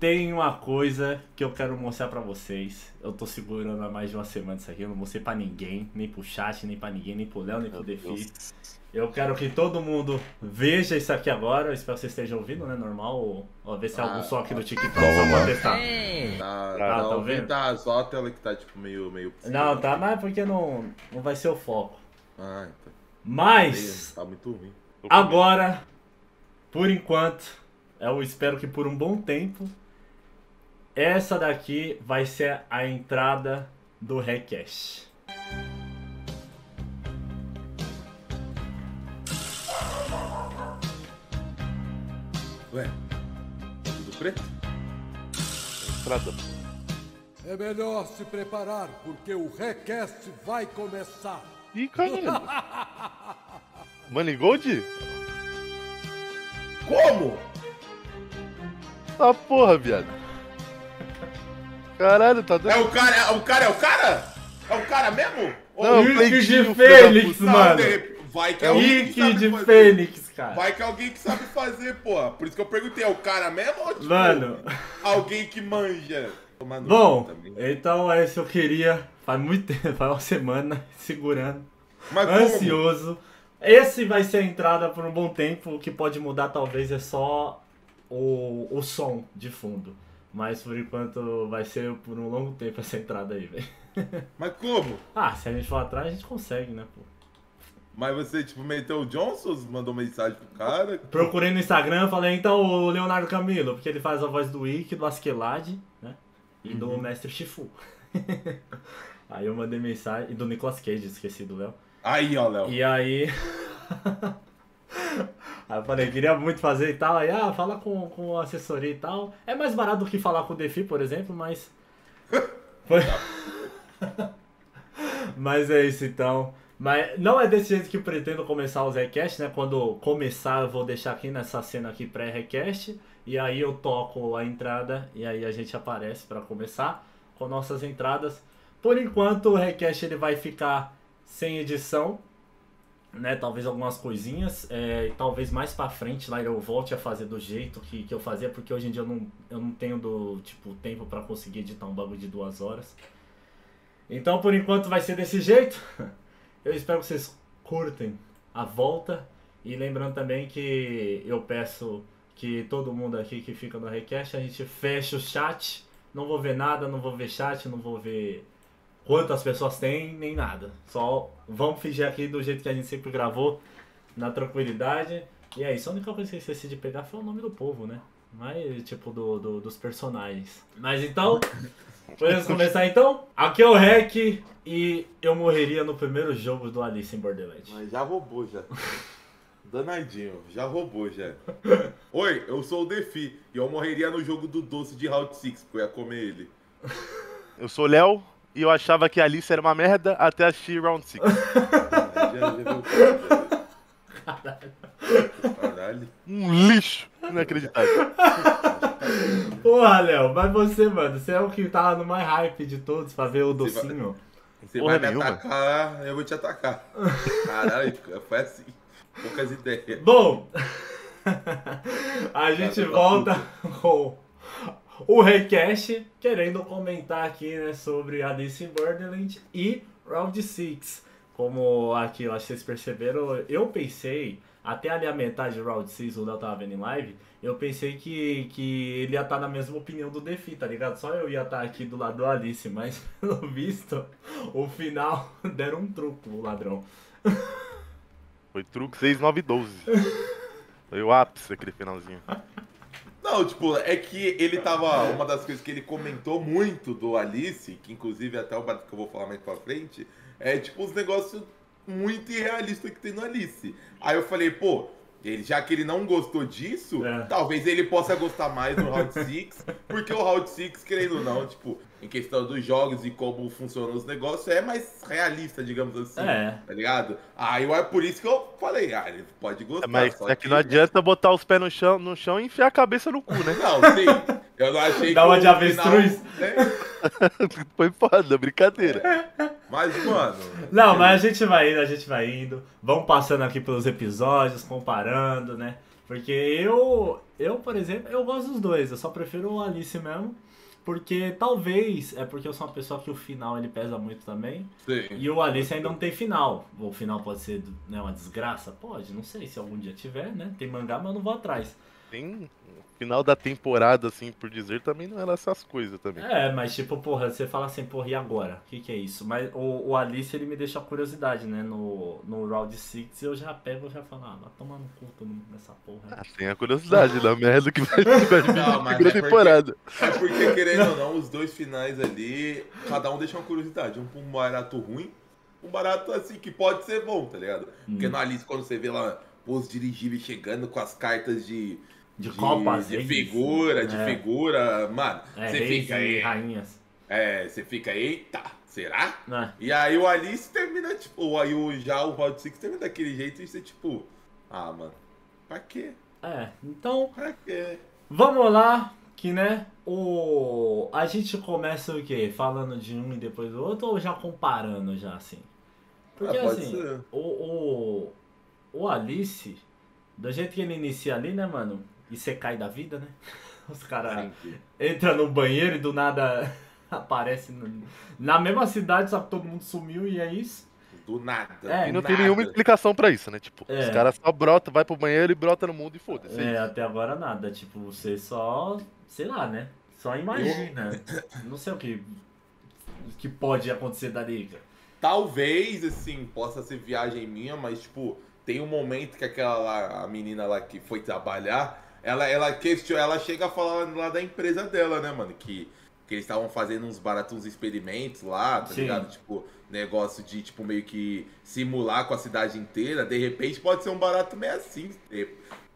tem uma coisa que eu quero mostrar pra vocês. Eu tô segurando há mais de uma semana isso aqui. Eu não mostrei pra ninguém, nem pro chat, nem pra ninguém, nem pro Léo, nem pro Defi. Eu quero que todo mundo veja isso aqui agora. Eu espero que vocês estejam ouvindo, né? Normal. Ó, ver se é algum Ah, som aqui do TikTok vamos só pra testar. Tá, Tá, tá, tá ouvindo? vendo? Tá, só a tela que tá, tipo, meio... meio Não, tá, mas é porque não, não vai ser o foco. Ah, então. Mas, Tá muito ruim. agora, por enquanto, eu espero que por um bom tempo, essa daqui vai ser a entrada do Recash. Ué, tudo preto? Entrada. É melhor se preparar, porque o Recast vai começar. Ih, caralho. Money Gold? Como? Tá porra, viado. Caralho, tá É dando. o cara, é o cara, é o cara? É o cara mesmo? Não, Rick Pleitinho, de Fênix, mano. Vai que é alguém que Rick sabe de fazer. Fênix, cara. Vai que é alguém que sabe fazer, porra. Por isso que eu perguntei, é o cara mesmo ou tipo, Mano. alguém que manja? Bom, então é isso que eu queria. Faz muito tempo, faz uma semana, segurando. Mas como? ansioso. Esse vai ser a entrada por um bom tempo. O que pode mudar talvez é só o, o som de fundo. Mas por enquanto vai ser por um longo tempo essa entrada aí, velho. Mas como? Ah, se a gente for atrás, a gente consegue, né, pô? Mas você, tipo, meteu o Johnson, mandou mensagem pro cara? Procurei no Instagram, falei então o Leonardo Camilo, porque ele faz a voz do Ikki, do Askeladd, né? E do Mestre Shifu. aí eu mandei mensagem. E do Nicolas Cage, esqueci do Léo. Aí, ó, Léo. E aí. aí eu falei, queria muito fazer e tal. Aí, ah, fala com, com assessoria e tal. É mais barato do que falar com o Defi, por exemplo, mas. Foi... mas é isso então. Mas não é desse jeito que eu pretendo começar os request, né? Quando começar, eu vou deixar aqui nessa cena aqui pré-request. E aí eu toco a entrada e aí a gente aparece para começar com nossas entradas. Por enquanto o request ele vai ficar sem edição, né? Talvez algumas coisinhas, é, talvez mais pra frente lá eu volte a fazer do jeito que, que eu fazia, porque hoje em dia eu não, eu não tenho do tipo tempo pra conseguir editar um bagulho de duas horas. Então por enquanto vai ser desse jeito. Eu espero que vocês curtem a volta e lembrando também que eu peço que todo mundo aqui que fica no request a gente feche o chat. Não vou ver nada, não vou ver chat, não vou ver quantas pessoas tem, nem nada. Só vamos fingir aqui do jeito que a gente sempre gravou, na tranquilidade. E é isso. A única coisa que eu esqueci de pegar foi o nome do povo, né? Mas, tipo, do, do- dos personagens. Mas então, podemos começar então? Aqui é o Rec e eu morreria no primeiro jogo do Alice em Borderlands. Mas já roubou, já. Danadinho, já roubou, já. Oi, eu sou o Defi e eu morreria no jogo do doce de Route 6, porque eu ia comer ele. Eu sou o Léo e eu achava que a Alice era uma merda até assistir Round 6. Já, já viu o cara, já. Caralho. Um lixo inacreditável. Porra, Léo, mas você, mano, você é o que tá no mais hype de todos pra ver o Você vai- docinho. Você Porra vai me nenhuma. atacar, eu vou te atacar. Caralho, foi assim. Poucas ideias. Bom, a gente volta com o Recash querendo comentar aqui né, sobre Alice in Borderland e Round 6. Como aqui eu acho que vocês perceberam, eu pensei, até ali a metade de Round 6, o Léo tava vendo em live, eu pensei que, que ele ia estar na mesma opinião do Defi, tá ligado? Só eu ia estar aqui do lado do Alice, mas pelo visto, o final deram um truco, o ladrão. Foi truque 6912. Foi o ápice aquele finalzinho. Não, tipo, é que ele tava. Uma das coisas que ele comentou muito do Alice, que inclusive até o que eu vou falar mais pra frente, é tipo os negócios muito irrealistas que tem no Alice. Aí eu falei, pô, ele, já que ele não gostou disso, É. talvez ele possa gostar mais do Round 6, porque o Round 6, querendo ou não, tipo, em questão dos jogos e como funcionam os negócios, é mais realista, digamos assim. É. Tá ligado? Aí é por isso que eu falei, ah, ele pode gostar. Mas só é que não adianta botar os pés no chão, no chão e enfiar a cabeça no cu, né? Não, sim. Eu não achei Dá que uma o de avestruz. final, né? Foi foda, brincadeira. Mas, mano. Não, mas a gente vai indo, a gente vai indo. Vamos passando aqui pelos episódios, comparando, né? Porque eu, eu, por exemplo, eu gosto dos dois, eu só prefiro o Alice mesmo. Porque talvez, é porque eu sou uma pessoa que o final ele pesa muito também. Sim. E o Alice ainda não tem final. O final pode ser né, uma desgraça? Pode, não sei se algum dia tiver, né? Tem mangá, mas eu não vou atrás. Tem final da temporada, assim, por dizer, também não era essas coisas também. É, mas tipo, porra, você fala assim, porra, e agora? O que, que é isso? Mas o, o Alice, ele me deixa a curiosidade, né? No, no Round 6 eu já pego e já falo, ah, vai tomar no cu todo mundo nessa porra. Ah, tem a curiosidade da merda que vai, Não, na segunda é porque- temporada. É porque, querendo ou não, os dois finais ali, cada um deixa uma curiosidade. Um pra um barato ruim, um barato assim, que pode ser bom, tá ligado? Porque Hum. no Alice, quando você vê lá os dirigíveis chegando com as cartas de. De copas, de figura, de É. figura, mano, É, você fica aí. rainhas. É, você fica, eita, será? Né? E aí o Alice termina, tipo, aí o, já o Round 6 termina daquele jeito e você, tipo, ah, mano, pra quê? É, então, Pra quê? vamos lá, que né, o... A gente começa o quê? Falando de um e depois do outro ou já comparando já, assim? Porque Ah, assim, ser. o, o, o Alice, do jeito que ele inicia ali, né, mano? E você cai da vida, né? Os caras entram no banheiro e do nada aparece no- na mesma cidade, só que todo mundo sumiu e é isso. Do nada. É, E não tem nada. nenhuma explicação pra isso, né? Tipo, É. os caras só brotam, vai pro banheiro e brota no mundo e foda-se. É, até agora nada. Tipo, você só. Sei lá, né? Só imagina. Não sei o que. o que pode acontecer dali, cara. Talvez, assim, possa ser viagem minha, mas, tipo, tem um momento que aquela lá, a menina lá que foi trabalhar, ela, ela questiona, ela chega a falar lá da empresa dela, né, mano? Que, que eles estavam fazendo uns baratos, uns experimentos lá, tá Sim. ligado? Tipo, negócio de, tipo, meio que simular com a cidade inteira. De repente pode ser um barato meio assim.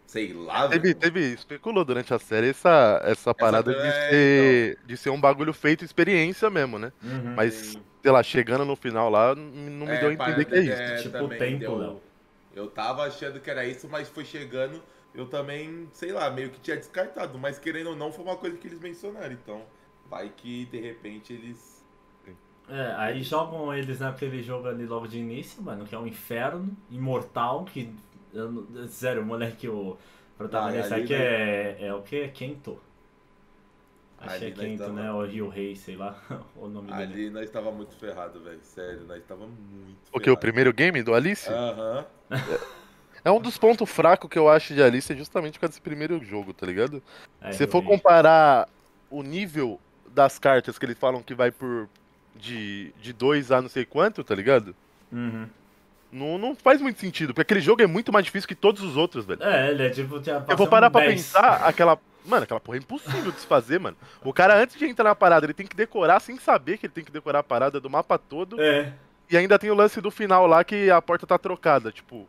Sei lá, Teve, velho. teve, especulou durante a série essa, essa parada de, é, ser, de ser um bagulho feito experiência mesmo, né? Uhum. Mas, Sim. sei lá, chegando no final lá, não me É, deu a entender que é isso. é, Tipo, também tempo, deu- Léo. Eu tava achando que era isso, mas foi chegando, eu também, sei lá, meio que tinha descartado. Mas querendo ou não, foi uma coisa que eles mencionaram. Então, vai que de repente eles. É, aí jogam eles naquele jogo ali logo de início, mano, que é um inferno imortal, que. eu sério, o moleque, o protagonista Ah, ali, aqui né? é. É o que? É Kento. Acho que é Ali Kento, tava- né? O Rio Rei, sei lá. o nome dele. Ali nós tava muito ferrado, velho. Sério, nós tava muito. O que? O primeiro game do Alice? Aham. É um dos pontos fracos que eu acho de Alice, é justamente por causa desse primeiro jogo, tá ligado? É, Se for comparar o nível das cartas que eles falam que vai por de, de 2 a não sei quanto, tá ligado? Uhum. Não, não faz muito sentido, porque aquele jogo é muito mais difícil que todos os outros, velho. É, ele é tipo. Eu vou parar um pra 10. pensar, aquela. Mano, aquela porra é impossível de se fazer, mano. O cara, antes de entrar na parada, ele tem que decorar sem saber que ele tem que decorar a parada do mapa todo. É. E ainda tem o lance do final lá que a porta tá trocada. Tipo,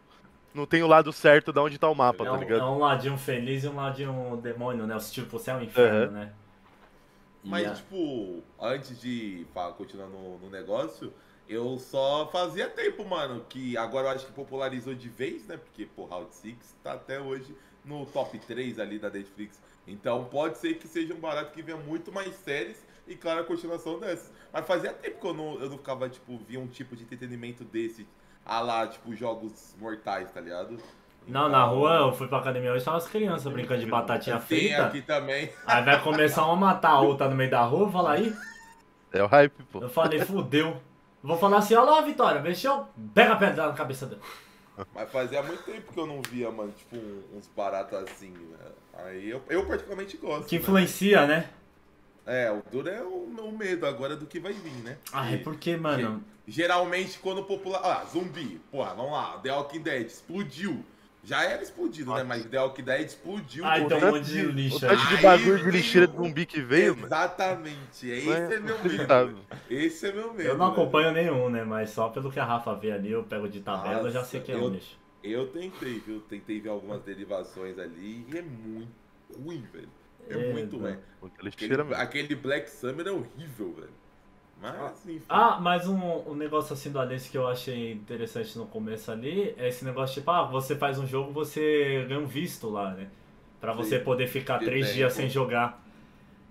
não tem o lado certo de onde tá o mapa, É tá um, ligado? é um ladinho feliz e um ladinho demônio, né? Tipo, céu e inferno, Uhum. né? Mas, a- tipo, antes de pá, continuar no, no negócio, eu só fazia tempo, mano, que agora eu acho que popularizou de vez, né? Porque, pô, Round 6 tá até hoje no top 3 ali da Netflix. Então pode ser que seja um barato que venha muito mais séries e, claro, a continuação dessas. Mas fazia tempo que eu não, eu não ficava, tipo, via um tipo de entretenimento desse, a lá, tipo, jogos mortais, tá ligado? Não, na rua eu fui pra academia hoje, tava as crianças brincando de batatinha Tem frita. aqui também. Aí vai começar uma a matar a outra no meio da rua, fala aí. É o hype, pô. Eu falei, fudeu. Vou falar assim, olha lá, Vitória, mexeu, pega a pedra na cabeça dela. Mas fazia muito tempo que eu não via, mano, tipo, uns baratos assim, né? Aí eu, eu particularmente gosto. Que né? influencia, né? É, o duro é o meu medo agora do que vai vir, né? Ah, é porque, mano. Geralmente quando popular. Ah, zumbi. Porra, vamos lá. The Walking Dead explodiu. Já era explodido, né? Mas The Walking Dead explodiu. Ah, então um monte de lixo O aí. tanto de bagulho de lixeira de zumbi que veio, mano. Exatamente. Esse é, é meu medo. Esse é meu medo. Eu não acompanho nenhum, né? Mas só pelo que a Rafa vê ali, eu pego de tabela, eu já Nossa, sei que é eu- um lixo. Eu tentei, viu? Tentei ver algumas derivações ali e é muito ruim, velho. É, É, muito né? ruim. Aquele, aquele Black Summer é horrível, velho. Mas, enfim. Ah, mas um, um negócio assim do Alice que eu achei interessante no começo ali é esse negócio tipo, ah, você faz um jogo, você ganha um visto lá, né? Pra você Sim. poder ficar De três tempo. dias sem jogar.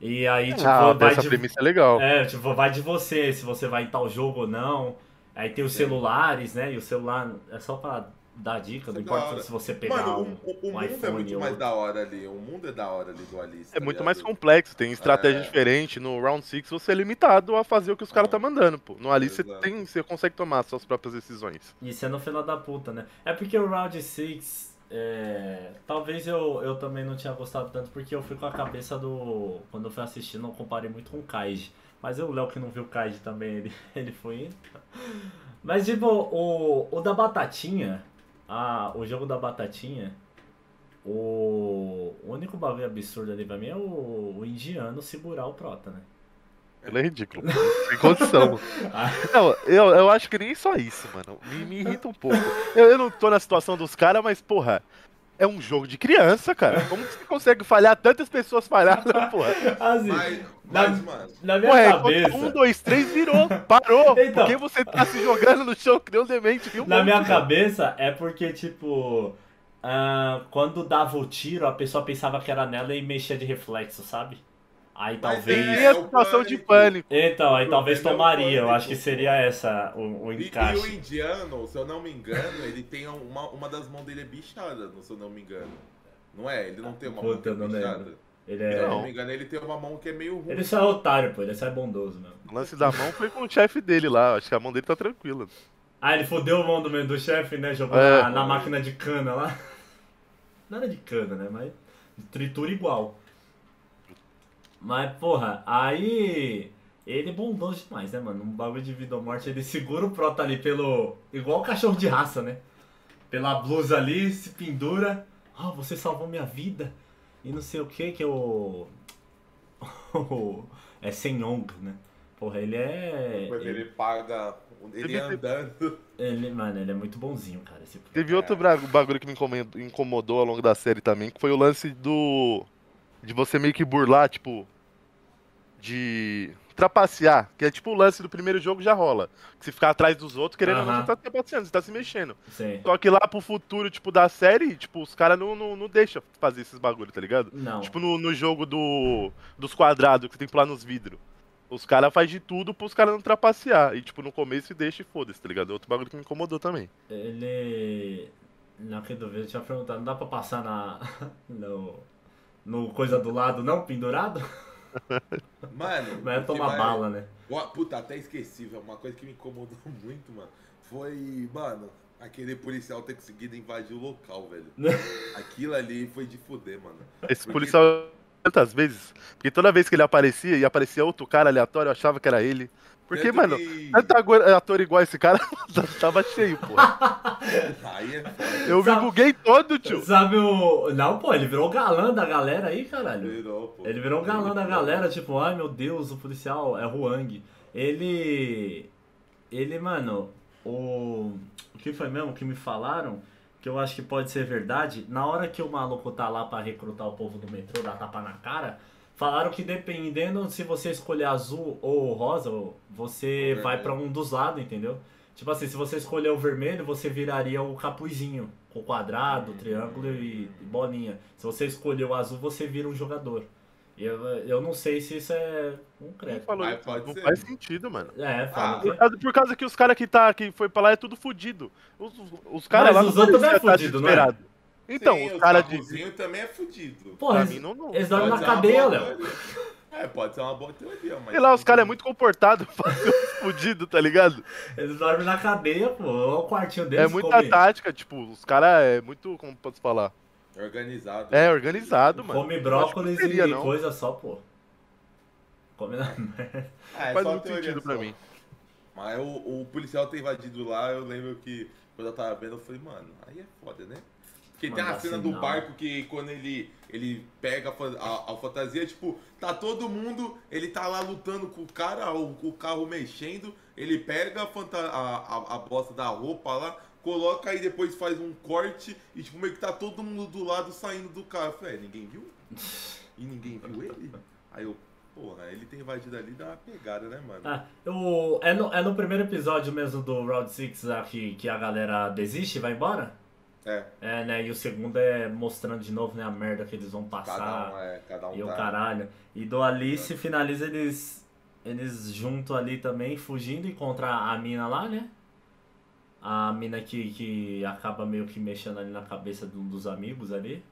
E aí, tipo, Ah, vai essa de, premissa é legal. é, tipo, vai de você, se você vai em tal jogo ou não. Aí tem os Sim. celulares, né? E o celular é só pra dar dica, não é da importa se você pegar Mano, um, o, o, o um mundo é iPhone muito ou mais outro. da hora ali. O mundo é da hora ali do Alice. É tá muito ligado? mais complexo, tem estratégia É. diferente. No Round 6 você é limitado a fazer o que os caras tá mandando, pô. No Alice você, tem, você consegue tomar suas próprias decisões. Isso é no final da puta, né? É porque o Round 6, é... talvez eu, eu também não tinha gostado tanto, porque eu fui com a cabeça do. Quando eu fui assistindo, eu comparei muito com o Kaiji. Mas o Léo que não viu o Kaiji também, ele, ele foi indo. Mas tipo, o, o da Batatinha, a, o jogo da Batatinha, o, o único bagulho absurdo ali pra mim é o, o indiano segurar o Prota, né? Ele é ridículo. Sem condição. Ah. Não, eu, eu acho que nem só isso, mano. Me, me irrita um pouco. Eu, eu não tô na situação dos caras, mas, porra, é um jogo de criança, cara. Como que você consegue falhar? Tantas pessoas falharam, porra. Assim, Mas, Na- mas, mano, na minha Porra, é, cabeça. um, dois, três, virou. Parou. Então. Porque você tá se jogando no chão que nem um demente. Viu, Na monte, minha cabeça é porque, tipo, ah, quando dava o tiro, a pessoa pensava que era nela e mexia de reflexo, sabe? Aí Mas talvez. é- a situação de pânico. Então, aí talvez é tomaria. Eu acho que seria essa o, o E, e o encaixe. indiano, se eu não me engano, ele tem uma, uma das mãos dele é bichada, se eu não me engano. Não é? Ele não tem uma mão Puta, eu não bichada. lembro. Ele Se eu é. não me engano, ele tem uma mão que é meio ruim. Ele só é otário, pô. Ele só é bondoso mesmo. O lance da mão foi com o chefe dele lá. Acho que a mão dele tá tranquila. Ah, ele fodeu a mão do, do chefe, né? Jogou É. na, na máquina de cana lá. Não era de cana, né? Mas tritura igual. Mas, porra, aí. Ele é bondoso demais, né, mano? Um bagulho de vida ou morte. Ele segura o prota ali pelo. Igual o cachorro de raça, né? Pela blusa ali, se pendura. Ah, você salvou minha vida. E não sei o que, que é o. o- é Senyong, né? Porra, ele é. Ele, ele paga. Ele andando. ele- mano, ele é muito bonzinho, cara. Esse Teve outro bra- bagulho que me incomodou ao longo da série também, que foi o lance do. De você meio que burlar, tipo. De. Trapacear. Que é tipo o lance do primeiro jogo já rola. Que se ficar atrás dos outros, querendo ou não, você tá trapaceando, você tá se mexendo. Sim. Só que lá pro futuro, tipo, da série, tipo, os caras não, não, não deixam fazer esses bagulho, tá ligado? Não. Tipo no, no jogo do, dos quadrados, que você tem que pular nos vidros. Os caras fazem de tudo pros caras não trapacear. E, tipo, no começo deixa e foda-se, tá ligado? Outro bagulho que me incomodou também. Ele. Na que dúvida, eu tinha perguntado, não dá pra passar na. no. No coisa do lado, não? Pendurado? Mano. Mas é tomar mais- bala, né? Puta, até esqueci, velho. Uma coisa que me incomodou muito, mano. Foi, mano, aquele policial ter conseguido invadir o local, velho. Aquilo ali foi de fuder, mano. Esse Porque- policial tantas vezes, porque toda vez que ele aparecia e aparecia outro cara aleatório, eu achava que era ele. Porque, Tanto mano, que- tanto ator igual esse cara tava cheio, pô. É. Eu me buguei todo, tio. Sabe o. Não, pô, ele virou galã da galera aí, caralho. Virou, pô. Ele virou galã da galera, tipo, ai meu Deus, o policial é Huang. Ele. Ele, mano, o. O que foi mesmo que me falaram? Que eu acho que pode ser verdade. Na hora que o maluco tá lá pra recrutar o povo do metrô, dar tapa na cara, falaram que dependendo se você escolher azul ou rosa, você O vai pra um dos lados, entendeu? Tipo assim, se você escolher o vermelho, você viraria o capuzinho. Com quadrado, triângulo e bolinha. Se você escolher o azul, você vira um jogador. E Eu, eu não sei se isso é concreto. falou Mas pode Não ser. faz sentido, mano. É, falam Ah, Por causa, por causa que os caras que, tá, que foi pra lá é tudo fudido. Os, os caras Mas lá os não outros não é tá fudido, não é? desesperado. Então, Sim, os caras de. capuzinho também é fudido. Porra, Pra eles, mim não. não. eles dormem na cadeia, Léo. É, pode ser uma boa teoria, mas. Sei lá, os caras é muito comportado pra ser uns fudido, tá ligado? Eles dormem na cadeia, pô. Olha o quartinho deles. É muita come, tática, tipo, os caras é muito. Como posso falar? Organizado. É organizado, mano. come brócolis seria, e não. coisa só, pô. Come na merda. Ah, é Faz só muito sentido pra só. mim. Mas o, o policial ter invadido lá, eu lembro que quando eu tava vendo, eu falei, mano, aí é foda, né? Porque tem a cena do barco que quando ele, ele pega a, a- a fantasia, tipo, tá todo mundo, ele tá lá lutando com o cara, o, o carro mexendo, ele pega a, fanta a, a, a bosta da roupa lá, coloca aí depois faz um corte e tipo, meio que tá todo mundo do lado saindo do carro. Eu falei, é, ninguém viu? E ninguém viu ele? Aí eu, porra, ele tem invadido ali, dá uma pegada, né, mano? Ah, o, é, no, é no primeiro episódio mesmo do Round 6 aqui que a galera desiste e vai embora? É, É, né? E o segundo é mostrando de novo, né, a merda que eles vão passar. cada um é, cada um E o tá. caralho. E do Alice finaliza eles. Eles junto ali também, fugindo e contra a mina lá, né? a mina que, que acaba meio que mexendo ali na cabeça de um dos amigos ali.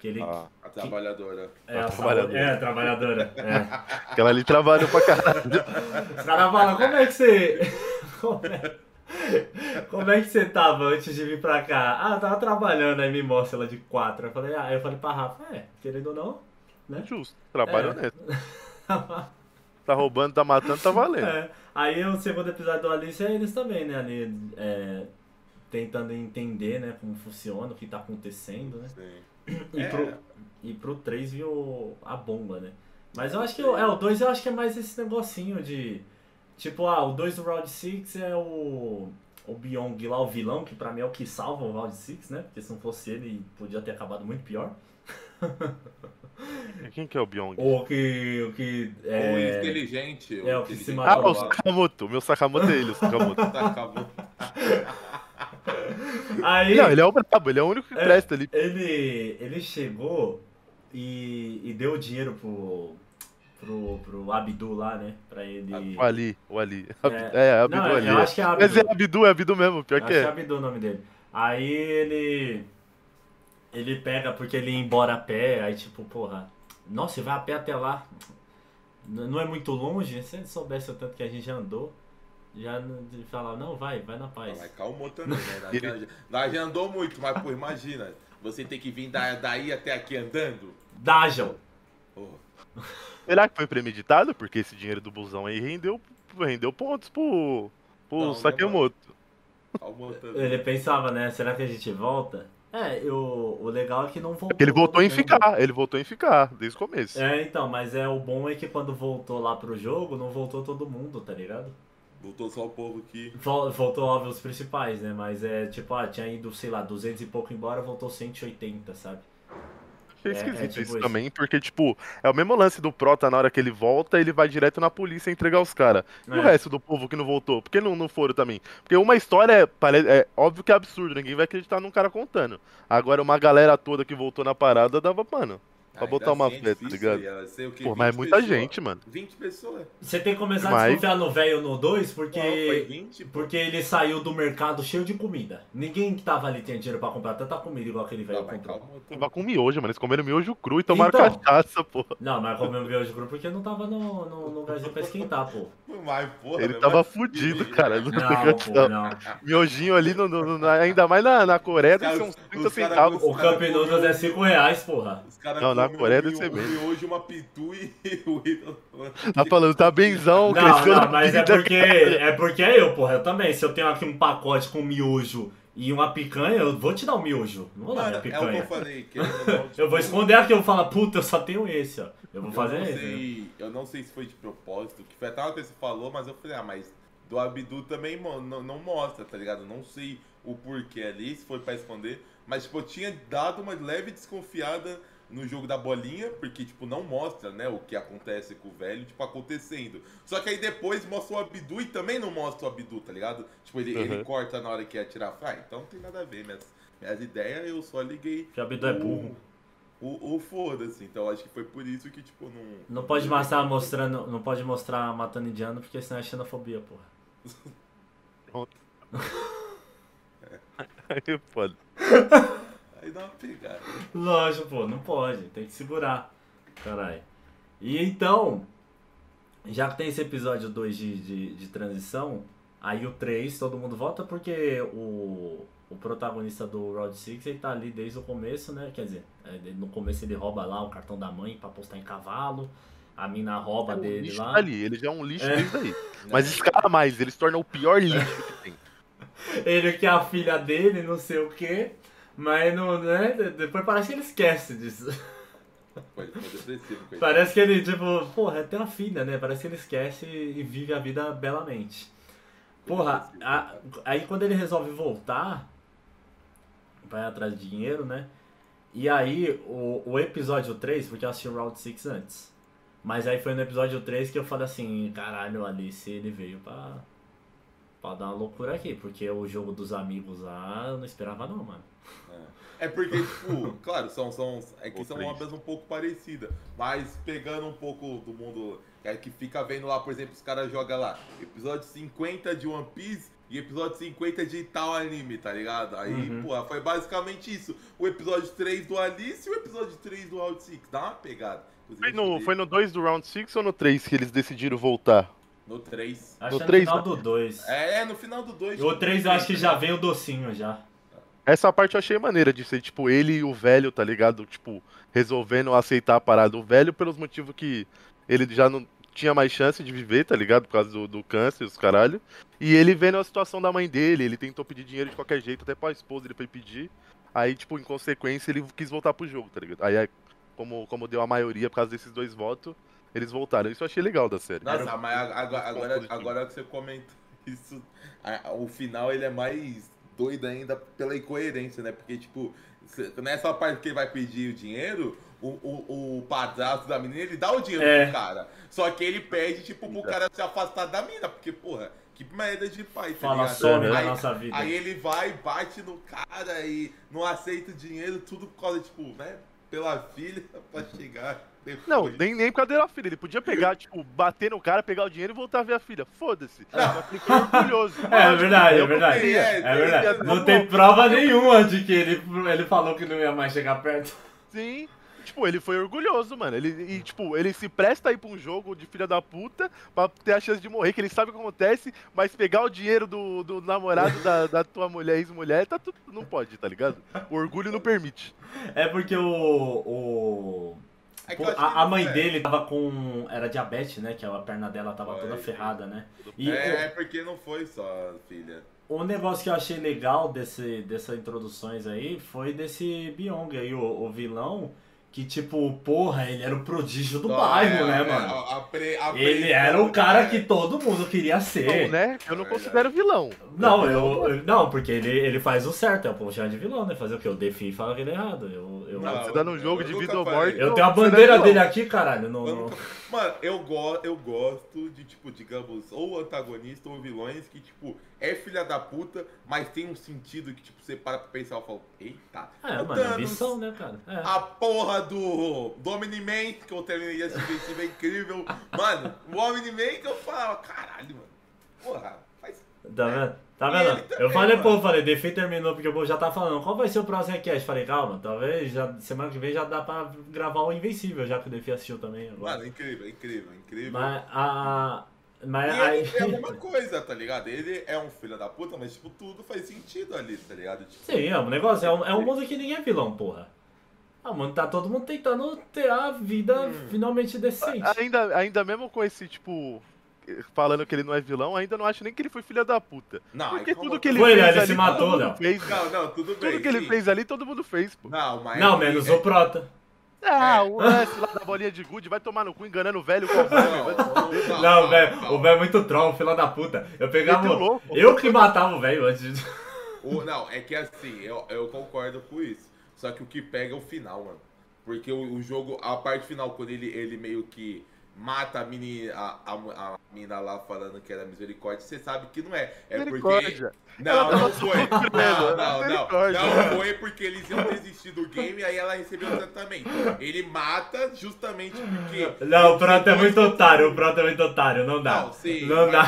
Que ele. Ah, A trabalhadora. é, a a trabalhadora. É, a trabalhadora. É. aquela ali trabalhou pra caralho. Os caras falam, como é que você. Como é... como é que você tava antes de vir pra cá? Ah, eu tava trabalhando, aí me mostra ela de quatro. Eu falei, ah, aí eu falei pra Rafa, é, querendo ou não, né? Justo. Trabalho É. honesto. Tá roubando, tá matando, tá valendo. É. Aí o segundo episódio do Alice é eles também, né? Ali é, tentando entender né, como funciona, o que tá acontecendo, né? Sim. E, É. pro, e pro 3 viu a bomba, né? Mas eu acho que o- é, o 2 eu acho que é mais esse negocinho de. Tipo, ah, o 2 do Round 6 é o. O Byong lá, o vilão, que pra mim é o que salva o Round 6, né? Porque se não fosse ele, podia ter acabado muito pior. Quem que é o Byong? Ou que. O que. O É, inteligente. é, o que se matou Ah, o. Sakamoto. O meu Sakamoto é ele, o Sakamoto. Acabou. aí. Não, ele é o brabo, ele é o único que É. presta ali. Ele, ele chegou e, e deu dinheiro pro, pro, pro Abdu lá, né? Pra ele. O Ali, o Ali. É. É, Abdu Não, Ali. eu acho que é Mas é Abdu. Abdu, é Abdu mesmo, pior Acho que que é é. Abdu o nome dele. Aí ele. Ele pega porque ele ia embora a pé, aí tipo, porra, nossa, você vai a pé até lá. Não é muito longe, se ele soubesse o tanto que a gente já andou, já falava, não, vai, vai na paz. Mas calmou também, né? Nós já- andou muito, mas pô, imagina. Você tem que vir da- daí até aqui andando. Dajal! Porra. Será que foi premeditado? Porque esse dinheiro do busão aí rendeu, rendeu pontos pro, pro Não, Sakemoto. Calmou também. Ele pensava, né, será que a gente volta? É, eu, o legal é que não voltou. Porque ele voltou em mundo. ficar, ele voltou em ficar, desde o começo. É, então, mas é o bom é que quando voltou lá pro jogo, não voltou todo mundo, tá ligado? Voltou só o povo que. Vol- Voltou, óbvio, os principais, né? Mas é tipo, ah, tinha ido, sei lá, 200 e pouco embora, voltou 180, sabe? Achei É, esquisito é tipo isso isso. também, porque, tipo, é o mesmo lance do Prota na hora que ele volta, ele vai direto na polícia entregar os caras. E o É. resto do povo que não voltou? Por que não, não foram também? Porque uma história é, é óbvio que é absurdo, ninguém vai acreditar num cara contando. Agora, uma galera toda que voltou na parada dava, mano. Pra Ainda botar uma assim fé, tá difícil, ligado? Pô, mas é 20 muita pessoas. gente, mano. 20 pessoas. Você tem que começar a Mas- desconfiar no velho no 2, Não, foi porque. 20, pô. Porque ele saiu do mercado cheio de comida. Ninguém que tava ali tinha dinheiro pra comprar tanta comida igual aquele velho Não, comprou. Tava com miojo, mano. Eles comeram miojo cru e tomaram Então. cachaça, pô. Não, mas comeu miojo cru porque não tava no, no, no lugarzinho pra esquentar, pô. Mas, porra, Ele tava mas- fudido, cara. Não, Não, pô, não. Miojinho ali, no, no- no- ainda mais na, na Coreia, deve ser uns 30 os caras centavos. O Noodles é 5 reais, porra. Os caras Não, na Coreia deve ser miojo, uma pitu e o. Tá falando, tá benzão, Não, cresceu não, mas é porque é porque é eu, porra. Eu também. Se eu tenho aqui um pacote com miojo e uma picanha, eu vou te dar um miojo. Não vou dar minha é o que eu picanha. falei. ou não, Eu vou esconder aqui, eu vou falar, puta, eu só tenho esse, ó. Eu vou fazer eu não esse. né? sei, Eu não sei se foi de propósito, que foi até uma coisa que você falou, mas eu falei, ah, mas do Abdu também não, não mostra, tá ligado? Não sei o porquê ali, se foi pra esconder, mas tipo, eu tinha dado uma leve desconfiada no jogo da bolinha, porque tipo, não mostra, né, o que acontece com o velho, tipo, acontecendo. Só que aí depois mostra o Abdu e também não mostra o Abdu, tá ligado? Tipo, ele, ele Uhum. corta na hora que ia atirar. Ah, então não tem nada a ver, minhas, minhas ideias eu só liguei Que o Abdu é burro. o, o foda-se, então acho que foi por isso que, tipo, não. Não pode mostrar mostrando. Não pode mostrar matando indiano, porque senão é xenofobia, porra. Aí, foda. Aí dá uma pegada. Lógico, pô, não pode, tem que segurar. Caralho. E então, já que tem esse episódio 2 de, de, de transição, aí o 3 todo mundo volta porque o, o protagonista do Road 6 ele tá ali desde o começo, né? Quer dizer, é, no começo ele rouba lá o cartão da mãe pra postar em cavalo, a mina rouba É um dele lixo lá. tá ali, ele já é um lixo É. desde aí. Mas escala mais, ele se torna o pior lixo que tem. Ele que é a filha dele, não sei o que. Mas não, né? Depois parece que ele esquece disso. Foi, foi depressivo. Parece que ele, tipo, porra, tem uma filha, né? Parece que ele esquece e vive a vida belamente. Porra, a- aí quando ele resolve voltar, vai atrás de dinheiro, né? E aí, o, o episódio 3, porque eu assisti o Round 6 antes. Mas aí foi no episódio 3 que eu falei assim, caralho, Alice, ele veio pra. Pra dar uma loucura aqui, porque o jogo dos amigos lá eu não esperava não, mano. É porque, tipo, claro, são, são, é que Ou são obras um pouco parecidas, mas pegando um pouco do mundo é, que fica vendo lá, por exemplo, os caras jogam lá, episódio 50 de One Piece e episódio 50 de tal anime, tá ligado? Aí, Uhum. pô, foi basicamente isso. O episódio 3 do Alice e o episódio 3 do Round 6. Dá uma pegada. Foi no, foi no 2 do Round 6 ou no 3 que eles decidiram voltar? No 3. Acho No que é no final né? do 2. É, é, no final do 2. O 3 eu acho que já veio o docinho já. Essa parte eu achei maneira de ser, tipo, ele e o velho, tá ligado? Tipo, resolvendo aceitar a parada. O velho pelos motivos que ele já não tinha mais chance de viver, tá ligado? Por causa do, do câncer, os caralho. E ele vendo a situação da mãe dele, ele tentou pedir dinheiro de qualquer jeito, até pra esposa ele foi pedir. Aí, tipo, em consequência, ele quis voltar pro jogo, tá ligado? Aí, aí, como, como deu a maioria por causa desses dois votos, eles voltaram. Isso eu achei legal da série. Nossa, mas agora, agora, agora que você comenta isso, a- o final ele é mais doido ainda pela incoerência, né? Porque, tipo, nessa parte que ele vai pedir o dinheiro, o, o, o padrasto da menina, ele dá o dinheiro É. pro cara. Só que ele pede, tipo, pro cara se afastar da mina, porque, porra, que merda de pai, tá Fala, ligado? some da aí, nossa vida. Aí ele vai, bate no cara e não aceita o dinheiro, tudo por causa, tipo, né? Pela filha, pra chegar depois. Não, nem, nem por causa da filha. Ele podia pegar, tipo, bater no cara, pegar o dinheiro e voltar a ver a filha. Foda-se. Foi orgulhoso. É verdade, é verdade. É verdade. é, Não é, tem prova nenhuma de que ele, ele falou que não ia mais chegar perto. Sim. Tipo, ele foi orgulhoso, mano. Ele, e, tipo, ele se presta a ir pra um jogo de filha da puta pra ter a chance de morrer, que ele sabe o que acontece, mas pegar o dinheiro do, do namorado da, da tua mulher, ex-mulher, tá tudo. Não pode, tá ligado? O orgulho não permite. É porque o. o É pô, eu a, a mãe é. dele tava com. Era diabetes, né? Que a perna dela tava Foi, toda ferrada, né? E É, é porque não foi só, filha. o, negócio que eu achei legal desse, dessas introduções aí foi desse Byong aí, o, o vilão. Que tipo, porra, ele era o prodígio do Só, bairro, é, né, é, mano? a- a pre- a Ele era o cara é. que todo mundo queria Não, ser. né? Eu não É considero vilão. Não, eu, eu- não, porque ele, ele faz o certo, é o puxar de vilão, né? Fazer o quê? O Defi fala que ele é errado. Eu, eu, Não, Não, você dá num eu- jogo de vida ou morte. eu tenho a é bandeira vilão. dele aqui, caralho. No, no- Mano, eu, go eu gosto de, tipo, digamos, ou antagonista ou vilões que, tipo, é filha da puta, mas tem um sentido que, tipo, você para pra pensar e fala, eita. É, mano, é Thanos, missão, né, cara? É. A porra do, do Omni-Man, que eu terminei de assistir, é incrível. Mano, o Omni-Man que eu falo, caralho, mano. Porra, faz... Tá vendo? Tá vendo? eu falei, pô, mano. falei, Defi terminou porque o povo já tá falando, qual vai ser o próximo request? Falei, calma, talvez já, semana que vem já dá pra gravar o Invencível, já que o Defi assistiu também agora. Mano, incrível, incrível, incrível. Mas a. Mas E aí. ele é a mesma coisa, tá ligado? Ele é um filho da puta, mas, tipo, tudo faz sentido ali, tá ligado? Tipo, Sim, é um negócio, é um, é um mundo que ninguém é vilão, porra. Ah, mano, tá todo mundo tentando ter a vida Hum. finalmente decente. Ainda, ainda mesmo com esse, tipo, falando que ele não é vilão, ainda não acho nem que ele foi filha da puta. Não, Porque tudo que ele Foi, fez né? Ele ali, se todo matou, mundo Léo. fez. Não, não, tudo bem. Tudo que ele sim. fez ali, todo mundo fez, pô. Não, mas. Não, é- menos é- o Prota. Ah, o lance lá da bolinha de gude, vai tomar no cu enganando o velho com o Não, vai não, Não, velho, o velho é muito troll, filho da puta. Eu pegava. Louco. Eu que matava o velho antes de. O- não, é que assim, eu, eu concordo com isso. Só que o que pega é o final, mano. Porque o, o jogo, a parte final, quando ele, ele meio que mata a mini, a, a, a mina lá falando que era misericórdia, você sabe que não é. É porque. Não, não foi. Não, não, não. Não foi porque eles iam desistir do game e aí ela recebeu o tratamento. Ele mata justamente porque. Não, o é muito otário, o é muito otário, não dá. Não, sim. Não dá.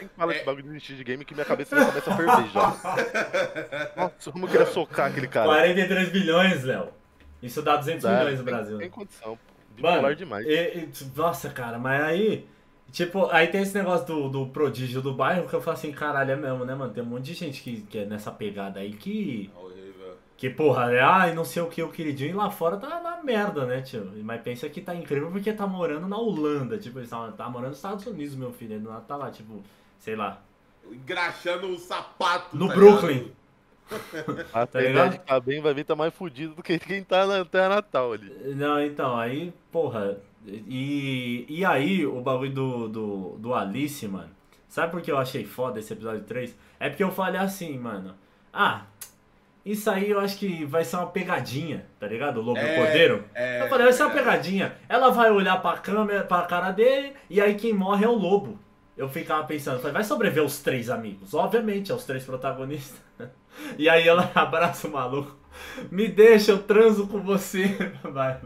Nem fala É. esse bagulho de desistir de game que minha cabeça já começa a ferver já. Nossa, como eu queria socar aquele cara. 43 bilhões, Léo. Isso dá 200 Dá, milhões no tem- Brasil. Tem condição, Bipolar demais. e- e- nossa, cara, mas aí. Tipo, aí tem esse negócio do, do prodígio do bairro que eu falo assim, caralho, é mesmo, né, mano? Tem um monte de gente que, que é nessa pegada aí que. Horrível. Que, porra, é, ai, não sei o que, o queridinho, e lá fora tá na merda, né, tio? Mas pensa que tá incrível porque tá morando na Holanda, tipo, ele tá, tá morando nos Estados Unidos, meu filho, ele não tá lá, tipo, sei lá, Engraxando o sapato. no tá Brooklyn. ligado? A tá ideia ligado? de tá bem vai vir tá mais fudido do que quem tá na Terra Natal ali. Não, então, aí, porra. E, e aí, o bagulho do, do, do Alice, mano. Sabe por que eu achei foda esse episódio 3? É porque eu falei assim, mano. Ah, isso aí eu acho que vai ser uma pegadinha, tá ligado? O Lobo É, Cordeiro. é, eu falei, vai ser uma verdade. pegadinha. Ela vai olhar pra câmera, pra cara dele, e aí quem morre é o lobo. eu ficava pensando, falei, vai sobreviver os três amigos? Obviamente, é os três protagonistas. E aí ela abraça o maluco. Me deixa, eu transo com você. Vai,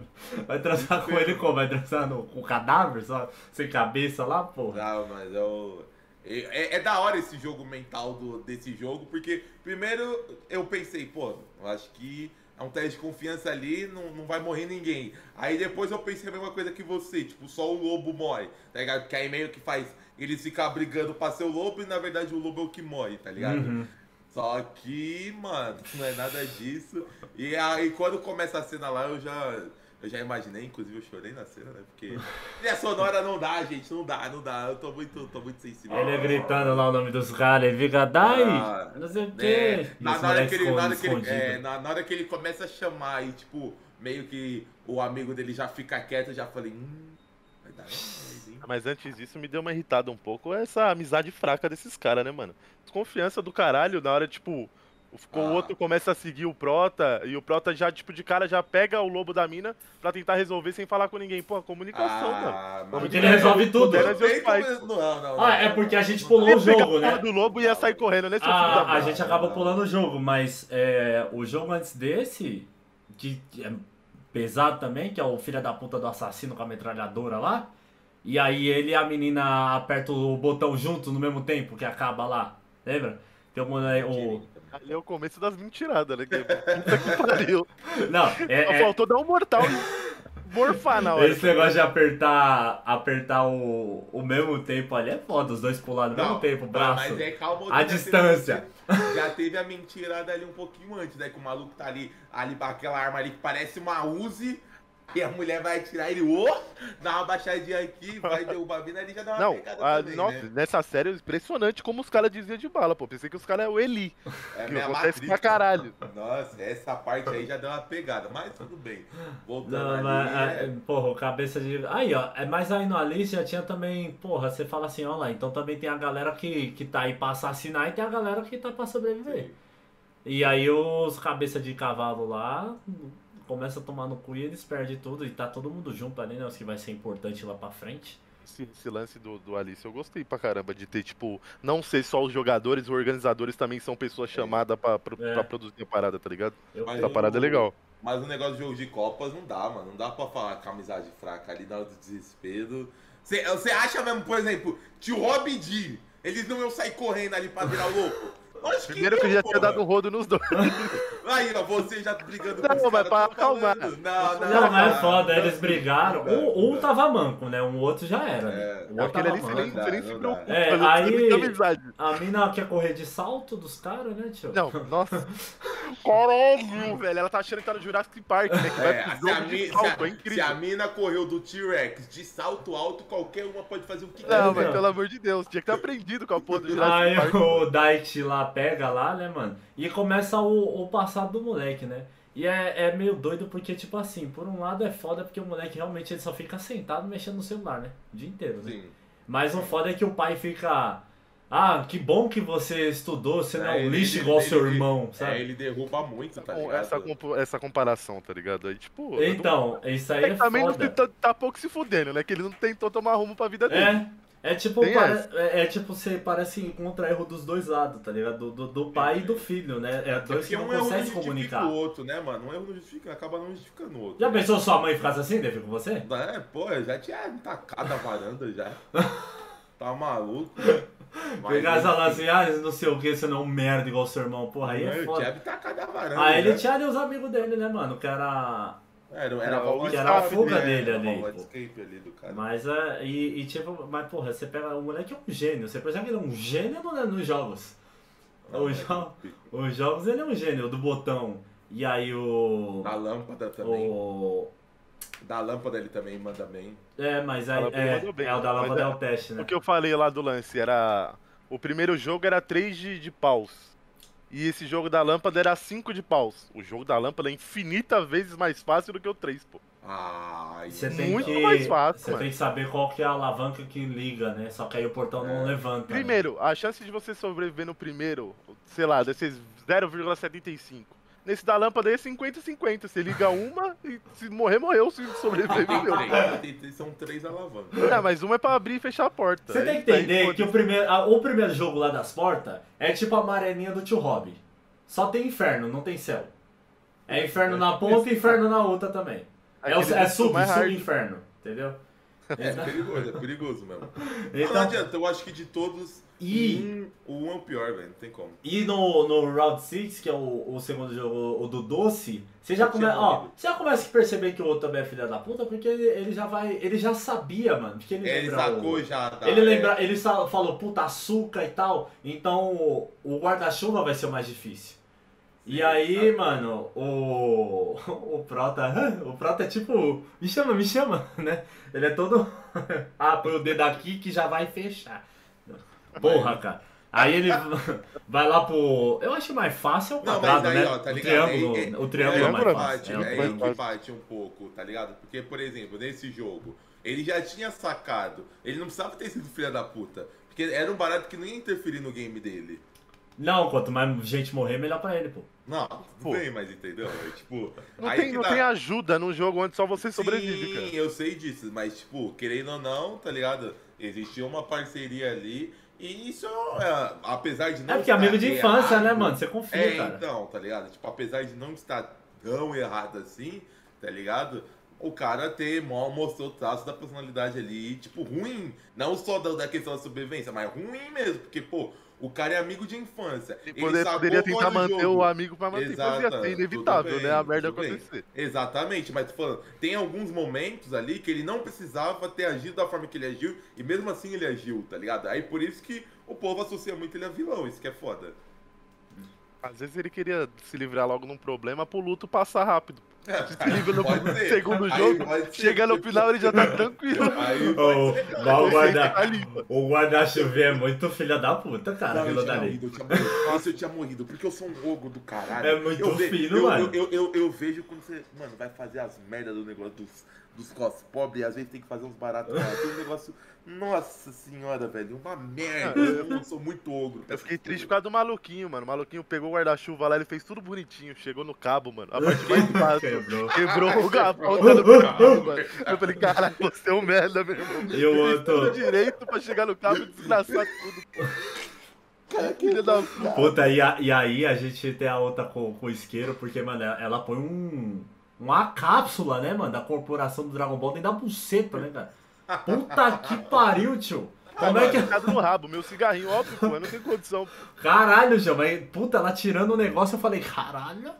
vai transar com ele como? Vai transar no, com o cadáver, só sem cabeça lá, porra? Não, mas eu. É, é da hora esse jogo mental do, desse jogo, porque primeiro eu pensei, pô, eu acho que é um teste de confiança ali, não, não vai morrer ninguém. Aí depois eu pensei a mesma coisa que você, tipo, só o lobo morre, tá ligado? Porque aí meio que faz eles ficar brigando pra ser o lobo e na verdade o lobo é o que morre, tá ligado? Uhum. Só que, mano, não é nada disso. E aí quando começa a cena lá, eu já. Eu já imaginei, inclusive eu chorei na cena, né? Porque. Trilha sonora não dá, gente, não dá, não dá. Eu tô muito, tô muito sensível. Ele gritando lá o nome dos caras, fica, dai, Ah, não sei o É, quê. E na, hora que ele, na, hora que ele, é, na, na hora que ele começa a chamar e, tipo, meio que o amigo dele já fica quieto, eu já falei, hum, vai dar merda? Mas antes disso, me deu uma irritada um pouco essa amizade fraca desses caras, né, mano? Desconfiança do caralho, na hora, tipo, o- o Ah. outro começa a seguir o Prota, e o Prota já, tipo, de cara já pega o lobo da mina pra tentar resolver sem falar com ninguém. Pô, comunicação, mano. Ah, Vamos Porque ele resolve tudo. Não, não, não, Ah, é porque a gente pulou o jogo, né? do lobo e ia sair correndo, né, seu filho da A, gente acabou pulando o jogo, mas é, o jogo antes desse, que é pesado também, que é o filho da puta do assassino com a metralhadora lá. E aí ele e a menina apertam o botão junto no mesmo tempo, que acaba lá. Lembra? Tem um, né, o... Ali é o começo das mentiradas, né? Que puta que pariu. Não, Só é, é- faltou dar um mortal e morfar na hora. esse negócio de apertar, apertar o, o mesmo tempo ali é foda, os dois pular no mesmo tempo, o braço. Mas é calma, A distância. Teve, já teve a mentirada ali um pouquinho antes, né? Que o maluco tá ali, ali com aquela arma ali que parece uma Uzi. E a mulher vai atirar ele, ô, dá uma baixadinha aqui, vai derrubar a mina, ele já dá uma Não, pegada a- também, nossa, né? nessa série é impressionante como os caras diziam de bala, pô. Pensei que os caras é o Eli. É Que minha acontece matriz. pra caralho. Nossa, essa parte aí já deu uma pegada, mas tudo bem. Voltando Não, ali, mas, é- é, porra, cabeça de. Aí, ó, é, mas aí no Alice já tinha também, porra, você fala assim, ó lá, então também tem a galera que, que tá aí pra assassinar e tem a galera que tá pra sobreviver. E aí os cabeça de cavalo lá começam a tomar no cu e eles perdem tudo e tá todo mundo junto ali, né? Os que vai ser importante lá pra frente. Esse, esse lance do, do Alice eu gostei pra caramba de ter, tipo, não ser só os jogadores, os organizadores também são pessoas chamadas pra, pro- É. pra produzir a parada, tá ligado? Eu, Essa o- parada é legal. Mas o negócio de jogo de Copas não dá, mano. Não dá pra falar com amizade fraca ali na hora do desespero. Você você acha mesmo, por exemplo, tio Robin D, eles não iam sair correndo ali pra virar louco? Lógico Primeiro que não, já tinha dado um rodo nos dois. Aí, ó, você já brigando Não, com os mas caras, pra tô acalmar. falando. Não, não, Não, mas é não, foda, não, eles brigaram. não Um, um não tava manco, né? Um outro já era. né? É, o outro ali você nem, Não você nem se não preocupa. É, mas aí-. A mina quer correr de salto dos caras, né, tio? Não, nossa. Caralho, velho. Ela tá achando que tá no Jurassic Park, né? Que vai É, pro se, a jogo mi- de se, salto, é a, se incrível. a mina correu do T-Rex de salto alto, qualquer uma pode fazer o que Não, quiser. mas Então. pelo amor de Deus, tinha que ter aprendido com a porra do Jurassic Aí Park. o Dait lá pega lá, né, mano? E começa o, o passado do moleque, né? E é, é meio doido porque, tipo assim, por um lado é foda porque o moleque realmente ele só fica sentado mexendo no celular, né? O dia inteiro, né? Sim. Mas o foda é que o pai fica. Ah, que bom que você estudou, você não é um ele- lixo ele- igual ele- seu ele- irmão, É, sabe? ele derruba muito, tá Com ligado? essa, essa comparação, tá ligado? Aí, tipo. Então, isso aí Ele é também não foda. tá, tá pouco se fudendo, né? Que ele não tentou tomar rumo pra vida dele. É, é tipo, pare- é, é tipo, você parece que encontra erro dos dois lados, tá ligado? Do, do, do pai e do filho, né? É dois que não um não conseguem se justifica comunicar. o outro, né, mano? Um erro não justifica, acaba não justificando o outro. Já pensou sua mãe ficasse assim, David, com você? É, pô, eu já tinha tacado a varanda já. Tá maluco? Mas, Pegar enfim, lá assim, ah, não sei o que, você não é um merda igual seu irmão, porra, aí é foda. tinha tacado a varanda. Aí ele né? tinha ali os amigos dele, né, mano? Que era. Era, era, Era que era a fuga né? dele Era ali, ali do cara. Mas é. E, e tipo, mas porra, você pega. O moleque é um gênio. Você percebe que ele é um gênio no- nos jogos. Não, Os, é jo- pico. os jogos ele é um gênio, do botão. E aí o. Da lâmpada também. O. Da lâmpada ele também manda bem. É, mas aí. É, bem, é, o da lâmpada é é- o teste, né? O que eu falei lá do lance era. O primeiro jogo era 3 de, de paus. E esse jogo da lâmpada era 5 de paus. O jogo da lâmpada é infinita vezes mais fácil do que o 3, pô. Você não. tem Muito que, mais fácil, Você mano. tem que saber qual que é a alavanca que liga, né? Só que aí o portão não É. levanta. né? Primeiro, a chance de você sobreviver no primeiro, sei lá, desses 0,75. Nesse da lâmpada aí é 50-50. Você liga uma e se morrer, morreu. Se sobreviver, viveu. Três, São três alavancas. Ah, mas uma é pra abrir e fechar a porta. Você tem que entender aí, que o primeiro, a- o primeiro jogo lá das portas é tipo a mareninha do tio Rob. Só tem inferno, não tem céu. É inferno na ponta e inferno na outra também. É, o, é sub, sub-inferno, entendeu? É perigoso, é perigoso mesmo. Então, não adianta, eu acho que de todos, E- um, o um é o pior, velho. Não tem como. E no, no Round 6, que é o, o segundo jogo, o do Doce, você já, come, ó, você já começa a perceber que o outro também é filha da puta, porque ele, ele já vai. Ele já sabia, mano. Porque ele, É, ele sacou o, já. Tá, Ele é. lembra, ele falou, puta, açúcar e tal. Então o, o guarda-chuva vai ser o mais difícil. E Sim, aí, sabe? mano, o. O Prota. O Prota é tipo. Me chama, me chama, né? Ele é todo. ah, põe o dedo aqui que já vai fechar. Porra, cara. Aí ele vai lá pro. Eu acho mais fácil é o quadrado, mas aí, né? ó, tá o ligado? triângulo, É- é- o triângulo é é, mais que fácil. bate, É, é bate um pouco, tá ligado? Porque, por exemplo, nesse jogo, ele já tinha sacado. Ele não precisava ter sido filha da puta. Porque era um barato que não ia interferir no game dele. Não, quanto mais gente morrer, melhor pra ele, pô. Não, tudo Pô. bem, mas entendeu? É, tipo, Não, aí tem, que não dá. tem ajuda num jogo onde só você sobrevive, Sim, cara. eu sei disso, mas, tipo, querendo ou não, tá ligado? Existia uma parceria ali. E isso, é, apesar de não É porque estar amigo de infância, né, mano? Você confia, É, cara. então, tá ligado? Tipo, apesar de não estar tão errado assim, tá ligado? O cara ter mal mostrou o traço da personalidade ali, tipo, ruim. Não só da, da questão da sobrevivência, mas ruim mesmo. Porque, pô, o cara é amigo de infância. Ele sacou poderia tentar manter jogo. o amigo pra manter. Exato, Podia ser inevitável, tudo bem, né? A merda tudo bem. acontecer. Exatamente, mas falando, tem alguns momentos ali que ele não precisava ter agido da forma que ele agiu, e mesmo assim ele agiu, tá ligado? Aí por isso que o povo associa muito ele a vilão, isso que é foda. Às vezes ele queria se livrar logo num problema pro luto passar rápido. Se livra no ser. segundo Aí jogo, chega no final ele já tá tranquilo. Aí o guarda- Tá. O guarda-chuva é muito filha da puta, cara, Não, eu tinha morrido, eu tinha morrido. Nossa, eu tinha morrido, porque eu sou um ogro do caralho. É muito eu ve- fino, eu, mano. Eu, eu, eu, eu vejo quando você, mano, vai fazer as merdas do negócio dos, dos cos pobres, às vezes tem que fazer uns baratos lá. Tem um negócio, nossa senhora, velho, uma merda. Eu sou muito ogro. Eu fiquei triste por causa do maluquinho, mano. O maluquinho pegou o guarda-chuva lá, ele fez tudo bonitinho, chegou no cabo, mano. A parte mais fácil. Quebrou. Quebrou o do cabo, mano. Eu falei, caralho, você é um merda, meu irmão. E tudo outro. direito pra chegar no cabo e desgraçar tudo. Cara, filha da puta. Puta, e, a- e aí a gente tem a outra com, com o isqueiro, porque, mano, ela põe um. Uma cápsula, né, mano, da corporação do Dragon Ball dentro da buceta, né, cara? Puta que pariu, tio. Como é que. No rabo, meu cigarrinho, óbvio, pô, eu não tenho condição. Caralho, João, mas, puta, ela tirando o negócio, eu falei, caralho.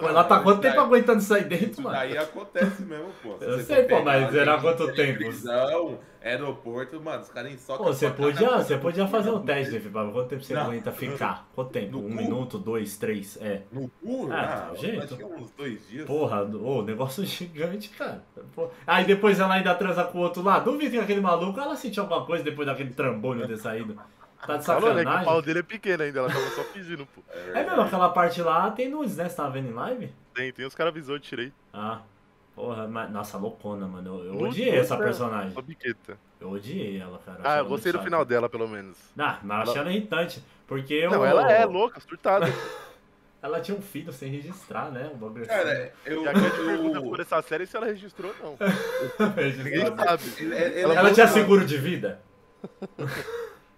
Pô, ela tá Mas quanto tempo daí- aguentando isso aí dentro, Isso mano? daí acontece mesmo, pô. Se Eu sei, pô, mas era quanto tem tempo? Prisão, aeroporto, mano, os caras ensocam. Pô, você podia, você podia fazer um teste, né, Fibaba? Quanto tempo você Não. aguenta ficar? Quanto tempo? Um cu? minuto, dois, três? É. No cu? Ah, Ah, jeito. acho que uns dois dias. Porra, ô, negócio gigante, cara. Aí depois ela ainda transa com o outro lá. Duvido que aquele maluco, ela sentiu alguma coisa depois daquele trambolho ter saído. Tá de Falou, né, que o pau sacanagem. dele é pequeno ainda, ela tava só fingindo, pô. É mesmo, aquela parte lá tem nudes, né? Você tava vendo em live? Tem, tem os caras avisou, eu tirei. Ah, porra, mas, nossa, loucona, mano. Eu, eu odiei essa personagem. Só biqueta. Eu odiei ela, cara. Ah, eu ela gostei do muito final chata. dela, pelo menos. Ah, mas achei ela irritante. Porque eu. Não, ela é louca, surtada. Ela tinha um filho sem registrar, né? Um bagulho assim. Cara, eu. E a grande pergunta eu- por essa série é se ela registrou ou não. Ninguém sabe. Ela, ela- Ela, ela- tinha seguro de vida?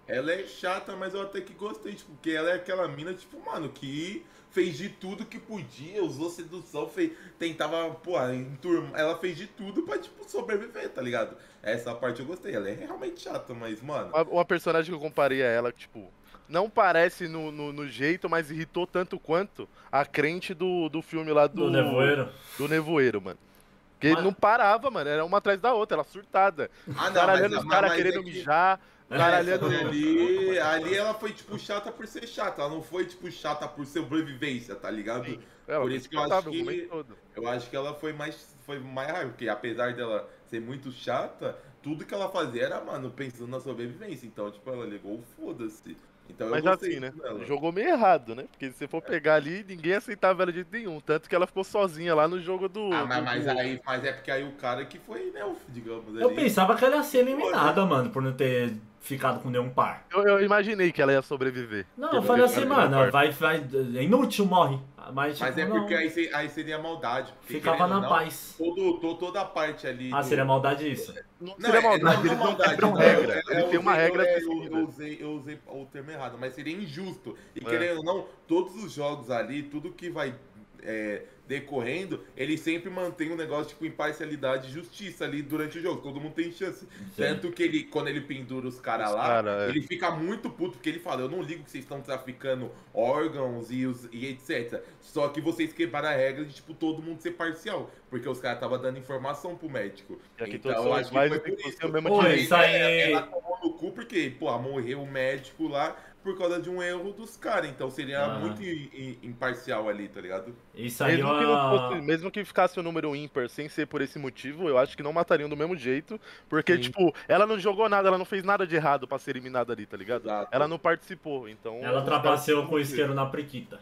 Ela é chata, mas eu até que gostei, tipo, porque ela é aquela mina, tipo, mano, que fez de tudo que podia, usou sedução, fez, tentava, pô, enturma, ela fez de tudo pra, tipo, sobreviver, tá ligado? Essa parte eu gostei, ela é realmente chata, mas, mano, Uma, uma personagem que eu comparei a ela, tipo, não parece no, no, no jeito, mas irritou tanto quanto a crente do, do filme lá do. Do nevoeiro. do Nevoeiro, mano. Porque Mas- não parava, mano. Era uma atrás da outra, ela surtada. ah, não, Caralhando mas- os caras querendo é que- mijar, caralhando. só que ali, ali ela foi, tipo, chata por ser chata, ela não foi, tipo, chata por sobrevivência, tá ligado? Sim. Ela Por foi isso que eu acho que-. Eu acho que ela foi mais, foi mais raiva, porque apesar dela ser muito chata, tudo que ela fazia era, mano, pensando na sobrevivência. Então, tipo, ela ligou o foda-se. Então eu Mas gostei assim, né? dela. Jogou meio errado, né? Porque se você for pegar ali, ninguém aceitava ela de jeito nenhum. Tanto que ela ficou sozinha lá no jogo do. Ah, mas, do- mas aí, mas é porque aí o cara que foi, né, o- digamos Eu ali. pensava que ela ia ser eliminada, mano, por não ter ficado com nenhum par. Eu, eu imaginei que ela ia sobreviver. Não, eu falei assim, mano, vai, vai, é inútil, morre. Mas, tipo, Mas é não. porque aí, se- aí seria maldade. porque ficava querendo na não, paz. Todo, to- toda a parte ali. Ah, do- seria maldade isso? Não Não, seria é- maldade, não, eles não não maldade, quebram não, regra. é- Ele é, tem eu uma usei- regra é, eu, definida. eu usei, eu usei o termo errado, mas seria injusto. E É. querendo ou não, todos os jogos ali, tudo que vai é, decorrendo, ele sempre mantém um negócio tipo imparcialidade e justiça ali durante o jogo. Todo mundo tem chance. Tanto que ele, quando ele pendura os caras lá, cara, é. ele fica muito puto, porque ele fala, eu não ligo que vocês estão traficando órgãos e, os, e etc. Só que vocês quebraram a regra de, tipo, todo mundo ser parcial. Porque os caras estavam dando informação pro médico. E aqui Então, todos acho que iguais foi por isso. o mesmo Pô, isso aí- Ela tomou no cu porque, pô, morreu um médico lá por causa de um erro dos caras. Então seria Ah. muito imparcial ali, tá ligado? Isso aí é Mesmo que, fosse- mesmo que ficasse o número ímpar sem ser por esse motivo, eu acho que não matariam do mesmo jeito. Porque, Sim. tipo, ela não jogou nada, ela não fez nada de errado pra ser eliminada ali, tá ligado? Exato. Ela não participou, então. Ela trapaceou com o isqueiro na priquita.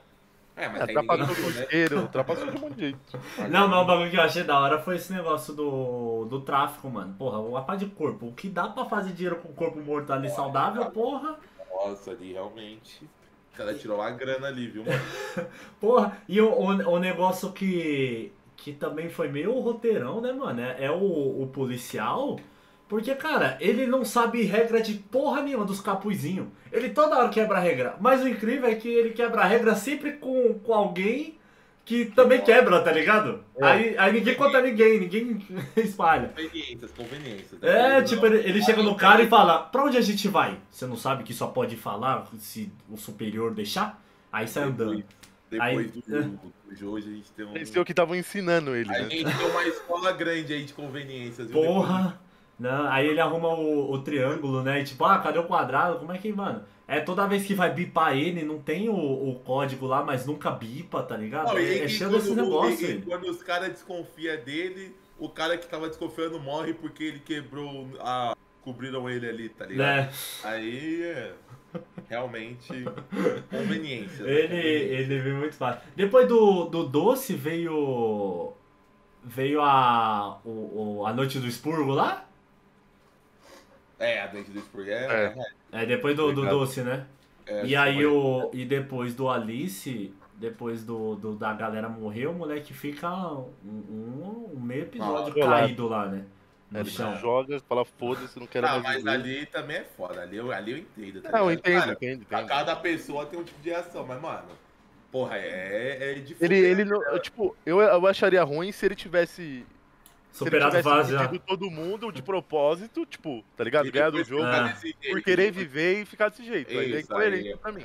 É, mas É, trapaceou ninguém com viu, né? isqueiro, trapaceou de um monte de jeito. Não, mas o bagulho que eu achei da hora foi esse negócio do, do tráfico, mano. Porra, a pá de corpo. O que dá pra fazer dinheiro com o corpo morto ali saudável, porra. Nossa, ali realmente. O cara tirou uma grana ali, viu, mano? Porra, e o, o, o negócio que, que também foi meio roteirão, né, mano? É, é o, o policial. Porque, cara, ele não sabe regra de porra nenhuma dos capuzinhos. Ele toda hora quebra regra. Mas o incrível é que ele quebra regra sempre com, com alguém que também quebra, tá ligado? É. Aí, aí ninguém conta ninguém, ninguém espalha. Conveniências, conveniências. É, tipo, ele, ele chega no cara e fala, pra onde a gente vai? Você não sabe que só pode falar se o superior deixar? Aí sai andando. Depois Aí- do, jogo, a gente tem um. Esse é o que estavam ensinando ele, A né? gente tem uma escola grande aí de conveniências. Porra! Não, aí ele arruma o, o triângulo, né? E tipo, ah, cadê o quadrado? Como é que, mano? É toda vez que vai bipar ele, não tem o, o código lá, mas nunca bipa, tá ligado? Não, é, e- é cheio quando desses o- negócios. e- e quando os caras desconfiam dele, o cara que tava desconfiando morre porque ele quebrou a. cobriram ele ali, tá ligado? Né? Aí é. Realmente. Conveniência. né? Ele, ele veio muito fácil. Depois do, do doce veio. Veio a. O, o- a noite do expurgo lá? É, a dente do Spurger É. É, depois do, do doce, né? é, E aí o. E depois do Alice, depois do, do- da galera morrer, o moleque fica um, um- meio episódio Ah, caído lá, né? No Ele chão. joga, fala foda-se, não quero Ah, mais mas viver. ali também é foda. Ali eu, ali eu entendo. Tá Não, entendo, Cara, entendo, entendo. Cada pessoa tem um tipo de reação, mas, mano. Porra, é, é de Ele, ele né? não, tipo, eu, eu acharia ruim se ele tivesse. Se ele Superado tivesse todo mundo de propósito, tipo, tá ligado? Ganhar do jogo Ah. por querer tipo, viver e ficar desse jeito. Aí é Isso, incoerente aí, pra mim.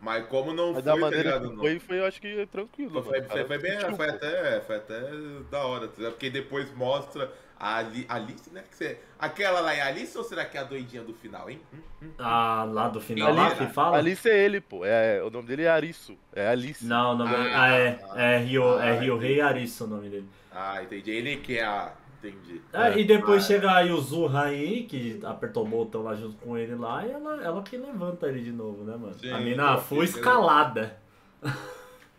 Mas como não Mas foi, da tá maneira ligado? que Não. foi, foi, eu acho que tranquilo. Foi, mano. foi, foi bem, sentiu, foi até, foi até da hora, tá porque depois mostra a Ali, Alice, né? Que você, aquela lá é a Alice ou será que é a doidinha do final, hein? Ah, lá do final lá que fala? Alice é ele, pô. É, o nome dele é Arisso. É Alice. Não, o nome Ah, ah, é. É Rio, é ah, Rio entendi. Rei Arisso o nome dele. Ah, entendi. Ele que é a. Entendi. Ah, É. e depois Ah, chega aí o Zurra aí, que apertou o botão lá junto com ele lá, e ela, ela que levanta ele de novo, né, mano? Sim, a mina foi escalada.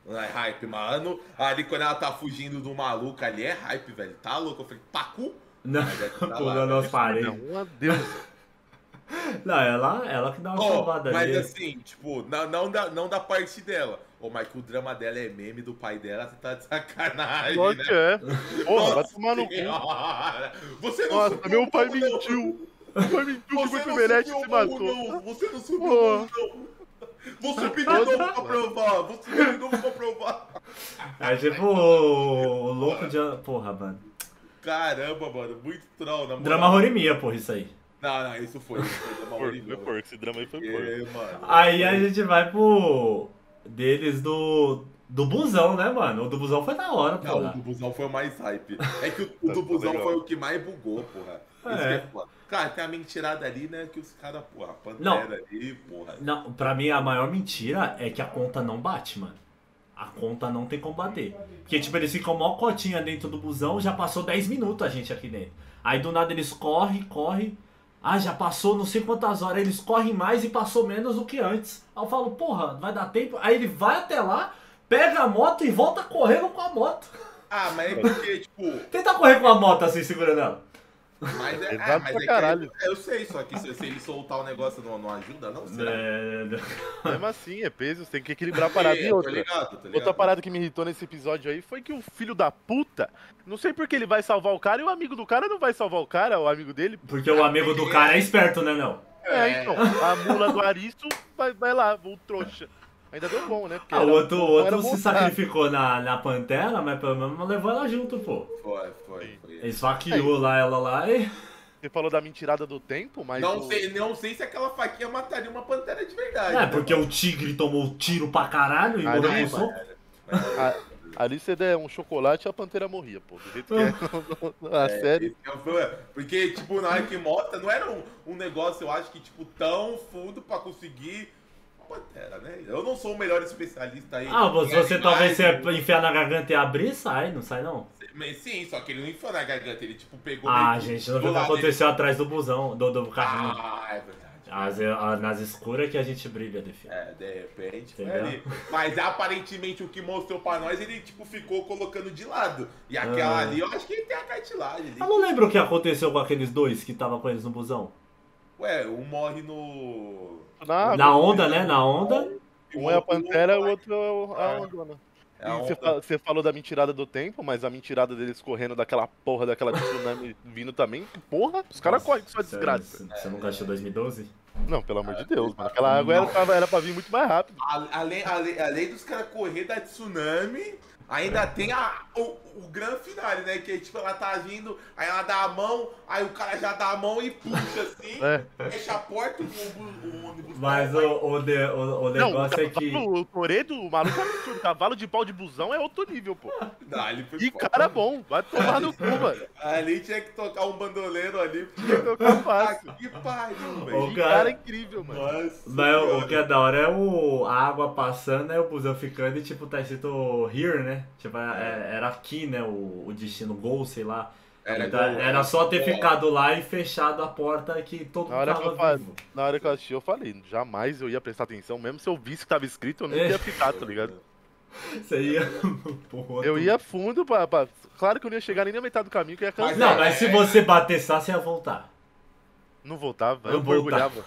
Não é hype, mano. Ali quando ela tá fugindo do maluco ali é hype, velho. Tá louco? Eu falei, pacu? Não, Mas é pulando as paredes. Não, adeus. Não, ela, ela que dá uma Ó, salvada mas ali. assim, tipo, não, não, da, não da parte dela. Ô, mas que o drama dela é meme do pai dela, você tá de sacanagem, Lógico né? que é. Porra, vai tomar no cu. Você não Nossa, subiu meu pai não. mentiu. Meu pai mentiu que o subiu se matou. não. Você não subiu morro, não. Você pediu de novo pra provar. Você pediu de novo pra provar. É tipo o, louco de. Porra, mano. Caramba, mano. Muito troll, na moral. Drama Rorimia, porra, isso aí. Não, não, isso foi. Isso foi drama Porco, horrível. foi porco. Esse drama aí foi porco. É. Aí a gente vai pro. Deles do. Do busão, né, mano? O do busão foi da hora, Não, o do busão foi o mais hype. É que o, o do Tá busão legal. foi o que mais bugou, porra. É. é. Cara, tem a mentirada ali, né? Que os caras, porra, pantera Não. ali, porra. Não, pra mim a maior mentira é que a conta não bate, mano. A conta não tem como bater. Porque, tipo, eles ficam mó cotinha dentro do busão, já passou 10 minutos a gente aqui dentro. Aí do nada eles correm, correm. Ah, já passou não sei quantas horas. Eles correm mais e passou menos do que antes. Aí eu falo, porra, vai dar tempo. Aí ele vai até lá, pega a moto e volta correndo com a moto. Ah, mas é porque, tipo. Tenta correr com a moto assim, segurando ela. Mas é, Exato é, mas pra é que caralho. eu sei, só que se, se ele soltar o negócio não, não ajuda, não sei. É, Mesmo assim, é peso, você tem que equilibrar a parada. E Tô outra, ligado, tô ligado. outra parada que me irritou nesse episódio aí foi que o filho da puta, não sei porque ele vai salvar o cara e o amigo do cara não vai salvar o cara, o amigo dele. Porque o amigo do cara é esperto, né, não? É, então, a mula do Aristo vai, vai lá, o trouxa. Ainda deu bom, né? Porque Ah, o era- outro, o outro se sacrificou na, na Pantera, mas pelo menos levou ela junto, pô. Foi, foi, foi. Esfaqueou lá ela lá e. Você falou da mentirada do tempo, mas. Não o- sei, não sei se aquela faquinha mataria uma pantera de verdade. É, né, porque o tigre tomou tiro pra caralho e Ah, morreu com soco. a- ali você der um chocolate, a pantera morria, pô. Do jeito que é. a É, série. é. Porque, tipo, na hora que mostra, não era um, um negócio, eu acho que, tipo, tão fundo pra conseguir pantera, né? Eu não sou o melhor especialista aí. Ah, você animais, talvez né? enfiar na garganta e abrir, sai, não sai não. Mas sim, só que ele não enfiou na garganta, ele, tipo, pegou... Ah, gente, não viu o que aconteceu atrás do busão, do, do dele. carrinho. Ah, é verdade. As, nas escuras que a gente brilha, defino. É, de repente. Mas aparentemente o que mostrou pra nós, ele tipo ficou colocando de lado. E aquela Ah. ali, eu acho que ele tem a cartilagem ali. Eu não lembro o que aconteceu com aqueles dois que tava com eles no busão. Ué, um morre no. Na, Na onda, né? Na onda. Um é a pantera, o outro é o- a É. ondona. É E você, onda. fa- você falou da mentirada do tempo, mas a mentirada deles correndo daquela porra daquela tsunami vindo também. Porra, os caras correm com sua Você- desgraça. Você nunca achou 2012? Não, pelo amor de Deus, mano. Aquela água era, tava- era pra vir muito mais rápido. Além, além, além dos caras correr da tsunami, ainda tem a, o, o grande finale, né? Que tipo, ela tá vindo, aí ela dá a mão, aí o cara já dá a mão e puxa assim, É. fecha a porta, o, o, o ônibus. Mas vai- o, o, de- o, o Não, negócio o, é que. o Toredo, o maluco é absurdo. Cavalo de pau de busão é outro nível, pô. Não, ele foi E foda. cara bom, vai tomar no cu, mano. Ali tinha que tocar um bandoleiro ali. Tinha que tocar fácil. Ah, que pariu, velho. Que cara- cara incrível, mano. Nossa Mas o- que é da hora é o, a água passando, né? O busão ficando e tipo, tá escrito here, né? Tipo, é- era aqui, né? O, o destino gol, sei lá. Era, Então, gol, era só ter ficado lá e fechado a porta que todo Na hora mundo que eu tava fa- vivo. Na hora que eu assisti, eu falei, jamais eu ia prestar atenção, mesmo se eu visse que tava escrito, eu É. ia ficar, tá ligado? Você ia outro- Eu ia fundo pra, pra- Claro que eu não ia chegar nem na metade do caminho, que eu ia cansar. Não, mas se você bater só, você ia voltar. Não voltava, Eu eu, mergulhava.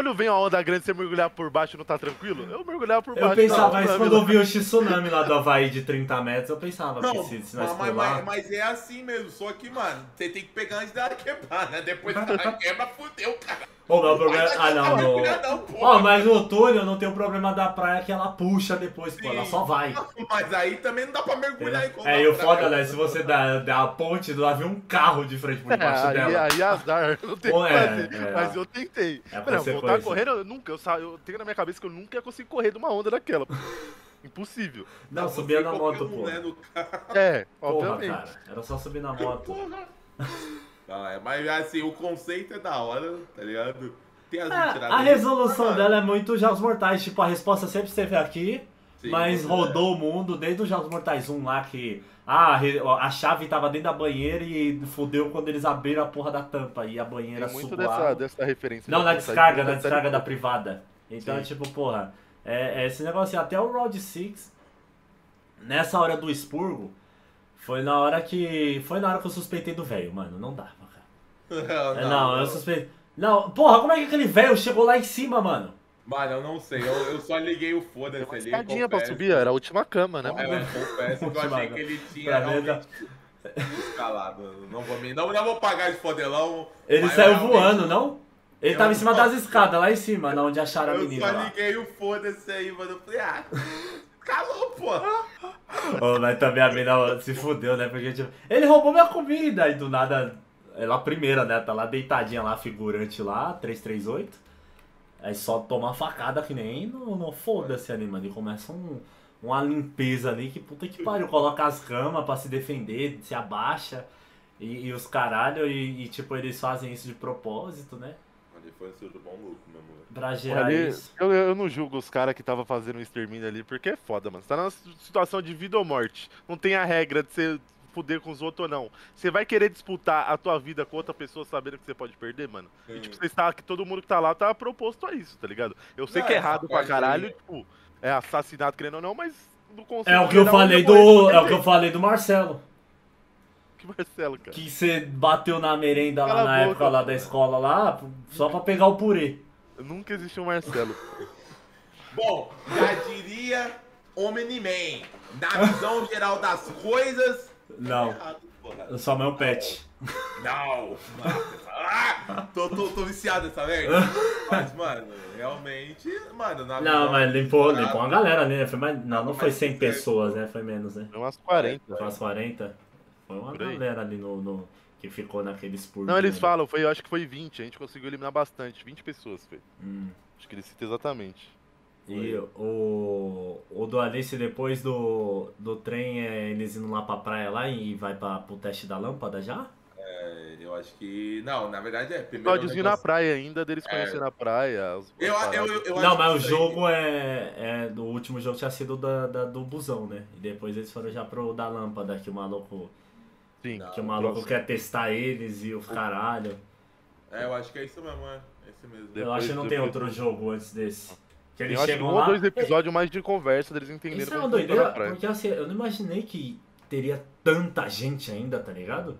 Quando vem uma onda grande, você mergulhar por baixo não tá tranquilo? Eu mergulhava por Eu baixo. pensava não, isso não, quando eu vi o X-Tsunami lá do Havaí de 30 metros, eu pensava Não, que se, se nós mas, mas, mas é assim mesmo, só que, mano, você tem que pegar antes dela quebrar, né? Depois ela quebra, fudeu, cara. Ô, meu problema... Mas Ah, não, não, no... não. Ó, mas no túnel não tem o problema da praia que ela puxa depois, pô, ela só vai. Mas aí também não dá pra mergulhar enquanto É, e o foda, né? Se você dá, dá a ponte, lá vem um carro de frente por debaixo É, aí, dela. aí azar, não tem o Pô, que é, fazer. é. Mas eu tentei. É a Não, voltar correndo, eu nunca. Eu, sa- eu tenho na minha cabeça que eu nunca ia conseguir correr de uma onda daquela. Impossível. Não, Você subia na moto, um, pô. né, no carro. É, Porra, obviamente. cara. Era só subir na moto. Não, é, mas assim, o conceito é da hora, tá ligado? Tem as É, a resolução Mano, dela é muito Jogos Mortais. Tipo, a resposta sempre esteve aqui, sim, mas é. rodou o mundo desde os Jogos Mortais 1 lá que. Ah, a chave tava dentro da banheira e fudeu quando eles abriram a porra da tampa e a banheira Tem muito dessa, dessa referência. Não, na descarga, de na descarga de- da privada. Então, Sim. tipo, porra, é, é esse negócio assim, até o Round 6, nessa hora do expurgo, foi na hora que. Foi na hora que eu suspeitei do velho, mano. Não dava, cara. Não, É, Não, eu suspeitei. Não, porra, como é que aquele velho chegou lá em cima, mano? Mano, eu não sei, eu, eu só liguei o foda-se Uma ali. escadinha pra subir, era a última cama, né? É, eu confesso que eu achei que ele tinha realmente escalado. Não vou, me, não, não vou pagar de fodelão. Ele eu saiu realmente- voando, não? Ele Eu tava em cima das escadas, lá em cima, na onde acharam a Eu menina só lá. liguei o foda-se aí, mano. Eu falei, ah, calou, pô. Ô, mas também a mina se fudeu, né? Porque, tipo, ele roubou minha comida e do nada. Ela a primeira, né? Tá lá deitadinha lá, figurante lá, 338. Aí só toma facada que nem no, no foda-se ali, mano. E começa um, uma limpeza ali que puta que pariu. Coloca as camas pra se defender, se abaixa. E, e os caralho, e, e, tipo, eles fazem isso de propósito, né? Ele foi um surdo bom louco, meu amor. Pra gerar Ali, isso. eu, eu não julgo os caras que tava fazendo o extermínio ali, porque é foda, mano. Você tá numa situação de vida ou morte. Não tem a regra de você fuder com os outros ou não. Você vai querer disputar a tua vida com outra pessoa sabendo que você pode perder, mano? E tipo, você está, que todo mundo que tá lá tá proposto a isso, tá ligado? Eu sei Não, que é essa errado pra caralho, aí- tipo, é assassinato querendo ou não, mas no conceito É o que eu falei do. É o que eu falei do Marcelo. Que Marcelo, cara? Que você bateu na merenda lá Cala na boca, época lá da escola lá, só pra pegar o purê. Nunca existiu um Marcelo. Bom, já diria Omni-Man. Na visão geral das coisas. Não. Errado, porra. Eu sou meu pet. Não! Ah, tô, tô, tô viciado nessa merda. Mas, mano, realmente, mano, na Não, mas limpou, limpou uma galera ali, né? Foi mais, não, não foi Mas 100 é- pessoas, né? Foi menos, né? Foi umas 40. Foi umas 40. Foi uma galera ali no, no- que ficou naqueles por. Não, eles falam, foi, eu acho que foi 20. A gente conseguiu eliminar bastante. 20 pessoas, foi. Hum. Acho que ele cita exatamente. E o, o do Alice, depois do, do trem, é eles indo lá pra praia lá e vai pra, pro teste da lâmpada já? É, eu acho que. Não, na verdade é. Primeiro Episódiozinho na negócio- praia ainda, deles É. conhecendo a praia. os- Eu, eu, eu, eu não, acho mas o jogo é, é. Do último jogo tinha sido da, da- do busão, né? E depois eles foram já pro da lâmpada, que o maluco. Sim. Não. Que o maluco quer testar eles e os caralho. É, eu acho que é isso mesmo, é. É isso mesmo. Eu Depois- acho que não tem depois- outro jogo antes desse. Que eles Eu acho chegam um lá. ou dois episódios mais de conversa deles entenderem Isso é uma doideira, praia. porque assim, eu não imaginei que teria tanta gente ainda, tá ligado?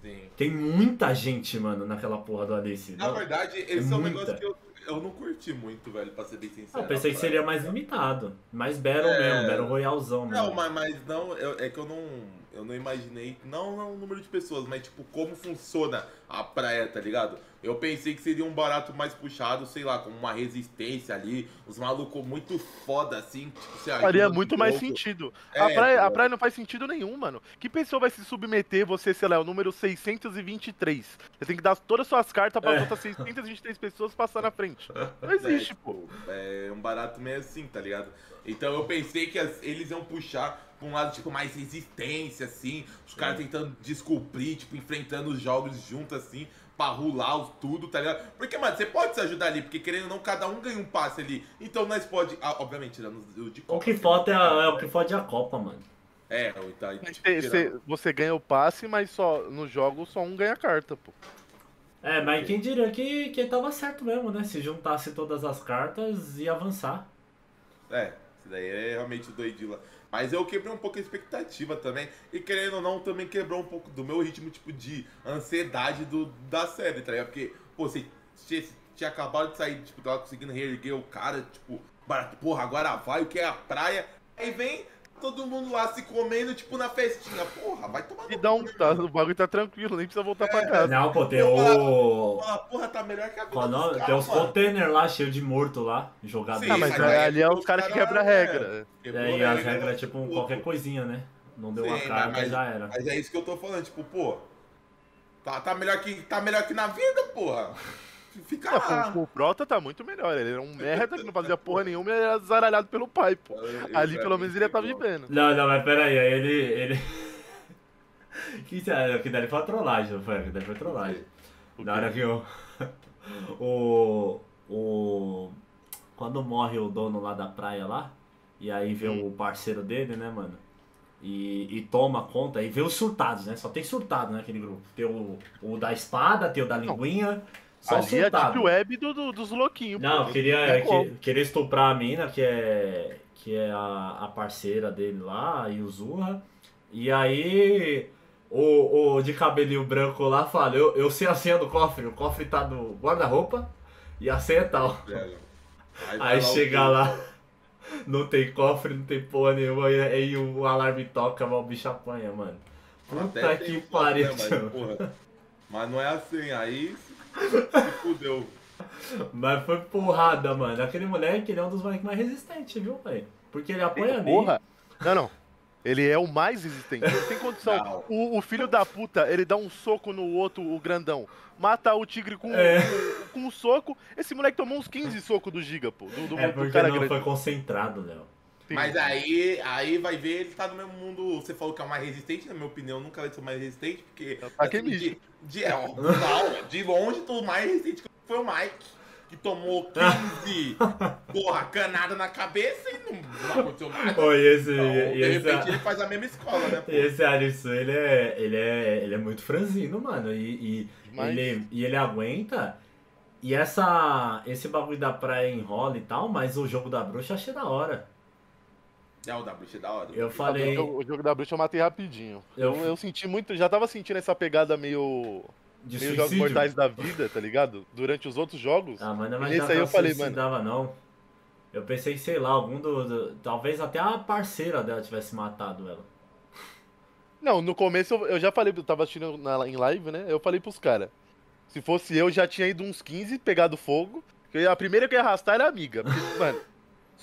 Sim. Tem muita gente, mano, naquela porra do Alice. Na Não- verdade, esse é, um muita. negócio que eu, eu não curti muito, velho, pra ser bem sincero. Eu pensei que seria mais limitado. Mais Battle É. mesmo, Battle Royalzão mesmo. Não, mas, mas não, eu- é que eu não, eu não imaginei, não, não o número de pessoas, mas tipo, como funciona a praia, tá ligado? Eu pensei que seria um barato mais puxado, sei lá, com uma resistência ali, os malucos muito foda assim, tipo, Faria muito um mais pouco. sentido. É, a, praia, a praia não faz sentido nenhum, mano. Que pessoa vai se submeter, você, sei lá, é o número 623? Você tem que dar todas as suas cartas pra É. outras 623 pessoas passar na frente. Não É, existe, tipo, pô. É um barato meio assim, tá ligado? Então eu pensei que as- eles iam puxar pra um lado, tipo, mais resistência, assim. Os caras tentando descobrir, tipo, enfrentando os jogos juntos, assim, pra rular os tudo, tá ligado? Porque, mano, você pode se ajudar ali, porque querendo ou não, cada um ganha um passe ali. Então nós pode, ah, obviamente, tirando o de O Copa. que assim, falta é, a- é o que fode a Copa, mano. É, aí, tipo, Você, ganha o passe, mas só no jogo só um ganha carta, pô. É, mas quem diria que, que tava certo mesmo, né? Se juntasse todas as cartas e avançar. É, isso daí é realmente doidinho lá. Mas eu quebrei um pouco a expectativa também. E querendo ou não, também quebrou um pouco do meu ritmo, tipo, de ansiedade do, da série, tá ligado? Porque, pô, você tinha, tinha acabado de sair, tipo, tava conseguindo reerguer o cara, tipo, porra, agora vai, o que é a praia? Aí vem todo mundo lá se comendo, tipo, na festinha. Porra, vai tomar E no dá cu, um. Tá, o bagulho tá tranquilo, nem precisa voltar É. pra casa. Não, pô, tem o. Porra, porra, tá melhor que a vida Qual o dos nome? caras, Tem os containers lá, cheio de morto lá, jogado Sim, Ah, mas aí, ali é os caras que cara- quebram a regra. Quebrou É, e as regra, regras, tipo, tipo, qualquer coisinha, né? Não deu uma Sim, carga, mas- já era. Mas é isso que eu tô falando, tipo, pô. Tá, tá, melhor, que, tá melhor que na vida, porra. Fica É, lá. o, o Prota tá muito melhor. Ele era um merda que não fazia porra nenhuma e era zaralhado pelo pai, pô. Ali pelo menos ele ia tá vivendo. Não, não, mas peraí, aí ele. ele... que isso é? Que dali foi uma trollagem, não foi? Que dali foi trollagem. Na hora que o. O. O. Quando morre o dono lá da praia lá, e aí vê Hum. o parceiro dele, né, mano? E, e toma conta, e vê os surtados, né? Só tem surtado naquele grupo. Tem o, o da espada, tem o da linguinha, só Ali é a deep web do, do- dos louquinhos. Não, pô. queria, que, queria estuprar a mina, que é, que é a, a parceira dele lá, a Yuzurra. E aí o, o de cabelinho branco lá fala, eu, eu sei a senha do cofre, o cofre tá no guarda-roupa e a senha é tal. Vai Aí o chega lá, não tem cofre, não tem porra nenhuma, e aí o alarme toca, mas o bicho apanha, mano. Puta Até que pariu, né, mas, mas não é assim, aí se fudeu. Mas foi porrada, mano. Aquele moleque, ele é um dos moleques mais resistentes, viu, velho? Porque ele apanha ali. Porra! Não, não. Ele é o mais resistente. Não tem condição. O, o filho da puta, ele dá um soco no outro, o grandão. Mata o tigre com, É. com, com um soco. Esse moleque tomou uns 15 socos do Giga, pô. Do, do, É do porque cara não grande. foi concentrado, Léo. Sim. Mas aí, aí vai ver, ele tá no mesmo mundo. Você falou que é o mais resistente, na minha opinião, nunca vai ser o mais resistente, porque. É Takemichi. de, de, é, ó, não, de longe, o mais resistente foi o Mike. Que tomou 15 porra, canada na cabeça e não, não aconteceu nada. Oi, esse, Então, e de esse, repente ele faz a mesma escola, né? Pô? esse Alisson, ele é, ele é, ele é muito franzino, mano. E, e, Demais. ele, e ele aguenta. E essa, esse bagulho da praia enrola e tal, mas o jogo da bruxa achei da hora. É, o da bruxa é da hora. Eu falei. O jogo da bruxa eu matei rapidinho. Eu- Eu, eu senti muito, já tava sentindo essa pegada meio. De meio jogos mortais da vida, tá ligado? Durante os outros jogos. Ah, mas não é E mais nesse aí eu falei, mano. dava não. Eu pensei, sei lá, algum do, do- Talvez até a parceira dela tivesse matado ela. Não, no começo eu, eu já falei, eu tava assistindo na, em live, né? Eu falei pros caras. Se fosse eu, já tinha ido uns 15, pegado fogo. A primeira que eu ia arrastar era a amiga. Porque, mano,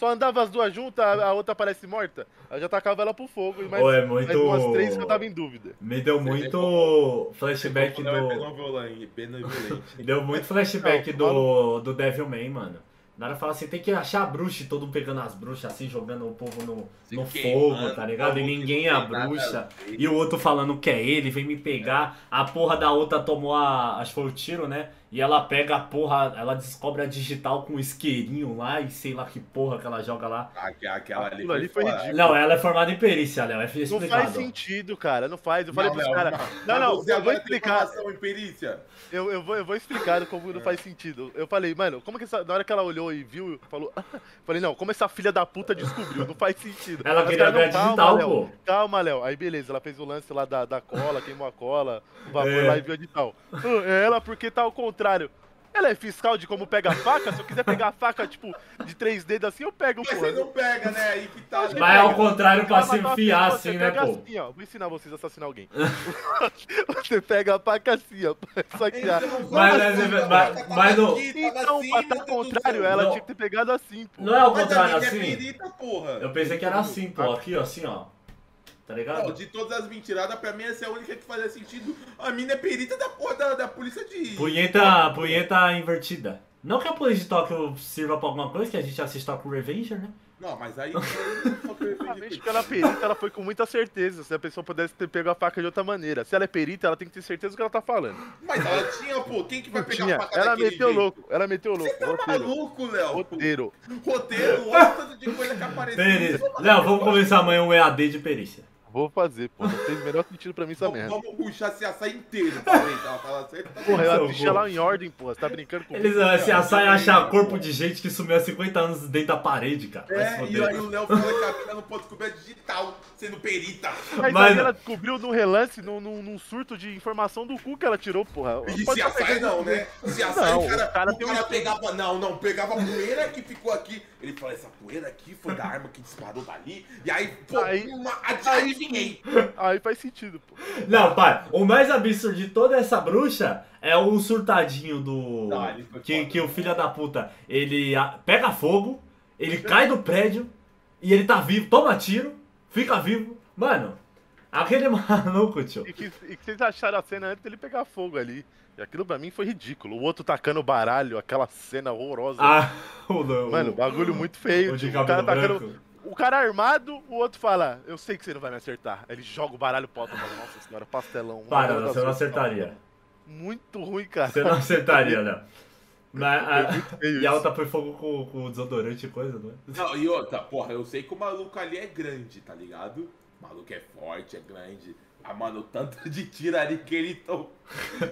só andava as duas juntas, a, outra parece morta. Eu já tacava ela pro fogo. Mais, Ou é muito- umas três que eu tava em dúvida. Me deu muito flashback é do. Deu muito flashback Não, do, do Devilman, mano. Na hora fala assim, tem que achar a bruxa e todo mundo pegando as bruxas assim, jogando o povo no, no fogo, tá ligado? E como ninguém é a bruxa. E o outro falando que é ele, vem me pegar. A porra da outra tomou a. Acho que foi o tiro, né? E ela pega a porra, ela descobre a digital com um isqueirinho lá e sei lá que porra que ela joga lá. Aque- Aquela ali ali foi ridículo. Não, ela é formada em perícia, Léo, é Não faz sentido, cara. Não faz. Eu falei Não, pros caras. Não, não, você eu vou explicar. em perícia. Eu, eu, vou, eu vou explicar como não faz sentido. Eu falei, mano, como que essa. Na hora que ela olhou e viu, falou. falei, não, como essa filha da puta descobriu? Não faz sentido. Ela Mas, queria ver a não, calma, digital, Léo. pô. Calma, Léo. Aí beleza, ela fez o lance lá da, da cola, queimou a cola, o vapor É. lá e viu a digital. Ah, É ela porque tá ao contrário. Ela é fiscal de como pega a faca? Se eu quiser pegar a faca, tipo, de três dedos assim, eu pego, Mas porra. você não pega, né? Aí que tá. Mas Mas é ao contrário pra se enfiar assim, né, pô? Assim, ó. Vou ensinar vocês a assassinar alguém. você pega a faca assim, ó. Só que a... Então, Mas- vamos assim, mas- a mas- tava mas não- tava Então, assim, pra tá ao contrário, ela Não. tinha que ter pegado assim, pô. Não é ao Mas contrário é assim? perita, porra. Eu pensei que era assim, pô. Aqui, ó, assim, ó. Tá Não, ligado? de todas as mentiradas, pra mim essa é a única que fazia sentido. A mina é perita da porra da, da polícia de. Punheta, punheta invertida. Não que a polícia de Tóquio sirva pra alguma coisa, que a gente assiste Tóquio Revenger, né? Não, mas aí. Realmente, ela é perita, ela foi com muita certeza. Se a pessoa pudesse ter pego a faca de outra maneira. Se ela é perita, ela tem que ter certeza do que ela tá falando. Mas ela tinha, pô. Quem que vai Não pegar tinha. a faca Ela meteu jeito? louco. Ela meteu louco. Tá Roteiro. maluco, Léo? Roteiro. Roteiro, olha o tanto de coisa que apareceu. Perícia. Léo, vamos começar amanhã um EAD de perícia. Vou fazer, pô. Não fez o menor sentido pra mim essa Vamos, merda. vamos puxar esse açaí inteiro pra ela certo. tá Porra, Seu eu assisti vô. ela em ordem, porra. Você tá brincando comigo? Eles uh, se assai achar corpo de gente que sumiu há 50 anos dentro da parede, cara. É, e aí o Léo fala que a mina não pode a digital, sendo perita. Mas, aí ela descobriu no relance, num, num, num surto de informação do cu que ela tirou, porra. E Pode se açaí não, né? Se açaí Não, o cara, o cara o tem cara um- pegava. Não, não, pegava a poeira que ficou aqui. Ele falou, essa poeira aqui foi da arma que disparou dali. E aí, pô, Aí- uma, adivinhei. Aí faz sentido, pô. Não, pai, o mais absurdo de toda essa bruxa é o surtadinho do. Não, que, foda. que o filho da puta ele pega fogo, ele cai do prédio e ele tá vivo, toma tiro, fica vivo. Mano, aquele maluco, tio. E que, e que vocês acharam a cena antes dele pegar fogo ali. E aquilo pra mim foi ridículo. O outro tacando baralho, aquela cena horrorosa. Ah, o, o, Mano, bagulho muito feio. o tipo, o cara tacando. O cara armado, o outro fala, eu sei que você não vai me acertar. Ele joga o baralho pro alto e fala, nossa senhora, pastelão. Para, você não acertaria. Muito ruim, cara. Você não acertaria, Léo. Mas, É a- muito feio e a isso. outra foi fogo com, com desodorante e coisa, não é? Não, e outra, porra, eu sei que o maluco ali é grande, tá ligado? O maluco é forte, é grande. Ah, mano, o tanto de tiro ali que ele tô.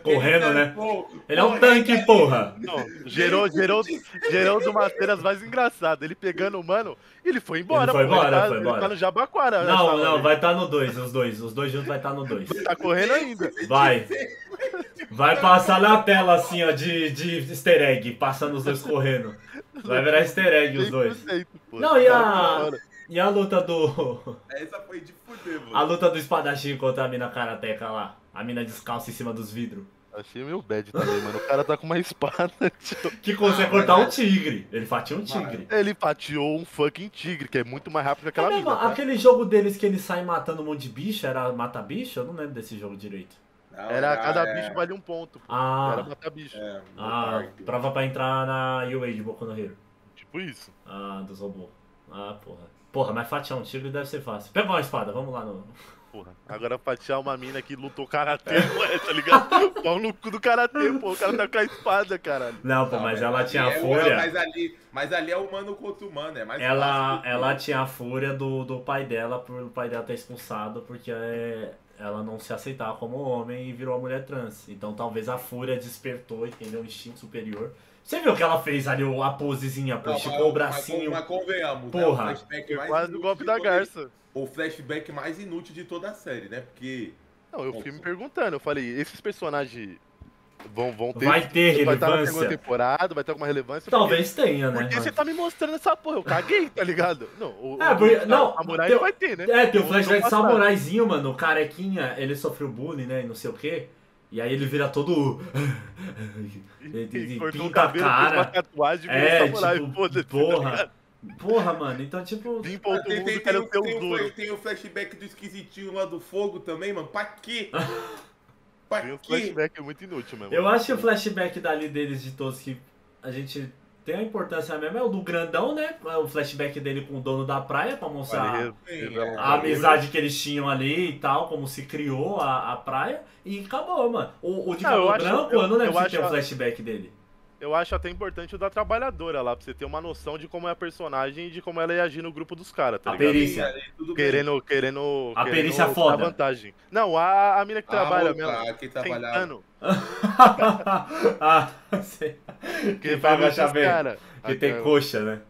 Correndo, ele né? tampou, Ele é um tanque, ali. porra. Não, gerou, gerou, gerou de umas cenas mais engraçadas. Ele pegando o mano, ele foi embora, Ele foi pô. embora, ele tá, foi ele embora. tá no Jabaquara. Não, nessa não, hora. vai estar no 2, os dois. Os dois juntos vai estar no 2. Tá correndo ainda. Vai. Vai passar na tela assim, ó, de, de easter egg, passando os dois correndo. Vai virar easter egg os dois. 100%, pô. Não, e Cara, a-. E a luta do. Essa foi de fuder, mano. A luta do espadachim contra a mina karateca lá. A mina descalça em cima dos vidros. Achei meio bad também, mano. O cara tá com uma espada, tio. Que consegue Ah, cortar mas um tigre. Ele fatia um tigre. Ele fatiou um fucking tigre, que é muito mais rápido que aquela É mesmo, mina. aquele jogo deles que eles saem matando um monte de bicho, era mata bicho? Eu não lembro desse jogo direito. Não, Era cada é- bicho vale um ponto. pô. Ah. Era matar bicho. É, Ah, parque. prova pra entrar na UA de Boku no Hero. Tipo isso. Ah, dos robôs. Ah, porra. Porra, mas fatiar um tigre deve ser fácil. Pega uma espada, vamos lá no. Porra. Agora fatiar uma mina que lutou karatê, ué, tá ligado? Pau no cu do karatê, pô. O cara tá com a espada, caralho. Não, pô, Não, mas é, ela tinha a é- fúria. Mas ali, mas ali é humano contra humano, é mais Ela, fácil. ela tinha a fúria do, do pai dela por o pai dela ter expulsado porque é, ela não se aceitava como homem e virou uma mulher trans. Então talvez a fúria despertou, entendeu? Um instinto superior. Você viu que ela fez ali o- a posezinha, pô? Esticou o mas- bracinho. Mas, mas convenhamos, Porra. né? O flashback mais Quase o inútil golpe da garça. O flashback mais inútil de toda a série, né? Porque. Não, eu fui me perguntando, eu falei, esses personagens vão, vão ter. Vai ter vai estar na segunda relevância? temporada, vai ter alguma relevância. Talvez tenha, Porque, né? porque você tá me mostrando essa porra, eu caguei, tá ligado? Não, o, É, porque- o não, samurai não vai ter, né? É, tem o flashback samuraizinho, mano. O carequinha, ele sofreu bullying, né? E não sei o quê. E aí ele vira todo. ele, ele Cortou o pinta a cabelo, fez uma cara. tatuagem, virou É, samurai, tipo, tá porra. Porra, mano. Então, tipo. Vim outro Tem, mundo, tem, tem, o- ter tem o o tem o flashback do esquisitinho lá do fogo também, mano. Pra quê? pra Tem quê? flashback muito inútil mesmo. Eu acho que o flashback dali deles de todos que a gente tem a importância mesmo é o do grandão, né? O flashback dele com o dono da praia pra mostrar Vale, Sim, revela um é. a amizade que eles tinham ali e tal, como se criou a, a praia. E acabou, mano. O, o de Não, acho- branco, eu- eu, não lembro eu se tem um a- flashback dele. Eu acho até importante o da trabalhadora lá, pra você ter uma noção de como é a personagem e de como ela ia agir no grupo dos caras, tá A ligado? perícia. Querendo, querendo. A querendo perícia foda. vantagem. Não, a, a mina que Ah, trabalha o mesmo. cara que trabalhava. Tentando. ah, sei. Que agachar bem. cara. Que tem coxa, né?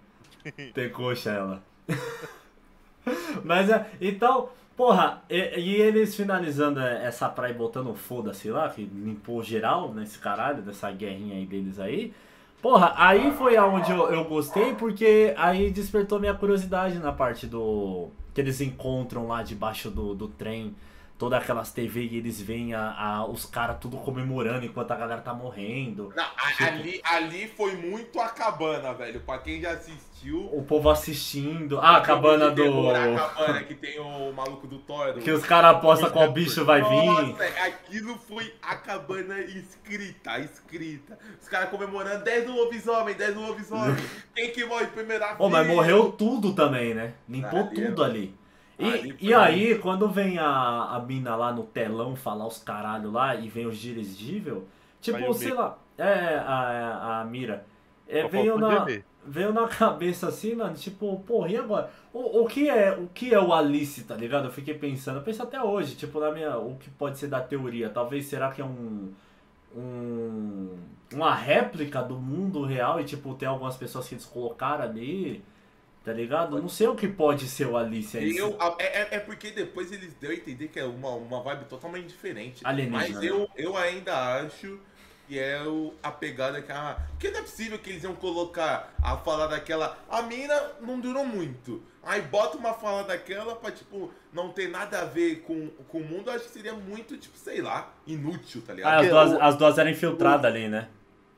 Tem coxa ela. Mas é, então, porra, e, e eles finalizando essa praia e botando foda-se lá, que limpou geral nesse caralho, dessa guerrinha aí deles aí. Porra, aí foi aonde eu, eu gostei, porque aí despertou minha curiosidade na parte do. que eles encontram lá debaixo do, do trem. Todas aquelas TV e eles veem a, a- os caras tudo comemorando enquanto a galera tá morrendo. Não, a- ali, ali foi muito a cabana, velho. Pra quem já assistiu. O povo assistindo. Ah, a cabana do. A cabana que tem o maluco do Thor. Que os caras apostam qual bicho vai vir. Nossa, aquilo foi a cabana escrita, escrita. Os caras comemorando 10 do lobisomem, 10 do lobisomem. Quem que morre primeiro? Ô, mas morreu tudo também, né? Limpou Ali, tudo ali. E, e aí, quando vem a, a mina lá no telão falar os caralho lá e vem os dirigível, tipo, Vai sei lá, é a, a Mira. É, Só veio, na, veio na cabeça assim, mano, tipo, porra, e agora? O, o, que é, o que é o Alice, tá ligado? Eu fiquei pensando, eu penso até hoje, tipo, na minha. O que pode ser da teoria? Talvez será que é um. um uma réplica do mundo real e, tipo, tem algumas pessoas que eles colocaram ali, tá ligado? Não sei o que pode ser o Alice aí. Eu, é, é- é porque depois eles deu a entender que é uma, uma vibe totalmente diferente. Alienígena, Mas né? eu, eu ainda acho que é o, a pegada que a. Porque não é possível que eles iam colocar a fala daquela. A mina não durou muito. Aí bota uma fala daquela pra, tipo, não ter nada a ver com, com o mundo. Eu acho que seria muito, tipo, sei lá, inútil, tá ligado? Ah, as duas, o- as duas eram infiltradas ali, né?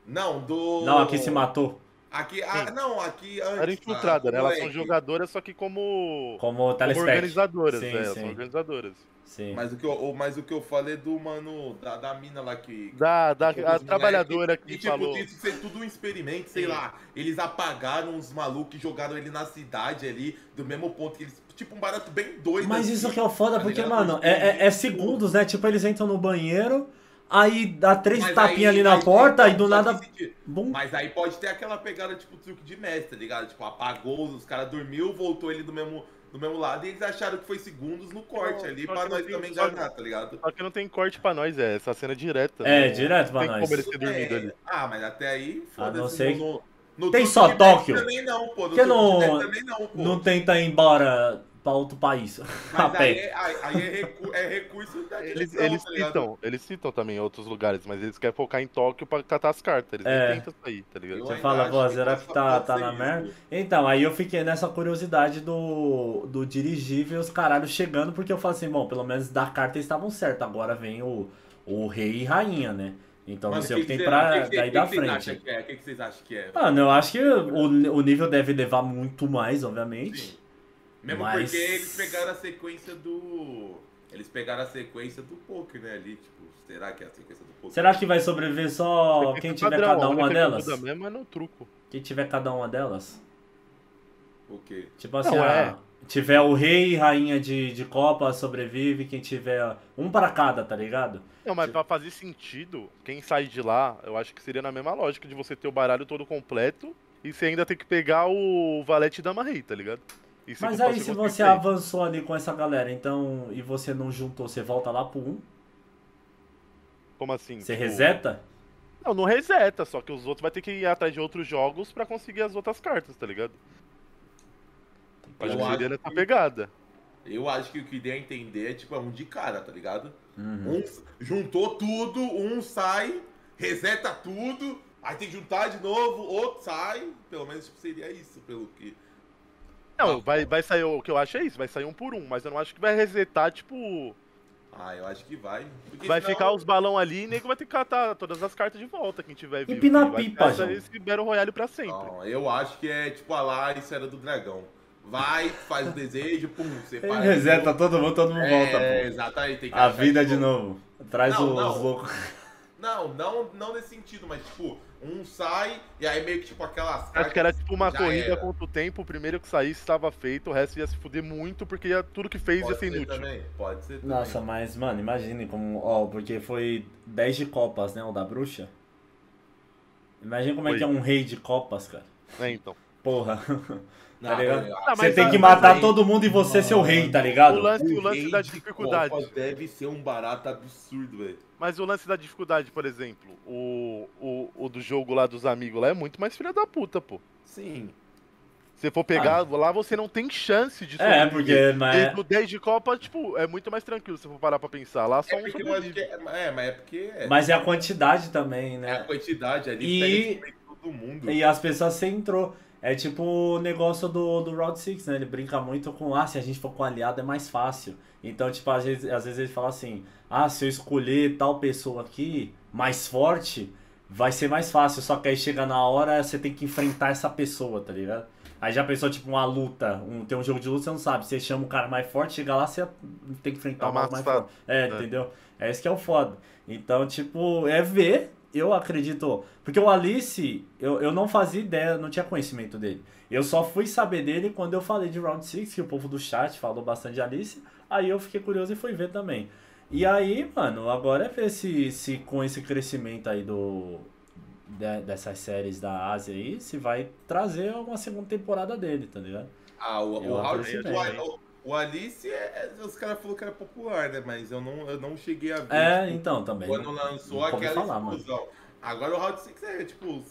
Não, do. Não, aqui se matou. Aqui, ah, Sim. não, aqui antes. Era infiltrada, ah, né? Elas são jogadoras, só que como. Como Como organizadoras, Sim, é, elas sim. são organizadoras. Sim. Mas o, que eu, o- mas o que eu falei do mano, da, da mina lá que. Da, da que a trabalhadora que e, tipo, falou. isso ser tudo um experimento, sei Sim. lá. Eles apagaram os malucos e jogaram ele na cidade ali, do mesmo ponto que eles. Tipo, um barato bem doido. Mas assim. isso que é o foda, tá porque, mano, é, é- é segundos, né? Tipo, eles entram no banheiro, aí dá três Mas tapinhas aí- ali na aí- porta, e do nada. Bum. Mas aí pode ter aquela pegada, tipo, truque de mestre, tá ligado? Tipo, apagou, os caras dormiu, voltou ele do mesmo, do mesmo lado e eles acharam que foi segundos no corte Não, ali pra nós tem- também enganar, tá ligado? Só que não tem corte pra nós, é essa cena direta. É, não- direto pra nós. É, ali. Ah, mas até aí, A não foda-se. ser no- no Tem só Tóquio? Também não, pô. No Que não- não, pô. Não tenta ir embora pra outro país. Mas aí, é, aí, aí é, recu- é recurso da Eles, eles tá citam, eles citam também outros lugares, mas eles querem focar em Tóquio pra catar as cartas. Eles É. tentam sair, tá ligado? Você fala, pô, que será que tá, tá na merda? Então, aí eu fiquei nessa curiosidade do, do dirigível, os caralhos chegando, porque eu falei assim, bom, pelo menos da carta eles estavam certos, agora vem o, o rei e rainha, né? Então não Mano, sei o que tem cê- pra que que- daí que da que frente. que é? O que que vocês acham que é? Mano, eu acho que o, o nível deve levar muito mais, obviamente. Sim. Mesmo Mas- porque eles pegaram a sequência do. Eles pegaram a sequência do poker, né? Ali, tipo, será que é a sequência do poker? Será que vai sobreviver só quem tiver Padrão, cada uma delas? mesmo é no truco. Quem tiver cada uma delas? O quê? Tipo assim, Não, ah, é. tiver o rei e rainha de, de Copa, sobrevive, quem tiver um pra cada, tá ligado? Não, mas pra fazer sentido, quem sai de lá, eu acho que seria na mesma lógica de você ter o baralho todo completo e você ainda tem que pegar o valete da Rei, tá ligado? Mas aí se você avançou ali com essa galera, então, e você não juntou, você volta lá pro 1, Como assim? você Tipo, reseta? Não, não reseta, só que os outros vai ter que ir atrás de outros jogos pra conseguir as outras cartas, tá ligado? Que acho seria nessa que- pegada. Eu acho que o que deu a entender é tipo, é um de cara, tá ligado? Uhum. Um juntou tudo, um sai, reseta tudo, aí tem que juntar de novo, outro sai. Pelo menos tipo, seria isso, pelo que. Não, vai, vai sair, o que eu acho é isso, vai sair um por um, mas eu não acho que vai resetar, tipo, Ah, eu acho que vai. Porque vai senão- ficar os balão ali e nego vai ter que catar todas as cartas de volta, quem tiver vivo. Empina E vai pipa, João. esse Battle Royale pra sempre. Não, eu acho que é tipo a Larissa era do dragão. Vai, faz o desejo, pum, você faz. reseta todo mundo, todo mundo volta, É, pô. exatamente. Tem que A vida de novo. Traz Não, os não. loucos. Não, não, não nesse sentido, mas tipo, um sai e aí meio que tipo aquelas Acho que era tipo uma corrida era. contra o tempo, o primeiro que saísse estava feito, o resto ia se fuder muito, porque ia- tudo que fez ia Pode ser ser inútil. também, pode ser também. Nossa, mas, mano, imagine como. Ó, porque foi 10 de Copas, né? O da bruxa. Imagina como é Foi. que é um rei de Copas, cara. É, então. Porra. Não, tá ligado? Ah, Você tem a- que matar todo mundo e você ser o rei, tá ligado? O lance, o lance da de dificuldade. Deve ser um barato absurdo, velho. Mas o lance da dificuldade, por exemplo, o, o, o do jogo lá dos amigos lá é muito mais filha da puta, pô. Sim. Se for pegar lá, você não tem chance de É, porque. Mas... Desde o 10 de Copa, tipo, é muito mais tranquilo se for parar pra pensar. Lá só É um sobrevive. que é, é, mas é porque é, Mas é a quantidade também, é a né? quantidade ali E- todo mundo. E as pessoas você entrou. É tipo o negócio do, do Round 6, né? Ele brinca muito com, ah, se a gente for com aliado é mais fácil. Então, tipo, às vezes, às vezes ele fala assim, ah, se eu escolher tal pessoa aqui, mais forte, vai ser mais fácil. Só que aí chega na hora, você tem que enfrentar essa pessoa, tá ligado? Aí já pensou, tipo, uma luta, um, tem um jogo de luta, você não sabe. Você chama o cara mais forte, chega lá, você tem que enfrentar o cara mais forte. É, entendeu? É isso que é o foda. Então, tipo, é ver, eu acredito. Porque o Alice, eu, eu não fazia ideia, não tinha conhecimento dele. Eu só fui saber dele quando eu falei de Round 6, que o povo do chat falou bastante de Alice. Aí eu fiquei curioso e fui ver também. E aí, mano, agora é ver se, se com esse crescimento aí do. de- dessas séries da Ásia aí, se vai trazer uma segunda temporada dele, tá ligado? Ah, o, Eu o, o, o- o Alice, é- é- os caras falaram que era popular, né? Mas eu não, eu não cheguei a ver. É, tipo, então também. Quando lançou ouvi aquela falar, mano. explosão. Agora o Round 6 é tipo.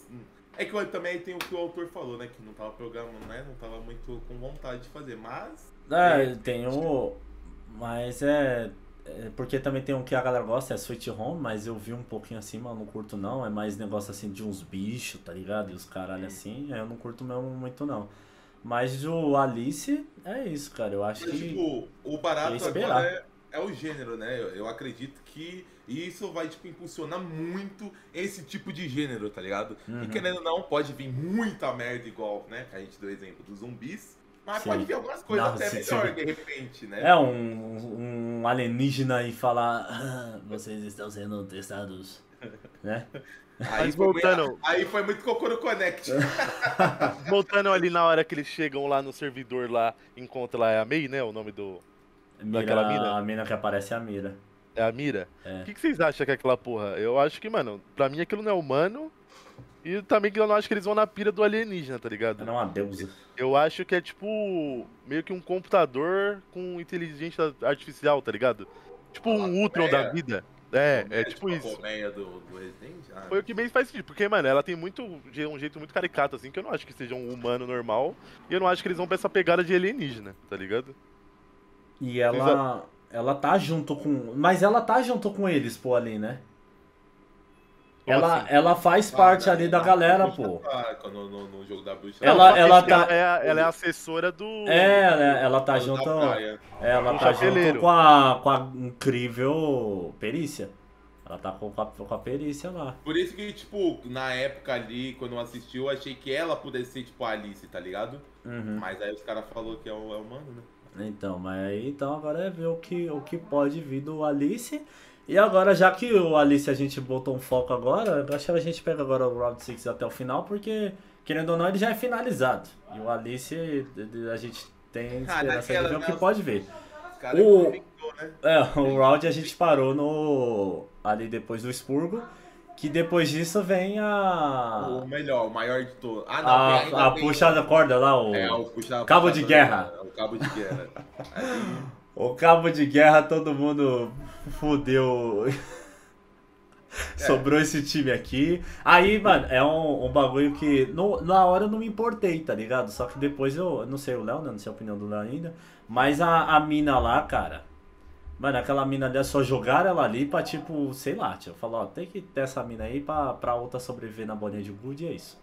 É que também tem o que o autor falou, né? Que não tava programando, né? Não tava muito com vontade de fazer. Mas. É, tem o. Mas é. é Porque também tem um que a galera gosta, é Sweet Home, mas eu vi um pouquinho assim, mas eu não curto não. É mais negócio assim de uns bichos, tá ligado? E os caralho assim, aí eu não curto mesmo muito não. Mas o Alice é isso, cara. Eu acho Mas, que. tipo, o barato agora é, é o gênero, né? Eu, eu acredito que isso vai, tipo, impulsionar muito esse tipo de gênero, tá ligado? Uhum. E querendo ou não, pode vir muita merda igual, né? Que a gente deu exemplo dos zumbis. Mas Sim. pode vir algumas coisas Não, até sim, melhor, sim. de repente, né? É um, um alienígena e falar. "Ah, vocês estão sendo testados. Né? Aí, Mas foi muito, voltando- aí foi muito Kokoro Connect. Voltando ali na hora que eles chegam lá no servidor lá, encontra lá é a Mei, né? O nome do. Daquela Mira, mina? A mina que aparece é a Mira. É a Mira. É. O que, que vocês acham que é aquela porra? Eu acho que, mano, pra mim aquilo não é humano. E também que eu não acho que eles vão na pira do alienígena, tá ligado? Ela é uma deusa. Eu acho que é tipo. meio que um computador com inteligência artificial, tá ligado? Tipo um Ultron da colmeia. vida. É, é tipo a isso. colmeia do, do Resident. Ah, Foi o que bem faz sentido, porque, mano, ela tem muito um jeito muito caricato, assim, que eu não acho que seja um humano normal. E eu não acho que eles vão pra essa pegada de alienígena, tá ligado? E ela. Ela tá junto com. Mas ela tá junto com eles, pô, ali, né? Ela, assim? ela faz ah, parte ali da galera, pô. tá, No, no, no jogo da bruxa. Ela- ela esse- tá- é, a- ela é assessora do. É, ela, ela tá junto. praia. Ela Um tá junto com a, com a incrível perícia. Ela tá com a, com a perícia lá. Por isso que, tipo, na época ali, quando eu assisti, eu achei que ela pudesse ser, tipo, a Alice, tá ligado? Uhum. Mas aí os caras falaram que é o, é o humano, né? Então, mas aí então agora é ver o que, o que pode vir do Alice. E agora, já que o Alice a gente botou um foco agora, eu acho que a gente pega agora o Round 6 até o final, porque, querendo ou não, ele já é finalizado. E o Alice, a gente tem esperança de ver o que pode ver. O- né? É, o round a gente parou no. ali depois do expurgo. Que depois disso vem a. O melhor, o maior de todos. Ah, não, A, ainda a puxa da corda lá, o. É, o puxa Cabo de guerra. O cabo de guerra. Aí, O cabo de guerra, todo mundo fudeu. Sobrou esse time aqui. Aí, mano, é um, um bagulho que no, na hora eu não me importei, tá ligado? Só que depois eu, não sei o Léo, né? Não sei a opinião do Léo ainda. Mas a, a mina lá, cara. Mano, aquela mina ali é só jogar ela ali pra tipo, sei lá, tio. Falar, ó, tem que ter essa mina aí pra, pra outra sobreviver na bolinha de gude e é isso.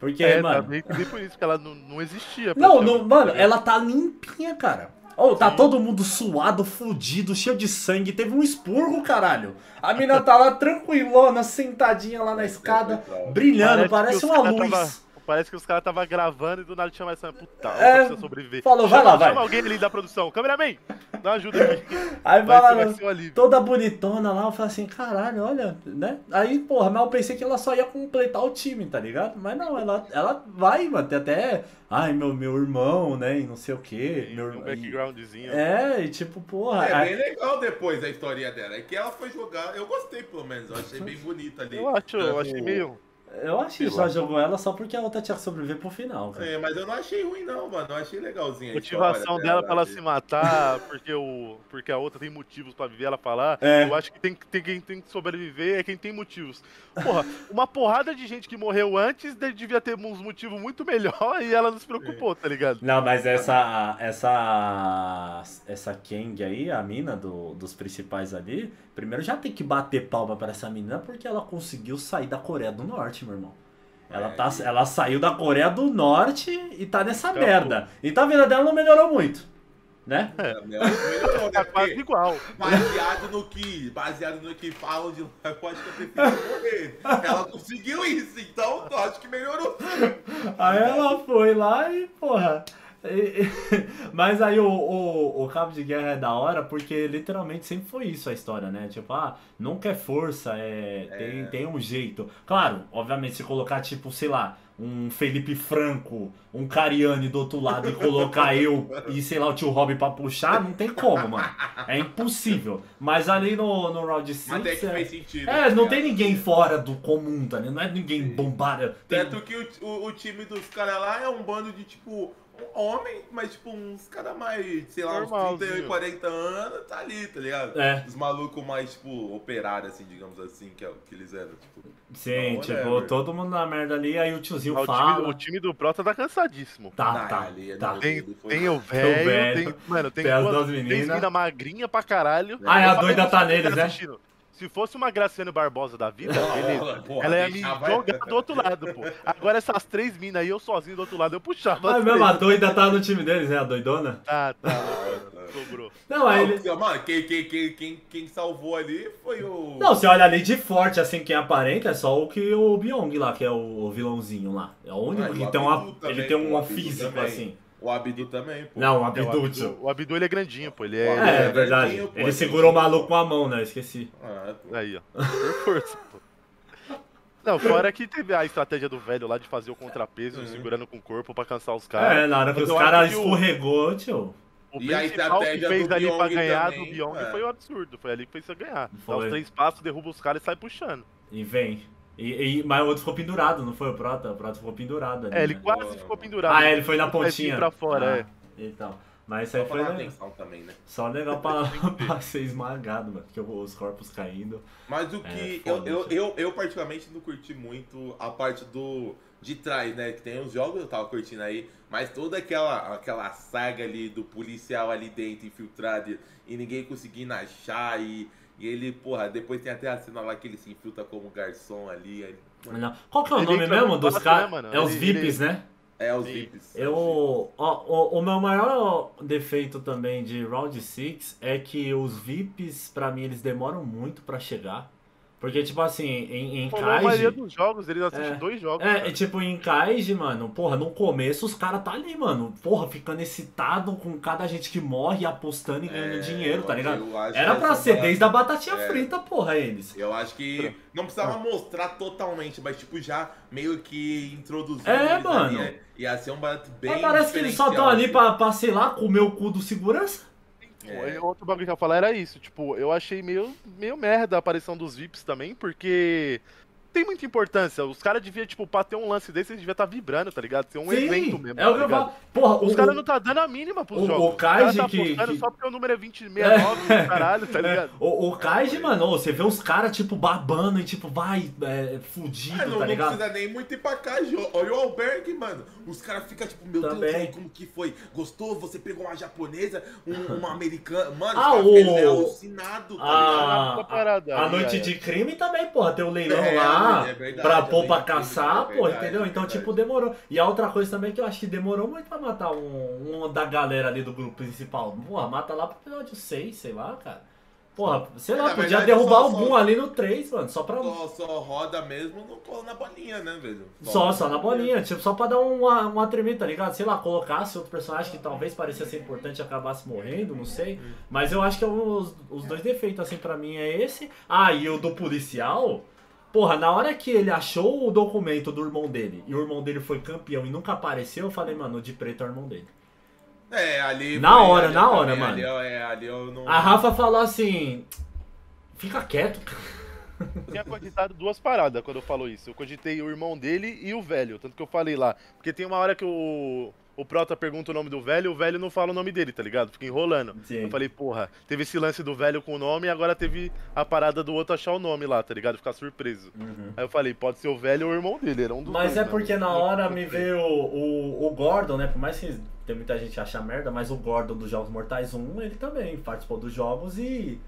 Porque, É, mano. tá meio por isso que ela não, não existia. Não, não, mano, tá ela tá limpinha, cara. Oh, tá Sim. todo mundo suado, fudido, cheio de sangue. Teve um expurgo, caralho. A mina tá lá tranquilona, sentadinha lá na escada, brilhando, parece, os uma luz. tava- parece que os caras estavam gravando e do nada chama essa puta, É, precisa sobreviver. falou, vai Chama- lá, vai. Chama alguém ali da produção. Cameraman, dá uma ajuda aqui. Aí Vai vai ser, lá, vai um toda bonitona lá, eu falei assim, caralho, olha, né? Aí, porra, mas eu pensei que ela só ia completar o time, tá ligado? Mas não, ela, ela vai, mano, tem até, ai, meu, meu irmão, né, e não sei o quê. E Meu, um e- backgroundzinho. é, e tipo, porra. É aí- bem legal depois a historinha dela. É que ela foi jogar. Eu gostei, pelo menos. Eu achei bem bonita ali. Eu acho, eu achei meio. Eu acho que só jogou ela só porque a outra tinha que sobreviver pro final, cara. É, mas eu não achei ruim, não, mano. Eu achei legalzinho. a Motivação dela pra ela se matar, porque, o, porque a outra tem motivos pra viver, ela falar. É. Eu acho que tem, tem, quem tem que sobreviver é quem tem motivos. Porra, uma porrada de gente que morreu antes de- devia ter uns motivos muito melhor e ela não se preocupou, tá ligado? Não, mas essa. Essa. Essa Kang aí, a mina do, dos principais ali, primeiro já tem que bater palma pra essa menina porque ela conseguiu sair da Coreia do Norte, meu irmão. Ela, É, tá, e- ela saiu da Coreia do Norte e tá nessa Acabou. merda. Então a vida dela não melhorou muito. Né? É, melhorou, né? Tá quase igual. Baseado no que. Baseado no que falam de lá, eu acho que eu prefiro morrer. Ela conseguiu isso, então eu acho que melhorou. Aí ela foi lá e, porra. Mas aí o, o, o Cabo de Guerra é da hora porque literalmente sempre foi isso a história, né? Tipo, ah, nunca é força, é, Tem, tem um jeito. Claro, obviamente, se colocar, tipo, sei lá, um Felipe Franco, um Cariani do outro lado e colocar eu e, sei lá, o tio Rob pra puxar, não tem como, mano. É impossível. Mas ali no, no Round 6. Até que é... fez sentido. É, não tá tem ligado? ninguém fora do comum, tá ligado? Não é ninguém bombado. Tem... Tanto que o, o, o time dos caras lá é um bando de tipo. Um homem, mas tipo uns caras mais, sei lá, uns 30 e Normalzinho. 40 anos, tá ali, tá ligado? É. Os malucos mais, tipo, operários, assim, digamos assim, que, é o que eles eram. Tipo, Sim, tipo, todo mundo na merda ali, aí o tiozinho Ah, o, fala. time, o time do Prota tá cansadíssimo. Tá, na tá, ali, tá. Tem, tem o velho. tem, mano, tem, Tem as duas, meninas. mina magrinha pra caralho. Ah, é a doida tá neles, tá né? Se fosse uma Graciane Barbosa da vida, Não, beleza. porra, Ela ia me jogar do outro lado, pô. Agora essas três minas aí, eu sozinho do outro lado, eu puxava. Ah, as mesmo, a doida tá no time deles, né? A doidona. Tá, tá. Sobrou. Não, aí ele. Mano, quem, quem, quem, quem, quem salvou ali foi o. Não, você olha ali de forte, assim, quem aparenta é só o que o Byong lá, que é o vilãozinho lá. É o único Ah, que tem uma. Ele tem um físico também. assim. O Abdu também, pô. Não, o É, o Abdu, Abdu, tio. o Abdu, ele é grandinho, pô. Ele O é. Abdu É, é é verdade. grandinho, pô, Ele é segurou o maluco com a mão, né? Eu esqueci. Ah, pô. Aí, ó. Por força, pô. Não, fora que teve a estratégia do velho lá de fazer o contrapeso, Uhum. segurando com o corpo pra cansar os É, caras. na hora que os caras o- escorregou, tio. O E a que fez do ali pra Byong ganhar também, do Byong é. foi o absurdo. Foi ali que fez você ganhar. Dá Foi. os três passos, derruba os caras e sai puxando. E vem. E, e- mas o outro ficou pendurado, não foi o Prota? O Prota ficou pendurado ali. É, ele né? quase ficou pendurado. Ah, é, ele foi na pontinha. pra fora, Ah, é. Então. Mas isso aí foi legal. atenção também, né? só legal pra, pra ser esmagado, mano. Porque os corpos caindo. Mas o É, que foda, eu, eu, eu, eu particularmente não curti muito a parte do de trás, né? Que tem uns jogos eu tava curtindo aí, mas toda aquela, aquela saga ali do policial ali dentro, infiltrado, e, e ninguém conseguindo achar, e, e ele, porra, depois tem até a cena lá que ele se infiltra como garçom ali. aí- Não. Qual que é o Ele nome mesmo dos caras? né, é os Ele- VIPs, né? É, os Sim. VIPs. Eu, ó, o, o meu maior defeito também de Round 6 é que os VIPs, pra mim, eles demoram muito pra chegar. Porque, tipo assim, em, em Pô, a maioria Kaiji... dos jogos, eles assistem É. dois jogos. É, cara. e tipo, em Kaiji, mano, porra, no começo os caras tá ali, mano, porra, ficando excitado com cada gente que morre, apostando e ganhando É, dinheiro, tá ligado? Era pra essa ser parada- desde a batatinha É. frita, porra, eles. Eu acho que não precisava mostrar totalmente, mas tipo, já meio que introduzir. É, mano. ali, é. Ia ser um barato bem. Mas parece que eles só estão diferencial, ali pra, pra, sei lá, comer o cu do segurança. É. Outro bagulho que eu ia falar era isso. Tipo, eu achei meio, meio merda a aparição dos VIPs também, porque tem muita importância. Os caras deviam, tipo, pra ter um lance desse, eles deviam estar vibrando, tá ligado? Ser um Sim, evento mesmo. É o tá que eu ligado? falo. Porra, Os caras não tá dando a mínima pros o- jogos. o Kaiji tá que- que- só porque o número é 2069, caralho, tá ligado? O, o Kaiji, mano, você vê os caras, tipo, babando e, tipo, vai, é, fudido, Ah, não, tá não ligado? precisa nem muito ir pra Jô. Olha o Albergue, mano. Os caras ficam tipo, meu Também. Deus, como que foi? Gostou? Você pegou uma japonesa, um- uma americana. Mano, Ah, os caras o- ficam alucinados, tá ligado? A, Essa parada a aí, noite de crime também, porra, tem o leilão É, lá é verdade, pra a pôr noite pra de crime, caçar, é pô, entendeu? é Então, verdade. tipo, demorou. E a outra coisa também que eu acho que demorou muito pra matar um, um da galera ali do grupo principal. Porra, mata lá pro episódio 6, sei lá, cara. Porra, sei É, lá, podia verdade, derrubar só- Boom só- ali no 3, mano, só pra... Só, só roda mesmo no, colo- na bolinha, né, velho? Só, só na bolinha, tipo, só pra dar uma, uma tremida, tá ligado? Sei lá, colocasse outro personagem que talvez parecia ser importante e acabasse morrendo, não sei. Mas eu acho que é os, os dois defeitos, assim, pra mim é esse. Ah, e o do policial, porra, na hora que ele achou o documento do irmão dele e o irmão dele foi campeão e nunca apareceu, eu falei, mano, o de preto é o irmão dele. É, ali. Na foi- hora, ali na também, hora, mano. Ali, é, ali eu não. A Rafa falou assim. Fica quieto, cara. Eu tinha cogitado duas paradas quando eu falo isso. Eu cogitei o irmão dele e o velho. Tanto que eu falei lá. Porque tem uma hora que o, o Prota pergunta o nome do velho e o velho não fala o nome dele, tá ligado? Fica enrolando. Sim. Eu falei, porra, teve esse lance do velho com o nome e agora teve a parada do outro achar o nome lá, tá ligado? Ficar surpreso. Aí eu falei, pode ser o velho ou o irmão dele. Era um dos Uhum. Mas dois, é né? porque na hora me veio o, o Gordon, né? Por mais que tem muita gente que acha merda, mas o Gordon dos Jogos Mortais 1, ele também participou dos jogos e.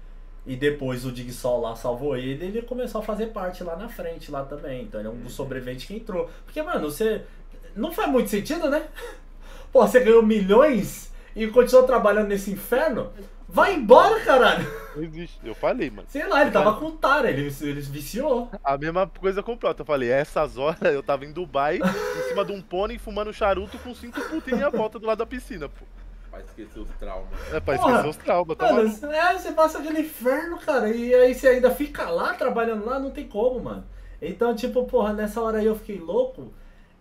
E depois o Dig Sol lá salvou ele ele começou a fazer parte lá na frente, lá também. Então ele é um dos sobreviventes que entrou. Porque, mano, você. Não faz muito sentido, né? Pô, você ganhou milhões e continuou trabalhando nesse inferno? Vai embora, caralho! Não existe. Eu falei, mano. Sei lá, ele tava com Tara, ele, ele viciou. A mesma coisa com o Prota. Eu falei, essas horas eu tava em Dubai, em cima de um pônei, fumando charuto com cinco putinhas à volta do lado da piscina, pô. Pra esquecer os traumas. É pra Porra. esquecer os traumas, tá Mano, maluco? é, você passa aquele inferno, cara, e aí você ainda fica lá trabalhando lá, não tem como, mano. Então, tipo, porra, nessa hora aí eu fiquei louco.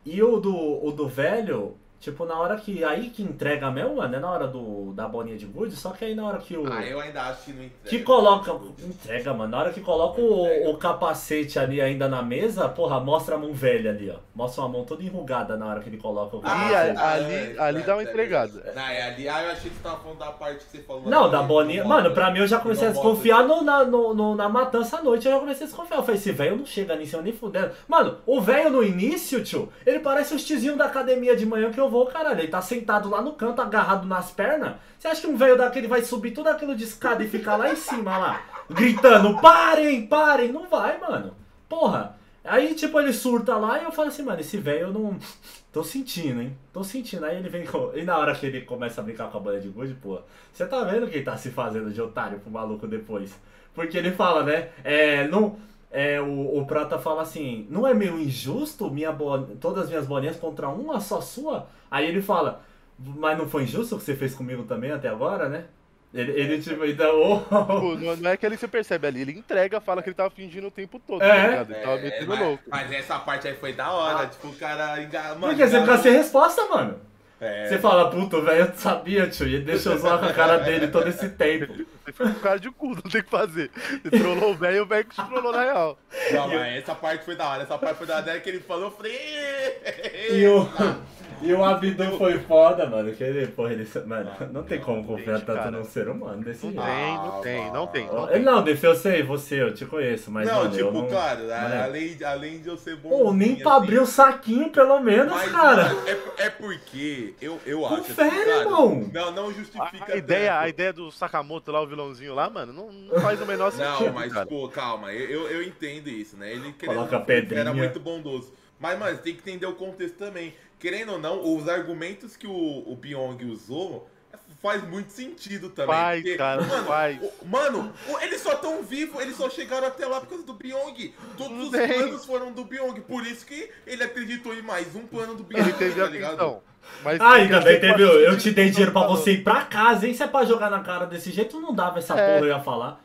E o do, o do velho, tipo, na hora que. Aí que entrega mesmo, mano, é na hora do, da bolinha de gude, só que aí na hora que o. Ah, eu ainda acho que não entrega. Que coloca. Entrega, mano. Na hora que coloca o, o capacete ali ainda na mesa, porra, mostra a mão velha ali, ó. Mostra uma mão toda enrugada na hora que ele coloca o Ah, capacete. ali- ali dá uma entregada. Não, é ali, ah, eu achei que você tava falando da parte que você falou. Não, ali, da bolinha. não Mano, pra mim eu já comecei a desconfiar no, na, no, no- na matança à noite. Eu já comecei a desconfiar. Eu falei, esse velho não chega nisso, eu nem fudendo. Mano, o velho no início, tio, ele parece os tizinhos da academia de manhã que eu vou, caralho. Ele tá sentado lá no canto, agarrado nas pernas. Você acha que um velho daquele vai subir tudo aquilo de escada e ficar lá em cima, lá, gritando, parem, parem? Não vai, mano. Porra. Aí, tipo, ele surta lá e eu falo assim, mano, esse velho eu não. Tô sentindo, hein? Tô sentindo. Aí ele vem. E na hora que ele começa a brincar com a bola de gude, pô, você tá vendo quem tá se fazendo de otário pro maluco depois. Porque ele fala, né? É. Não. É, o, o Prata fala assim, não é meio injusto minha bo... todas as minhas bolinhas contra uma só sua? Aí ele fala, mas não foi injusto o que você fez comigo também até agora, né? Ele, ele tipo, então. Tipo, não, é que ele se percebe ali, ele entrega, fala que ele tava fingindo o tempo todo, É. tá ligado? Ele tava É, metendo mas, louco. mas essa parte aí foi da hora, tipo, o cara enga... Mano, Porque você fica enganou- sem resposta, mano. É, Você fala, puto, velho, eu sabia, tio. E ele deixou zoar com a cara dele todo esse tempo. Você fica com cara de cu, não tem o que fazer. Você trollou o velho e o velho que te trollou na real. Não, mas essa parte foi da hora. Essa parte foi da hora que ele falou, eu falei. E o, e o Abdu foi foda, mano. Que ele, porra, ele. Mano, não tem como confiar tanto cara. num ser humano desse Não jeito. tem, não tem, não tem. Não Ele não, Def, eu sei, você, eu te conheço, mas. não, mano, tipo, eu não... claro, Mano, além, além de eu ser bom. Pô, nem pra abrir o saquinho, pelo menos, Mas, cara. mano, é, é porque eu, eu acho. Confere, assim, cara, irmão. Não, não justifica. A ideia, a ideia do Sakamoto lá, o vilãozinho lá, mano, não, não faz o menor sentido, Não, mas, cara. pô, calma, eu, eu, eu entendo isso, né? Ele querendo Coloca não, pedrinha. era muito bondoso. Mas, mano, tem que entender o contexto também. Querendo ou não, os argumentos que o, o Pyong usou faz muito sentido também. Faz, porque, cara, mano, faz. o- mano, o- eles só tão vivos, eles só chegaram até lá por causa do Pyong. Todos os Bem. planos foram do Pyong, por isso que ele acreditou em mais um plano do Pyong, Ele teve tá ligado? atenção. Mas Ah, também sempre teve. Eu sentido te dei dinheiro pra você ir pra casa, hein? Se é pra jogar na cara desse jeito, não dava essa É. porra, eu ia falar.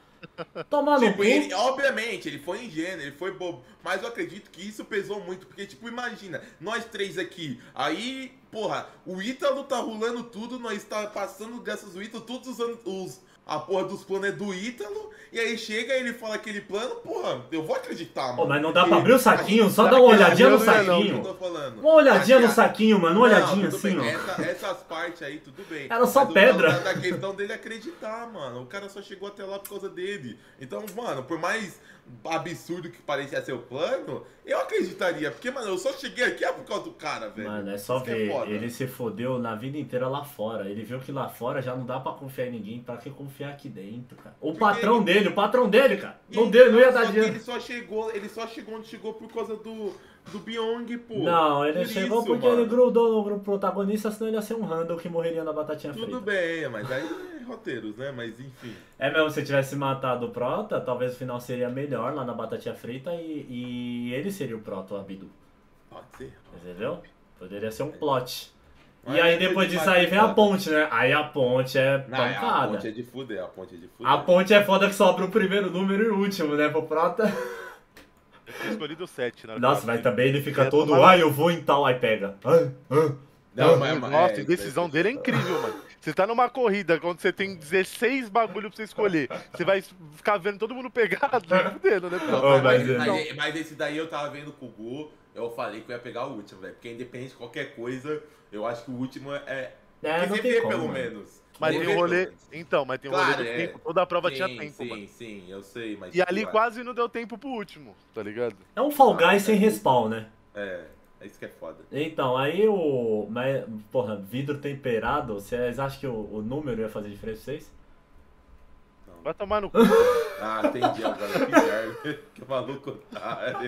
Tomar no Tipo, cu. ele, obviamente, ele foi ingênuo, ele foi bobo. Mas eu acredito que isso pesou muito. Porque, tipo, imagina, nós três aqui. Aí, porra, o Ítalo tá rolando tudo, nós tá passando graças ao Ítalo todos os. Os, a porra dos planos é do Ítalo, e aí chega e ele fala aquele plano, porra, eu vou acreditar, mano. Pô, mas não dá pra abrir o saquinho, só dá uma é olhadinha no não não, saquinho. falando. Uma olhadinha no cara, saquinho, mano. Uma olhadinha não, assim, ó. essa- essas partes aí, tudo bem. Era só Mas pedra. Da, da questão dele acreditar, mano. O cara só chegou até lá por causa dele. Então, mano, por mais absurdo que parecia ser o plano, eu acreditaria. Porque, mano, eu só cheguei aqui é por causa do cara, velho. Mano, é só Isso que ver. foda. ele se fodeu na vida inteira lá fora. Ele viu que lá fora já não dá pra confiar em ninguém. Pra que confiar aqui dentro, cara? O Porque patrão ele- dele, o patrão dele, cara. Não, deu, não ia dar dinheiro. Ele só chegou, ele só chegou onde chegou por causa do, do Byong, pô. Não, ele chegou porque mano. ele grudou no grupo protagonista, senão ele ia ser um Randall que morreria na batatinha Tudo frita. bem, mas aí é roteiros, né? Mas enfim. É mesmo, se tivesse matado o Prota, talvez o final seria melhor lá na batatinha frita e, e ele seria o Prota, o Abidu. Pode ser. Entendeu? Poderia ser um plot. Mas e aí depois depois de disso aí vem a ponte, né? Aí a ponte é Não, é, a pancada. ponte é de fuder, a ponte é de fuder. A ponte é foda que sobra o primeiro número e o último, né? Pro Prota. Eu tinha escolhido o 7, na Nossa, mas também ele fica É, todo, tomara- ai, eu vou em tal, aí pega. Ai, ai. Não, Ah, mas, mas- Nossa, é, a decisão isso dele é incrível, mano. Você tá numa corrida onde você tem 16 bagulho pra você escolher. Você vai ficar vendo todo mundo pegar, tá fudendo, né? Não, mas, mas mas, é- mas- esse daí eu tava vendo com o Gu, eu falei que eu ia pegar o último, velho. Porque independente de qualquer coisa, eu acho que o último é. É, não tem como. pelo mano. menos. Mas Rever, tem o rolê. Então, mas tem o Claro, rolê do é. tempo. Toda a prova sim, tinha tempo, sim, mano. sim, eu sei, mas. E ali quase não deu tempo pro último, tá ligado? É um Fall Ah, Guys sem é. respawn, né? É, é isso que é foda. Então, aí o. Mas, porra, vidro temperado, vocês acham que o, o número ia fazer diferença pra vocês? Vai tomar no cu. Ah, entendi agora. Que merda. Que maluco tá.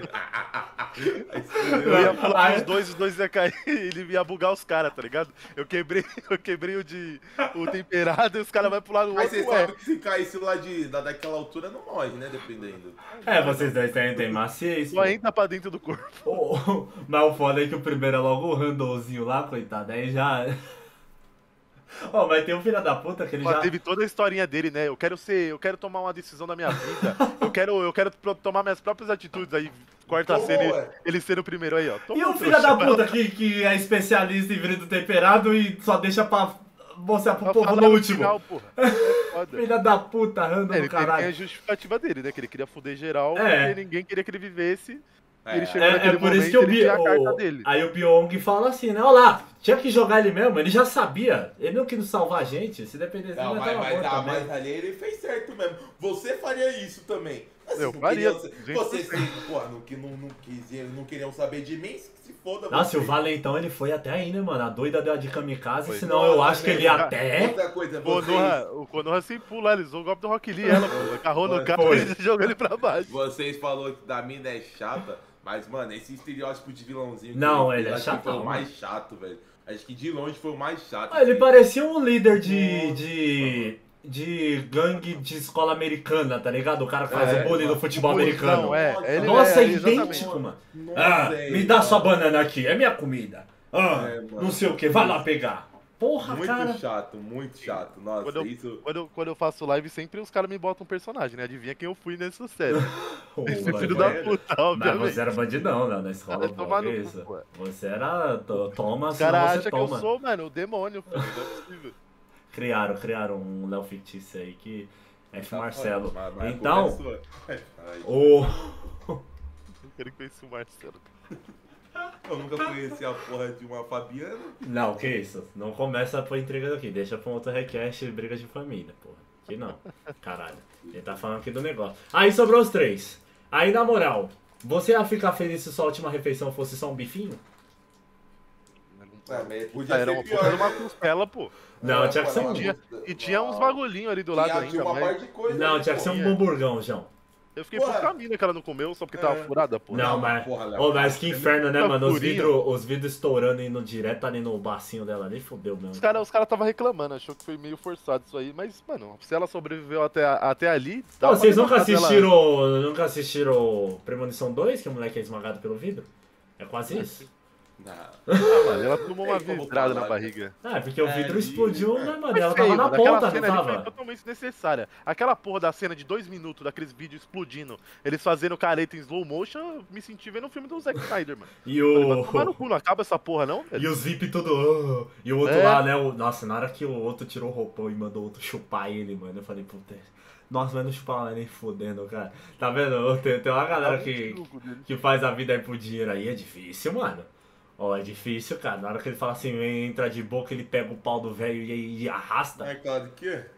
Eu ia pular os dois, os dois ia cair e ele ia bugar os caras, tá ligado? Eu quebrei, eu quebrei o de o temperado e os caras vão pular no Mas outro. você ué. sabe que se caísse lá de, da, daquela altura não morre, né? Dependendo. É, vocês dois têm, têm maciez. Só entra pra dentro do corpo. Ô, Mas o foda é que o primeiro é logo o Randallzinho lá, coitado. Aí já. Ó, mas tem um filho da puta que ele Mas já. teve toda a historinha dele, né? Eu quero ser, eu quero tomar uma decisão da minha vida. Eu quero, eu quero tomar minhas próprias atitudes aí. Quarta Tomou, cena, ele, ué. ele sendo o primeiro aí, ó. E o filho da puta que, que é especialista em vidro temperado e só deixa pra mostrar pro povo no último. final. Filha da puta, Randall É, do tem, tem a caralho. justificativa dele, né? Que ele queria fuder geral, É. porque ninguém queria que ele vivesse. É, Ele chegou É, é naquele por isso momento, que o, ele Bi- tinha a carta o- dele. Aí o Byong fala assim, né? Olha lá, tinha que jogar ele mesmo, ele já sabia. Ele não quis salvar a gente, se dependesse dele, Não, ele mas, mas, morto ah, mas ali ele fez certo mesmo. Você faria isso também. Mas Eu vocês não faria, 100%. Vocês, porra, não, que não, não, quisiam, não queriam saber de mim, que se foda. Nossa, e o. Valentão ele foi até aí, né, mano? A doida deu a de kamikaze, Foi. senão eu Nossa, acho que ele ia até. Outra coisa, O vocês, Konoha, o Konoha sem pular, ele usou o golpe do Rock Lee, ela, pô. Agarrou no cara e jogou ele pra baixo. vocês falaram que da mina é chata, mas, mano, esse estereótipo de vilãozinho. que Não, fez, ele é que chatão, Foi o mano. mais chato, velho. Acho que de longe foi o mais chato. Ah, ele parecia um líder de. Nossa. de. de gangue de escola americana, tá ligado? O cara que faz É, o bullying no mano. futebol americano. é. Ele Nossa, é, é idêntico, mano. Nossa, Ah, é, me dá mano. sua banana aqui, é minha comida. Ah, É, mano. não sei o que, vai lá pegar. Porra, Muito cara. chato, muito chato. Nossa, Quando eu, isso. quando, eu, quando eu faço live, sempre os caras me botam um personagem, né? Adivinha quem eu fui nessa série. Esse filho da puta, Mas obviamente. você era bandidão, né? Na escola, pô, tomar no que cu. Você era. to- Toma, Os caras acham que eu sou, mano, o demônio, filho. Não é possível. Criaram, criaram um Léo fictício aí que é F. Tá Marcelo. foda, mas- mas Então, é o. Eu quero conhecer o Marcelo. Eu nunca conheci a porra de uma Fabiana. Não, que isso? Não começa por intriga aqui. Deixa pra um outro request briga de família, porra. Aqui não. Caralho. Ele tá falando aqui do negócio. Aí sobrou os três. Aí, na moral, você ia ficar feliz se sua última refeição fosse só um bifinho? Mas podia Ah, era ser uma, pior. era uma costela, pô. Não, tinha que ser um. E tinha uns bagulhinhos ali do lado Tinha, ainda, tinha uma mas... parte de coisa. Não, tinha que ser um hamburgão, João. Eu fiquei Ué. por caminho que ela não comeu, só porque tava É. furada, pô. Não, Não, mas. porra. Ô, mas que inferno, né, Tá mano? Os vidros os vidros estourando e indo direto ali no bacinho dela ali, fodeu mesmo. Os caras os cara tava reclamando, achou que foi meio forçado isso aí, mas, mano, se ela sobreviveu até, até ali. Pô, vocês nunca ela- assistiram. Nunca assistiram Premonição 2, que o moleque é esmagado pelo vidro? É quase isso. Não. Ah, mano, ela tomou uma vidrada na barriga. Ah, é porque o É, vidro explodiu, né, mano? Foi Ela tava na mano. Aquela ponta, cena não ali foi tava? totalmente desnecessária. Aquela porra da cena de dois minutos, daqueles vídeos explodindo, eles fazendo careta em slow motion, eu me senti vendo o filme do Zack Snyder, mano. E Falei, vai tomar no o. cu, não acaba essa porra, não? velho? E os VIP tudo. "Ah", E o outro É. lá, né? O... Nossa, na hora que o outro tirou o roupão e mandou o outro chupar ele, mano, eu falei, puta. Nossa, mas não chupar mais nem fodendo, cara. Tá vendo? Tem, tem uma galera que, que faz a vida aí por dinheiro aí, é difícil, mano. Ó, é difícil, cara. Na hora que ele fala assim, entra de boca, ele pega o pau do velho e, e arrasta. É claro que é.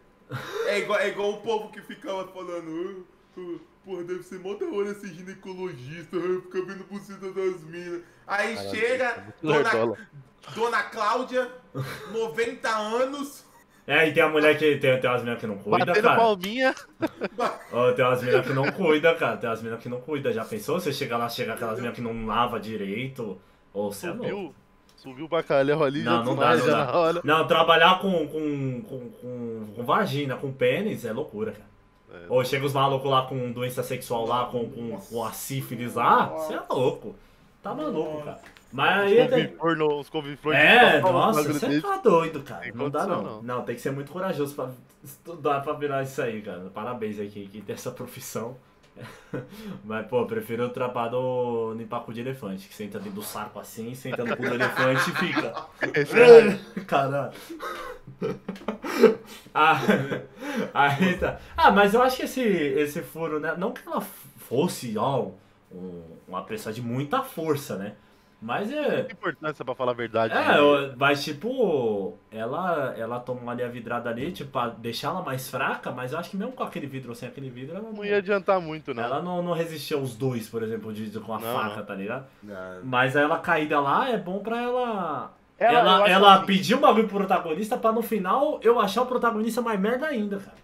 É igual, é igual o povo que ficava falando, "Ah, ah, porra, deve ser mó da hora esse ginecologista, fica vendo buceta das minas. Aí Caralho, chega, Nerdola. dona, dona Cláudia, 90 anos, É, e tem a mulher que tem, tem umas meninas que não cuida, Batendo cara. palminha. Ó, tem umas meninas que não cuida, cara. Tem umas meninas que não cuida. Já pensou? Você chega lá, chega aquelas meninas que não lava direito. Ou você é louco. Subiu, o bacalhau ali, Não, já não dá, não já dá. hora. Não, trabalhar com, com, com, com, com vagina, com pênis, é loucura, cara. É. Ou chega os malucos lá com doença sexual lá, com, com, com a sífilis lá, você é louco. Tá maluco, cara. Mas aí. Os couve-flor É, nossa, você tá doido, cara. Tem Não dá não. não. não. tem que ser muito corajoso pra estudar pra virar isso aí, cara. Parabéns aí que, que tem essa profissão. Mas, pô, prefiro trapar no, no empaco de elefante, que senta dentro do saco assim, senta no cu do elefante e fica. É- Caralho. Ah, aí tá. Ah, mas eu acho que esse, esse furo, né? Não que ela fosse, ó, um, uma pessoa de muita força, né? Mas é. muita importância pra falar a verdade. É, né? eu- mas tipo, ela, ela tomou ali a vidrada ali, tipo, pra deixar ela mais fraca, mas eu acho que mesmo com aquele vidro ou sem aquele vidro, ela não, Não ia adiantar muito, não. ela não, não resistiu aos dois, por exemplo, de, de- com a Não, faca, não. tá ligado? Não. Mas ela caída lá é bom pra ela. Ela- Ela, ela assim- pediu um bagulho pro protagonista pra no final eu achar o protagonista mais merda ainda, cara.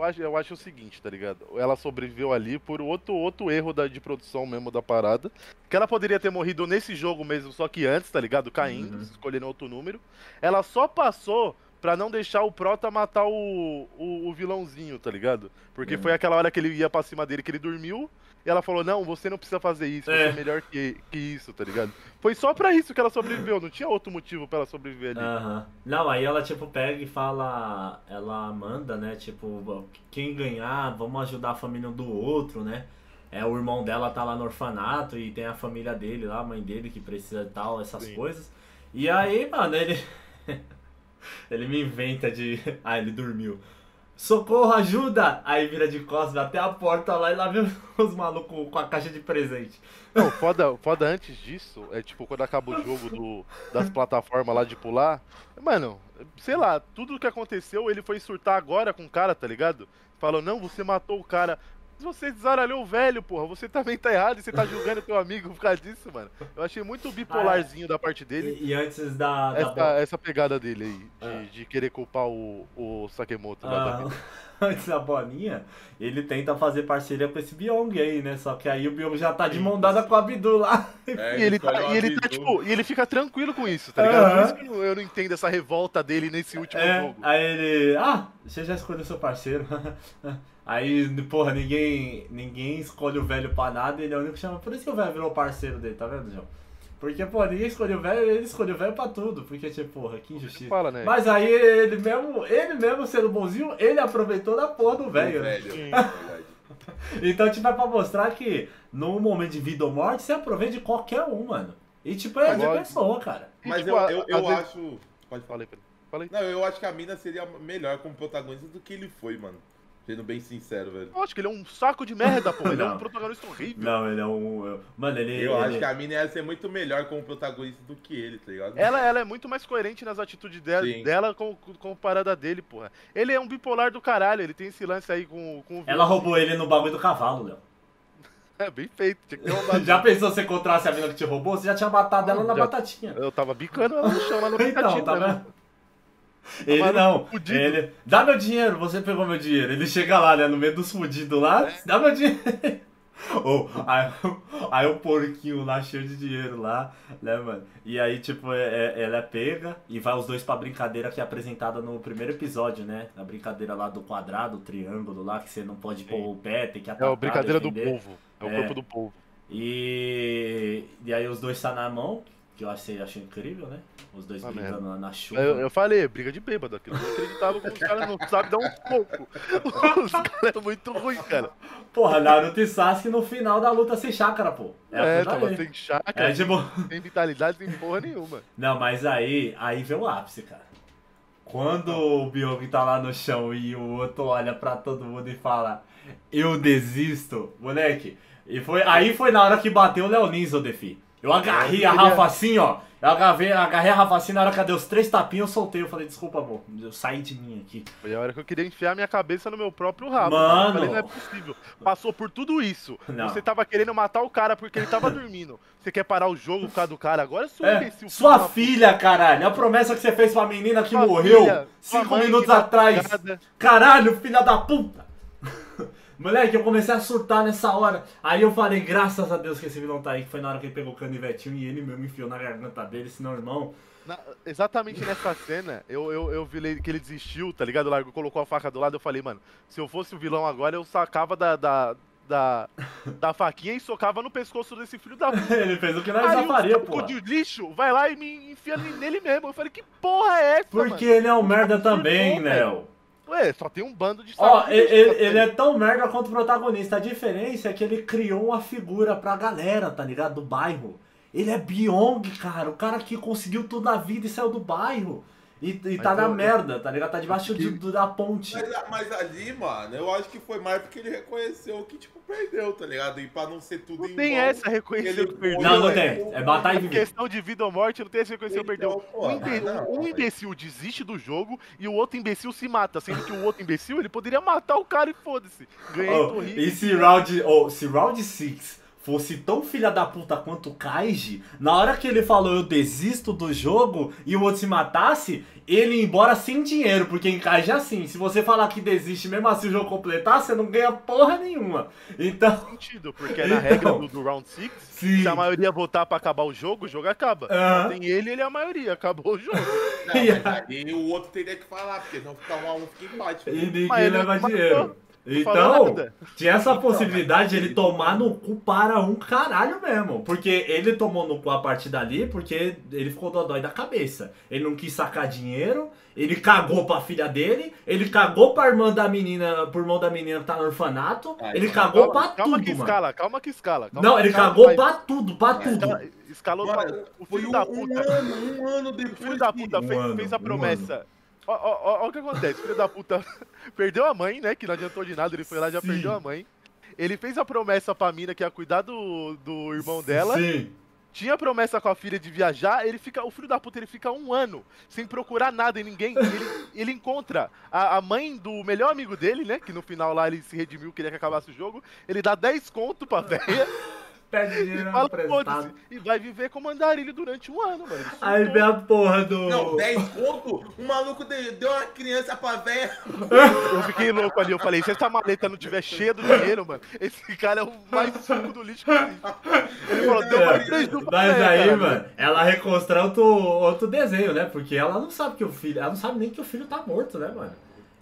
Eu acho, eu acho o seguinte, tá ligado? Ela sobreviveu ali por outro, outro erro da, de produção mesmo da parada. Que ela poderia ter morrido nesse jogo mesmo, só que antes, tá ligado? Caindo, Uhum. escolhendo outro número. Ela só passou pra não deixar o Prota matar o, o, o vilãozinho, tá ligado? Porque Uhum. foi aquela hora que ele ia pra cima dele que ele dormiu. E ela falou, não, você não precisa fazer isso, É. você é melhor que, que isso, tá ligado? Foi só pra isso que ela sobreviveu, não tinha outro motivo pra ela sobreviver ali. Não, aí ela, tipo, pega e fala. Ela manda, né? Tipo, quem ganhar, vamos ajudar a família um do outro, né? É, o irmão dela tá lá no orfanato e tem a família dele lá, a mãe dele que precisa de tal, essas Sim. coisas. E aí, mano, ele. ele me inventa de. Ah, ele dormiu. Socorro, ajuda! Aí vira de costas até a porta lá e lá vem os malucos com a caixa de presente. Não, foda, foda antes disso, é tipo quando acaba o jogo do, das plataformas lá de pular. Mano, sei lá, tudo que aconteceu, ele foi surtar agora com o cara, tá ligado? Falou, não, você matou o cara. Você desaralhou o velho, porra. Você também tá errado e você tá julgando teu amigo por causa disso, mano. Eu achei muito bipolarzinho da parte dele. E, e antes da. da Essa, essa pegada dele aí, de, Ah. de querer culpar o, o Sakemoto lá da Ah, antes da bolinha, ele tenta fazer parceria com esse Byong aí, né? Só que aí o Byong já tá de mão dada com a Abdu lá. É, E ele, tá, e ele tá, tipo, e ele fica tranquilo com isso, tá ligado? Por Aham. isso que eu não- eu não entendo essa revolta dele nesse último É, jogo. aí ele. Ah, você já escolheu seu parceiro. Aí, porra, ninguém, ninguém escolhe o velho pra nada, ele é o único que chama. Por isso que o velho virou parceiro dele, tá vendo, João? Porque, pô, ninguém escolheu o velho, ele escolheu o velho pra tudo. Porque, tipo, porra, que injustiça. fala, né? Mas aí ele mesmo, ele mesmo sendo bonzinho, ele aproveitou da porra do velho, né? é verdade. Então, tipo, é pra mostrar que no momento de vida ou morte, você aproveita de qualquer um, mano. E, tipo, é de pessoa, cara. Mas tipo, eu, eu, eu vezes- acho. Pode falar. Pedro. Fala aí. Não, eu acho que a mina seria melhor como protagonista do que ele foi, mano. Sendo bem sincero, velho. Eu acho que ele é um saco de merda, pô. Ele é um protagonista horrível. Não, ele é um. eu- Mano, ele. Eu ele... acho que a mina ia ser muito melhor como protagonista do que ele, tá ligado? Ela, ela é muito mais coerente nas atitudes dela, Sim. dela com, com, parada dele, porra. Ele é um bipolar do caralho, ele tem esse lance aí com, com o Ela roubou ele no bagulho do cavalo, Léo. É, bem feito. Tinha que ter uma Já pensou se você encontrasse a mina que te roubou? Você já tinha matado ela na Já- batatinha. Eu tava bicando ela no chão lá no Então, picadinho, tá né? Ele não. fudido. Ele. Dá meu dinheiro, você pegou meu dinheiro. Ele chega lá, né? No meio dos fudidos lá, É. dá meu dinheiro. Ô, aí, aí o porquinho lá cheio de dinheiro lá, né, mano? E aí, tipo, é- é- ela é pega e vai os dois pra brincadeira que é apresentada no primeiro episódio, né? A brincadeira lá do quadrado, o triângulo lá, que você não pode pôr o pé, tem que É atacar, a brincadeira do defender. povo. É o É. corpo do povo. E, e aí os dois tá na mão, que eu achei, achei incrível, né? Os dois Ah, brigando lá na chuva. Eu, eu falei, briga de bêbado aquilo. Eu não acreditava como os caras não sabem dar um pouco. Os caras é muito ruim, cara. Porra, Naruto e Sasuke no final da luta sem chácara, pô. É, aquilo tava sem chácara, É tipo. sem vitalidade, sem porra nenhuma. Não, mas aí, aí vem o ápice, cara. Quando o Byung tá lá no chão e o outro olha pra todo mundo e fala, eu desisto, moleque. E foi, aí foi na hora que bateu o Leonins, ô Defi. Eu agarrei a Rafa assim, ó. Eu agarrei, agarrei a Rafa assim, na hora que eu dei os três tapinhos, eu soltei. Eu falei, desculpa, amor. Eu saí de mim aqui. Foi a hora que eu queria enfiar minha cabeça no meu próprio rabo. Mano. Eu falei, não é possível. Passou por tudo isso. Não. Você tava querendo matar o cara porque ele tava dormindo. Você quer parar o jogo por causa do cara agora? Sua É, imbecil, filho sua filha, caralho. A promessa que você fez pra menina que Sua morreu filha, sua cinco minutos tá atrás. Caralho, filha da puta! Moleque, eu comecei a surtar nessa hora. Aí eu falei, graças a Deus que esse vilão tá aí, que foi na hora que ele pegou o canivetinho e ele mesmo enfiou na garganta dele, senão, irmão. Na- exatamente nessa cena, eu, eu, eu vi que ele desistiu, tá ligado? Largou, colocou a faca do lado, eu falei, mano, se eu fosse o vilão agora, eu sacava da, da, da, da faquinha e socava no pescoço desse filho da puta. ele fez o que nós já faria, pô. de lixo vai lá e me enfia nele mesmo. Eu falei, que porra é essa, Porque ele é um merda também. Léo. Ué, só tem um bando de Ó, de ele, ele- ele é tão merda quanto o protagonista. A diferença é que ele criou uma figura pra galera, tá ligado? Do bairro. Ele é Byong, cara. O cara que conseguiu tudo na vida e saiu do bairro. E, e tá na eu- merda, tá ligado? Tá debaixo que- de- da ponte. Mas, mas ali, mano, eu acho que foi mais porque ele reconheceu que, tipo, perdeu, tá ligado? E pra não ser tudo Não em tem essa reconhecer que perdeu. Não, não é. tem. É matar e É viver. questão de vida ou morte, não tem essa reconhecer que Então, perdeu. pô, Um, imbe- não, um imbecil desiste do jogo e o outro imbecil se mata, sendo que o outro imbecil ele poderia matar o cara e foda-se. Ganhei, Oh, e se round, oh, se round 6 fosse tão filha da puta quanto o Kaiji, na hora que ele falou eu desisto do jogo e o outro se matasse, ele ia embora sem dinheiro, porque em Kaiji é assim, se você falar que desiste mesmo assim o jogo completar, você não ganha porra nenhuma. Então, sentido, porque é na Então. regra do, do round 6, Sim. se a maioria votar pra acabar o jogo, o jogo acaba. Aham. Tem ele, ele é a maioria, acabou o jogo. Não, E mas aí o outro teria que falar, porque senão ficar um a um fica empate. e ninguém Mas leva dinheiro. falou Então, tinha essa possibilidade de ele tomar no cu para um caralho mesmo. Porque ele tomou no cu a partir dali porque ele ficou dodói da cabeça. Ele não quis sacar dinheiro, ele cagou pra filha dele, ele cagou pra irmã da menina, por mão da menina que tá no orfanato, Ah, ele então, cagou calma, pra calma tudo, que mano. escala, calma que escala. calma Não, que ele escala, cagou mas- pra tudo, pra tudo. escala- Escalou pra... Mano, O foi filho um, da um puta. ano, um ano depois. O filho da puta fez, Um ano, fez a um promessa. Ó, ó o que acontece, o filho da puta perdeu a mãe, né? Que não adiantou de nada, ele foi lá e já Sim. perdeu a mãe. Ele fez a promessa pra mina que ia cuidar do, do irmão dela. Sim. Tinha promessa com a filha de viajar, ele fica. O filho da puta ele fica um ano sem procurar nada em ninguém. Ele, ele encontra a, a mãe do melhor amigo dele, né? Que no final lá ele se redimiu, queria que acabasse o jogo. Ele dá 10 conto pra velha Pede e dinheiro fala, emprestado. E vai viver como andarilho durante um ano, mano. Aí vem a porra do. Não, 10 conto, o maluco de- deu uma criança pra velha. Eu fiquei louco ali, eu falei, se essa maleta não tiver cheia do dinheiro, mano, esse cara é o mais suco do lixo que existe. Ele falou, deu mais três do Mas aí, mano, ela reconstrói outro, outro desenho, né? Porque ela não sabe que o filho. Ela não sabe nem que o filho tá morto, né, mano?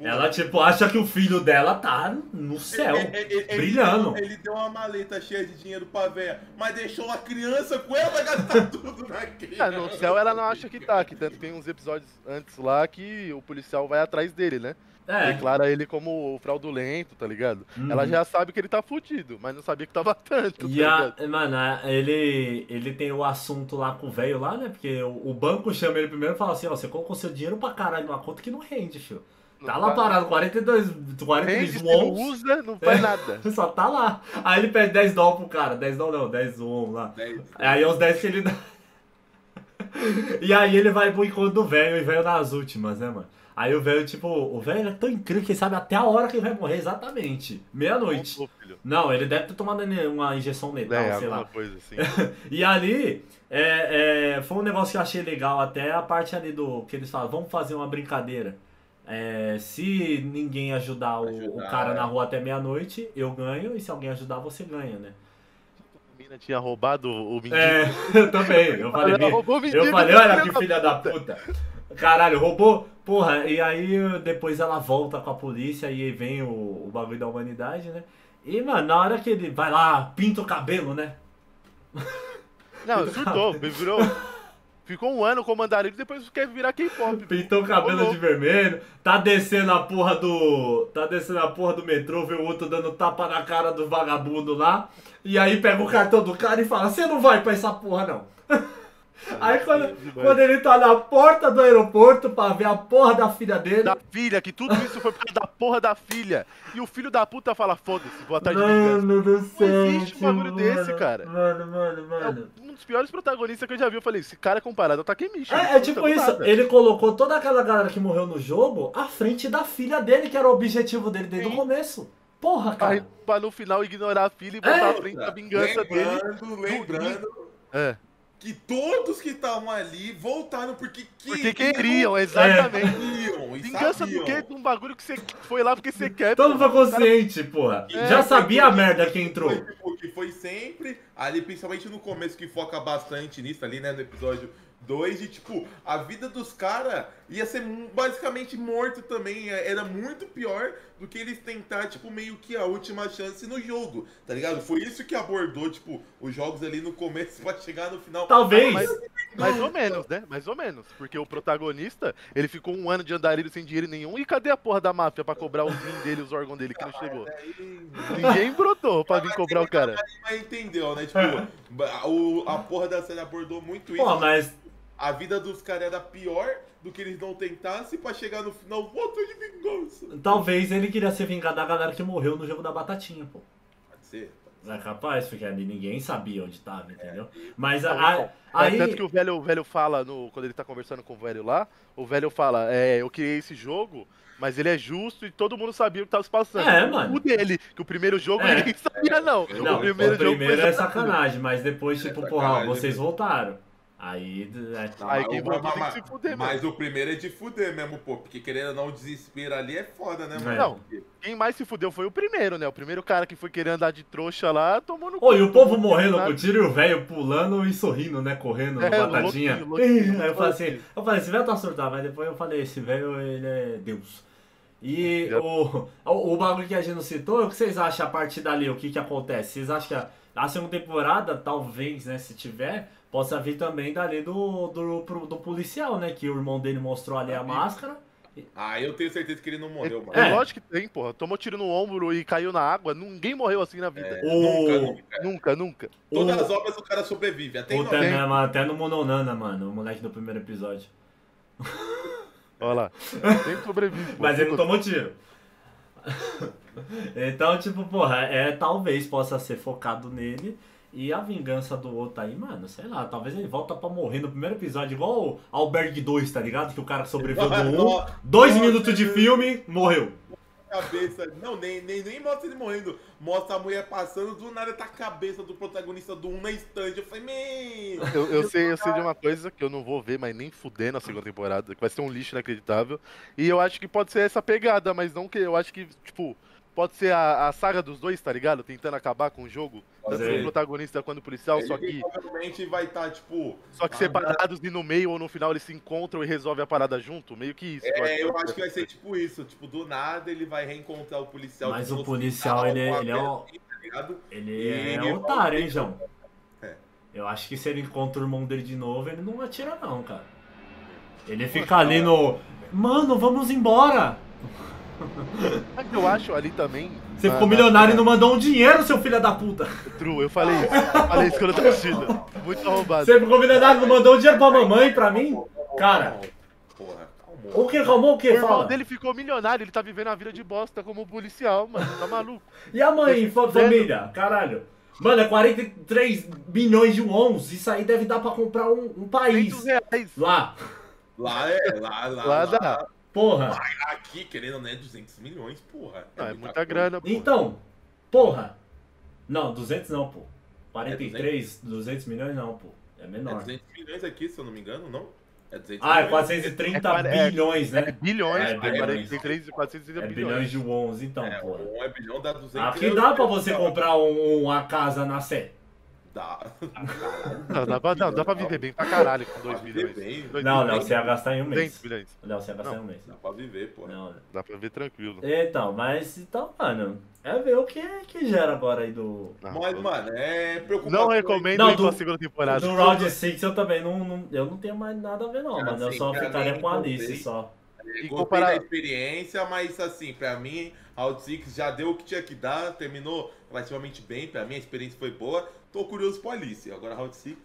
Ela, tipo, acha que o filho dela tá no céu, Ele- ele- ele- brilhando. Ele, deu uma maleta cheia de dinheiro pra velha, mas deixou uma criança com ela, vai gastar tudo naquele. É, no céu ela não acha que tá, que tanto tem uns episódios antes lá que o policial vai atrás dele, né? É. Declara ele como fraudulento, tá ligado? Uhum. Ela já sabe que ele tá fudido, mas não sabia que tava tanto, tá E a, ligado? mano, a- ele, ele tem o assunto lá com o velho lá, né? Porque o, o banco chama ele primeiro e fala assim, ó, você colocou seu dinheiro pra caralho numa conta que não rende, filho. Tá lá parado, 42, Rende, 42 se não usa, não faz É. nada. só tá lá. Aí ele pede 10 dólares pro cara, 10 dólares não, 10 won lá. Dez- Aí é os 10 que ele dá. E aí ele vai pro encontro do velho e velho nas últimas, né, mano? Aí o velho, tipo, o velho é tão incrível que ele sabe até a hora que ele vai morrer exatamente. Meia-noite. Não, ele deve ter tomado uma injeção letal, É, sei lá. coisa assim. E ali, é, é, foi um negócio que eu achei legal, até a parte ali do que eles falam, vamos fazer uma brincadeira. É, se ninguém ajudar, o, Ajudar, o cara é. na rua até meia-noite, eu ganho, e se alguém ajudar, você ganha, né? A mina tinha roubado o mendigo. É, eu também. Eu falei, mendigo, eu falei, olha que filha da puta. Caralho, roubou. Porra, e aí depois ela volta com a polícia e aí vem o, o bagulho da humanidade, né? E, mano, na hora que ele vai lá, pinta o cabelo, né? Não, surtou, virou. Ficou um ano como andarilho e depois quer virar K-pop. Pintou o cabelo de vermelho, tá descendo a porra do. Tá descendo a porra do metrô, vê o outro dando tapa na cara do vagabundo lá. E aí pega o cartão do cara e fala, você não vai pra essa porra não. Aí quando, quando ele tá na porta do aeroporto pra ver a porra da filha dele. Da filha, que tudo isso foi por causa da porra da filha. E o filho da puta fala, foda-se, vou atrás de vingança. Mano do céu. existe um bagulho mano, desse, cara. Mano, mano, É mano. um dos piores protagonistas que eu já vi. Eu falei, esse cara é comparado ao Takemichi. É, é tipo isso, ele colocou toda aquela galera que morreu no jogo à frente da filha dele, que era o objetivo dele desde o Sim. começo. Porra, cara. pra no final ignorar a filha e botar É. à frente a vingança dele. lembrando, lembrando É. que todos que estavam ali voltaram porque Porque queriam. queriam, exatamente. Queriam, e Vingança do quê? De um bagulho que você foi lá porque você quer. Todo mundo foi consciente, porra. É, Já sabia a merda que entrou. Foi, tipo, que foi sempre ali, principalmente no começo, que foca bastante nisso ali, né? No episódio 2, de tipo, a vida dos caras ia ser basicamente morto também. é- Era muito pior do que eles tentar, tipo, meio que a última chance no jogo, tá ligado? Foi isso que abordou, tipo, os jogos ali no começo pra chegar no final. Talvez. Mas, mais ou menos, né? Mais ou menos. Porque o protagonista, ele ficou um ano de andarilho sem dinheiro nenhum. E cadê a porra da máfia pra cobrar os rim dele, os órgãos dele que não chegou? Ninguém brotou pra vir cobrar o cara. Mas entendeu, né? Tipo, o, a porra da série abordou muito isso. Pô, mas. A vida dos caras era pior do que eles não tentassem pra chegar no final, voto de vingança. Talvez ele queria se vingar da galera que morreu no jogo da batatinha, pô. Pode ser. É capaz, porque ali ninguém sabia onde tava, entendeu? Mas a- É, a- aí. tanto que o velho, o velho fala, no, quando ele tá conversando com o velho lá, o velho fala, é, eu criei esse jogo, mas ele é justo e todo mundo sabia o que tava se passando. É, mano. O dele, que o primeiro jogo É. ninguém sabia, não. Não, o primeiro, o primeiro jogo é sacanagem, mas depois, tipo, É porra, ó, sacanagem, vocês né? voltaram. Aí. é, Aí quem o- voltou mas- tem que se fuder, Mas o primeiro é de fuder mesmo, pô. Porque querendo ou não, o desespero ali é foda, né, mano? Não. Quem mais se fudeu foi o primeiro, né? O primeiro cara que foi querer andar de trouxa lá, tomou no Ô, e o povo morrendo com tiro e o velho pulando e sorrindo, né? Correndo É, no batatinha. louquinho, louquinho, Aí eu falei assim, eu falei, esse velho tá surtado, mas depois eu falei, esse velho, ele é Deus. E o, o, o bagulho que a gente não citou, o que vocês acham a partir dali? O que que acontece? Vocês acham que a, a segunda temporada, talvez, né, se tiver, possa vir também dali do, do, pro- do policial, né? Que o irmão dele mostrou ali a máscara. Ah, eu tenho certeza que ele não morreu, mano. É. É lógico que tem, porra. Tomou tiro no ombro e caiu na água. Ninguém morreu assim na vida. É, O- Nunca, nunca. Nunca, nunca. Todas O- as obras o cara sobrevive. Até Puta, né, mano, até no Mononana, mano, o moleque do primeiro episódio. Olha lá. Sempre sobrevive. pô. Mas ele não tomou tiro. então, tipo, porra, é, talvez possa ser focado nele. E a vingança do outro aí, mano, sei lá, talvez ele volta pra morrer no primeiro episódio, igual o Alberg 2, tá ligado? Que o cara sobreviveu do 1, Nossa, dois nossa, minutos de filme, morreu. cabeça. Não, nem, nem, nem mostra ele morrendo. Mostra a mulher passando, do nada tá a cabeça do protagonista do 1 na estante. Eu falei, man. Eu, eu sei, eu sei de uma coisa que eu não vou ver, mas nem fuder na segunda temporada, que vai ser um lixo inacreditável. E eu acho que pode ser essa pegada, mas não que eu acho que, tipo, pode ser a, a saga dos dois, tá ligado? Tentando acabar com o jogo. Tanto o protagonista quanto o policial, só Ele que, provavelmente vai estar, tipo. só que separados e no meio ou no final eles se encontram e resolvem a parada junto. Meio que isso. É, eu acho que vai ser tipo isso. Tipo, do nada ele vai reencontrar o policial. Mas o policial, ele, a ele é um, tá ligado? ele E- é otário, hein, João? É. Eu acho que se ele encontra o irmão dele de novo, ele não atira não, cara. Ele fica ali no... Mano, vamos embora! Sabe o que eu acho ali também? Você na- ficou na- milionário e não mandou um dinheiro, seu filho da puta! True, eu falei isso. Eu falei isso quando eu tava assistindo. Muito arrombado. Você ficou milionário e não mandou um dinheiro pra mamãe, pra mim? Cara, Porra, calma. o que, calmou o O que? irmão Fala. dele ficou milionário, ele tá vivendo a vida de bosta como policial, mano. Tá maluco? E a mãe, família? Caralho. Mano, é 43 bilhões de wons. Isso aí deve dar pra comprar um, um país. 200 reais. Lá. Lá é, lá, lá. Lá lá, dá. Porra. Aqui, querendo ou não, é 200 milhões, porra. Não, é muita muita coisa. grana, pô. Então, porra. Não, 200 não, pô. É 43, 200 milhões não, pô. É É menor. 200 milhões aqui, se eu não me engano, não? É 200 Ah, é milhões. 430 É, bilhões, É né? bilhões, É, é, bilhões. 43 e 430 É bilhões. bilhões de wons, então, É, porra. um é bilhão, dá 200 Aqui dá pra você comprar um- uma casa na Sé. Dá. Não, dá, pra, não, dá pra viver bem pra caralho com 2 Dá pra viver milhões. bem. Dois Não, milhões. não, você ia gastar em um 200 mês. milhões. Não, você ia gastar em Não. um mês. Dá pra viver, pô. Não, Dá pra ver tranquilo. Então, mas então, mano, é ver o que, que gera agora aí do. Não, Mas, eu mano, é preocupante. não recomendo Não, ir pra do- segunda temporada. Do Round 6 eu também não, não- Eu não tenho mais nada a ver, não, Cara, mano. Eu assim, só pra ficaria com a eu Alice só. E Gostei comparar- da experiência, mas assim, pra mim, Round 6 já deu o que tinha que dar, terminou relativamente bem, pra mim a experiência foi boa. Tô curioso pro Alice. Agora Round 6.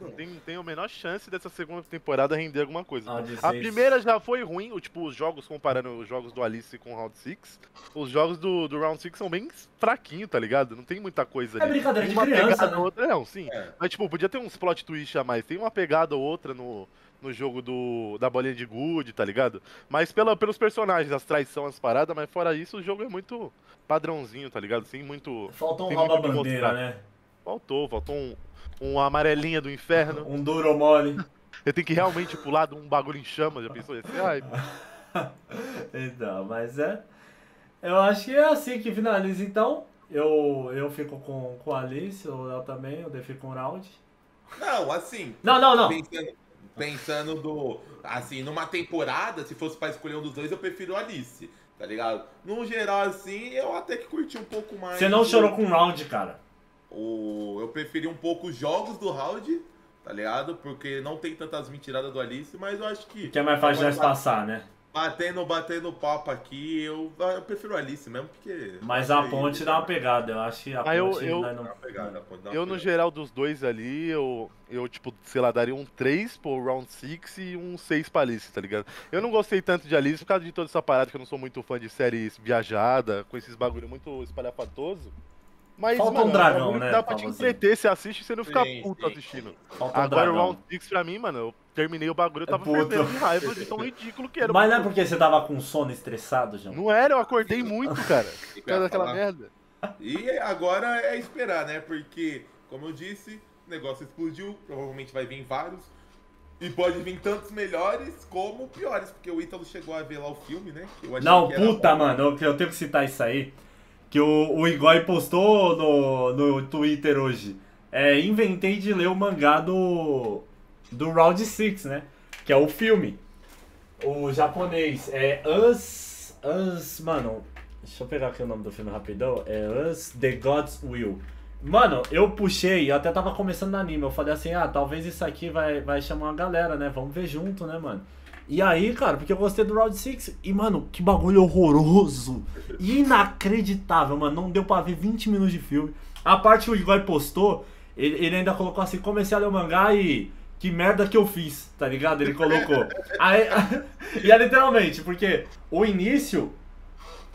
Não tem, tem a menor chance dessa segunda temporada render alguma coisa. Round A primeira já foi ruim, o, tipo, os jogos, comparando os jogos do Alice com o Round 6, os jogos do, do Round 6 são bem fraquinhos, tá ligado? Não tem muita coisa É ali. brincadeira de uma criança, pegada né? ou outra, não, sim. É. Mas, tipo, podia ter uns plot twist a mais. Tem uma pegada ou outra no, no jogo do, da bolinha de good, tá ligado? Mas pela, pelos personagens, as traições, as paradas, mas fora isso, o jogo é muito padrãozinho, tá ligado? Sem muito... Faltou um Tem rouba-bandeira, né? Faltou, faltou um, um amarelinha do inferno. Um duro mole. Você tem que realmente pular de um bagulho em chamas, já pensou? Esse, ai, Então, mas é. Eu acho que é assim que finaliza então. Eu, eu fico com, com a Alice, o Léo também, o Defi com o Round. Não, assim, Não, não, não. pensando, pensando do. Assim, numa temporada, se fosse pra escolher um dos dois, eu prefiro Alice, tá ligado? No geral, assim, eu até que curti um pouco mais. Você não chorou com o Round, cara. O, eu preferi um pouco os jogos do round, tá ligado? Porque não tem tantas mentiradas do Alice, mas eu acho que. Que é mais fácil de passar, né? Batendo, batendo papo aqui, eu, eu prefiro Alice mesmo, porque. Mas a Aí- ponte dá uma pegada. Eu acho que a Ah, eu- ponte eu- nós não. Dá uma pegada, a ponte dá uma eu no geral dos dois ali, eu, eu tipo, sei lá, daria um 3 pro Round 6 e um 6 pra Alice, tá ligado? Eu não gostei tanto de Alice por causa de toda essa parada, que eu não sou muito fã de séries viajada, com esses bagulho muito espalhafatoso. Mas, Falta um mano, é dragão, né, Dá pra te entreter, você assiste e você não fica Sim, puto sim. assistindo. Falta um Agora o dragão. Round 6 pra mim, mano, eu terminei o bagulho, eu tava puto. perdendo de raiva de tão ridículo que era. o Mas não é porque você tava com sono estressado, João? Não era, eu acordei muito, cara. O Por causa daquela falar? merda. E agora é esperar, né? Porque, como eu disse, o negócio explodiu, provavelmente vai vir vários. E pode vir tantos melhores como piores, porque o Ítalo chegou a ver lá o filme, né? Eu achei Não, que era puta, bom. mano, eu, eu tenho que citar isso aí. Que o, o Igor postou no, no Twitter hoje. É, inventei de ler o mangá do. Do Round 6, né? Que é o filme. O japonês. É Us. Us. Mano, deixa eu pegar aqui o nome do filme rapidão. É Us The God's Will. Mano, eu puxei, eu até tava começando no anime. Eu falei assim: ah, talvez isso aqui vai, vai chamar uma galera, né? Vamos ver junto, né, mano? E aí, cara, porque eu gostei do Round 6 e, mano, que bagulho horroroso. Inacreditável, mano. Não deu pra ver 20 minutos de filme. A parte que o Igor postou, ele, ele ainda colocou assim: comecei a ler o mangá e. Que merda que eu fiz, tá ligado? Ele colocou. Aí, e é literalmente, porque o início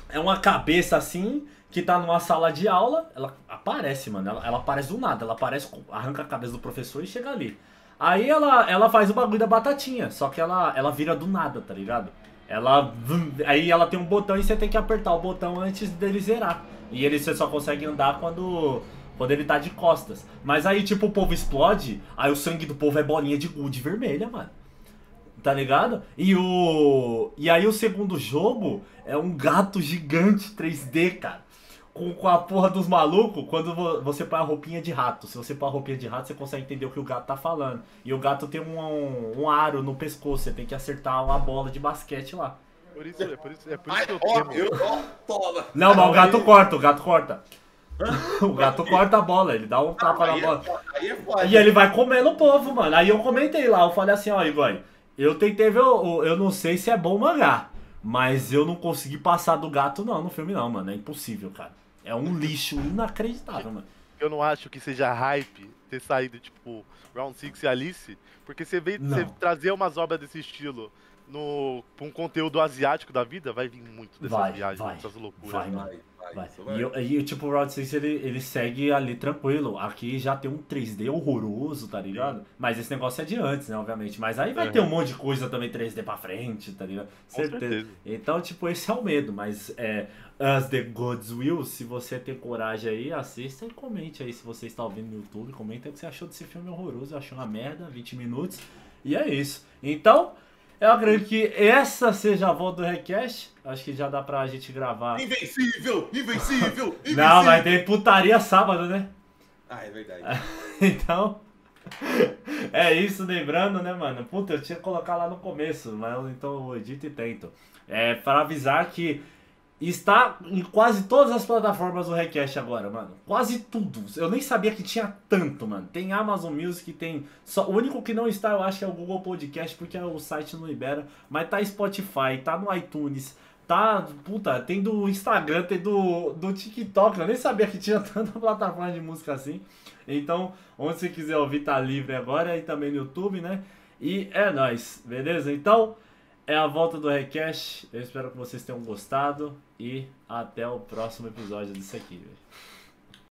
é uma cabeça assim, que tá numa sala de aula, ela aparece, mano. Ela, ela aparece do nada, ela aparece, arranca a cabeça do professor e chega ali. Aí ela, ela faz o bagulho da batatinha, só que ela, ela vira do nada, tá ligado? Ela. Aí ela tem um botão e você tem que apertar o botão antes dele zerar. E ele você só consegue andar quando. Quando ele tá de costas. Mas aí, tipo, o povo explode, aí o sangue do povo é bolinha de gude vermelha, mano. Tá ligado? E o. E aí o segundo jogo é um gato gigante 3D, cara. Com, com a porra dos malucos, quando vo- você põe a roupinha de rato. Se você põe a roupinha de rato, você consegue entender o que o gato tá falando. E o gato tem um, um, um aro no pescoço, você tem que acertar uma bola de basquete lá. Por isso, é por isso, é por isso Ai, que eu ó, temo. eu, ó, toma. Não, mas o gato Aí- corta, o gato corta. O gato corta a bola, ele dá um tapa na Aí bola. é, foda, aí é foda. E ele vai comendo o povo, mano. Aí eu comentei lá, eu falei assim, ó, Igor, eu tentei ver, o, eu não sei se é bom mangá, mas eu não consegui passar do gato não no filme não, mano. É impossível, cara. É um lixo inacreditável, mano. Eu não acho que seja hype ter saído, tipo, Round 6 e Alice, porque você vê você trazer umas obras desse estilo no, pra um conteúdo asiático da vida, vai vir muito dessas Vai, viagens, vai, dessas loucuras. vai, né? Vai, vai, Vai. isso vai. E, eu- e, tipo, o Round 6 ele, ele segue ali tranquilo. Aqui já tem um 3D horroroso, tá ligado? Mas esse negócio é de antes, né, obviamente. Mas aí vai Uhum. ter um monte de coisa também 3D pra frente, tá ligado? Com certeza. Então, tipo, esse é o medo. Mas é. As The Gods Will, se você tem coragem aí, assista e comente aí se você está ouvindo no YouTube. Comenta o que você achou desse filme horroroso. Eu achei uma merda, 20 minutos. E é isso. Então, eu acredito que essa seja a volta do Request. Acho que já dá pra gente gravar. Invencível, invencível, invencível. Não, vai ter putaria sábado, né? Ah, é verdade. então, é isso, lembrando, né, mano? Puta, eu tinha que colocar lá no começo, mas então eu edito e tento. É, para avisar que está em quase todas as plataformas do Request agora, mano. Quase tudo. Eu nem sabia que tinha tanto, mano. Tem Amazon Music, tem. Só, o único que não está, eu acho, é o Google Podcast, porque o site não libera. Mas tá Spotify, tá no iTunes. Tá, puta, tem do Instagram, tem do, do TikTok. Eu nem sabia que tinha tanta plataforma de música assim. Então, onde você quiser ouvir, tá livre agora e também no YouTube, né? E é nóis, beleza? Então, é a volta do Recash. Eu espero que vocês tenham gostado e até o próximo episódio disso aqui, velho.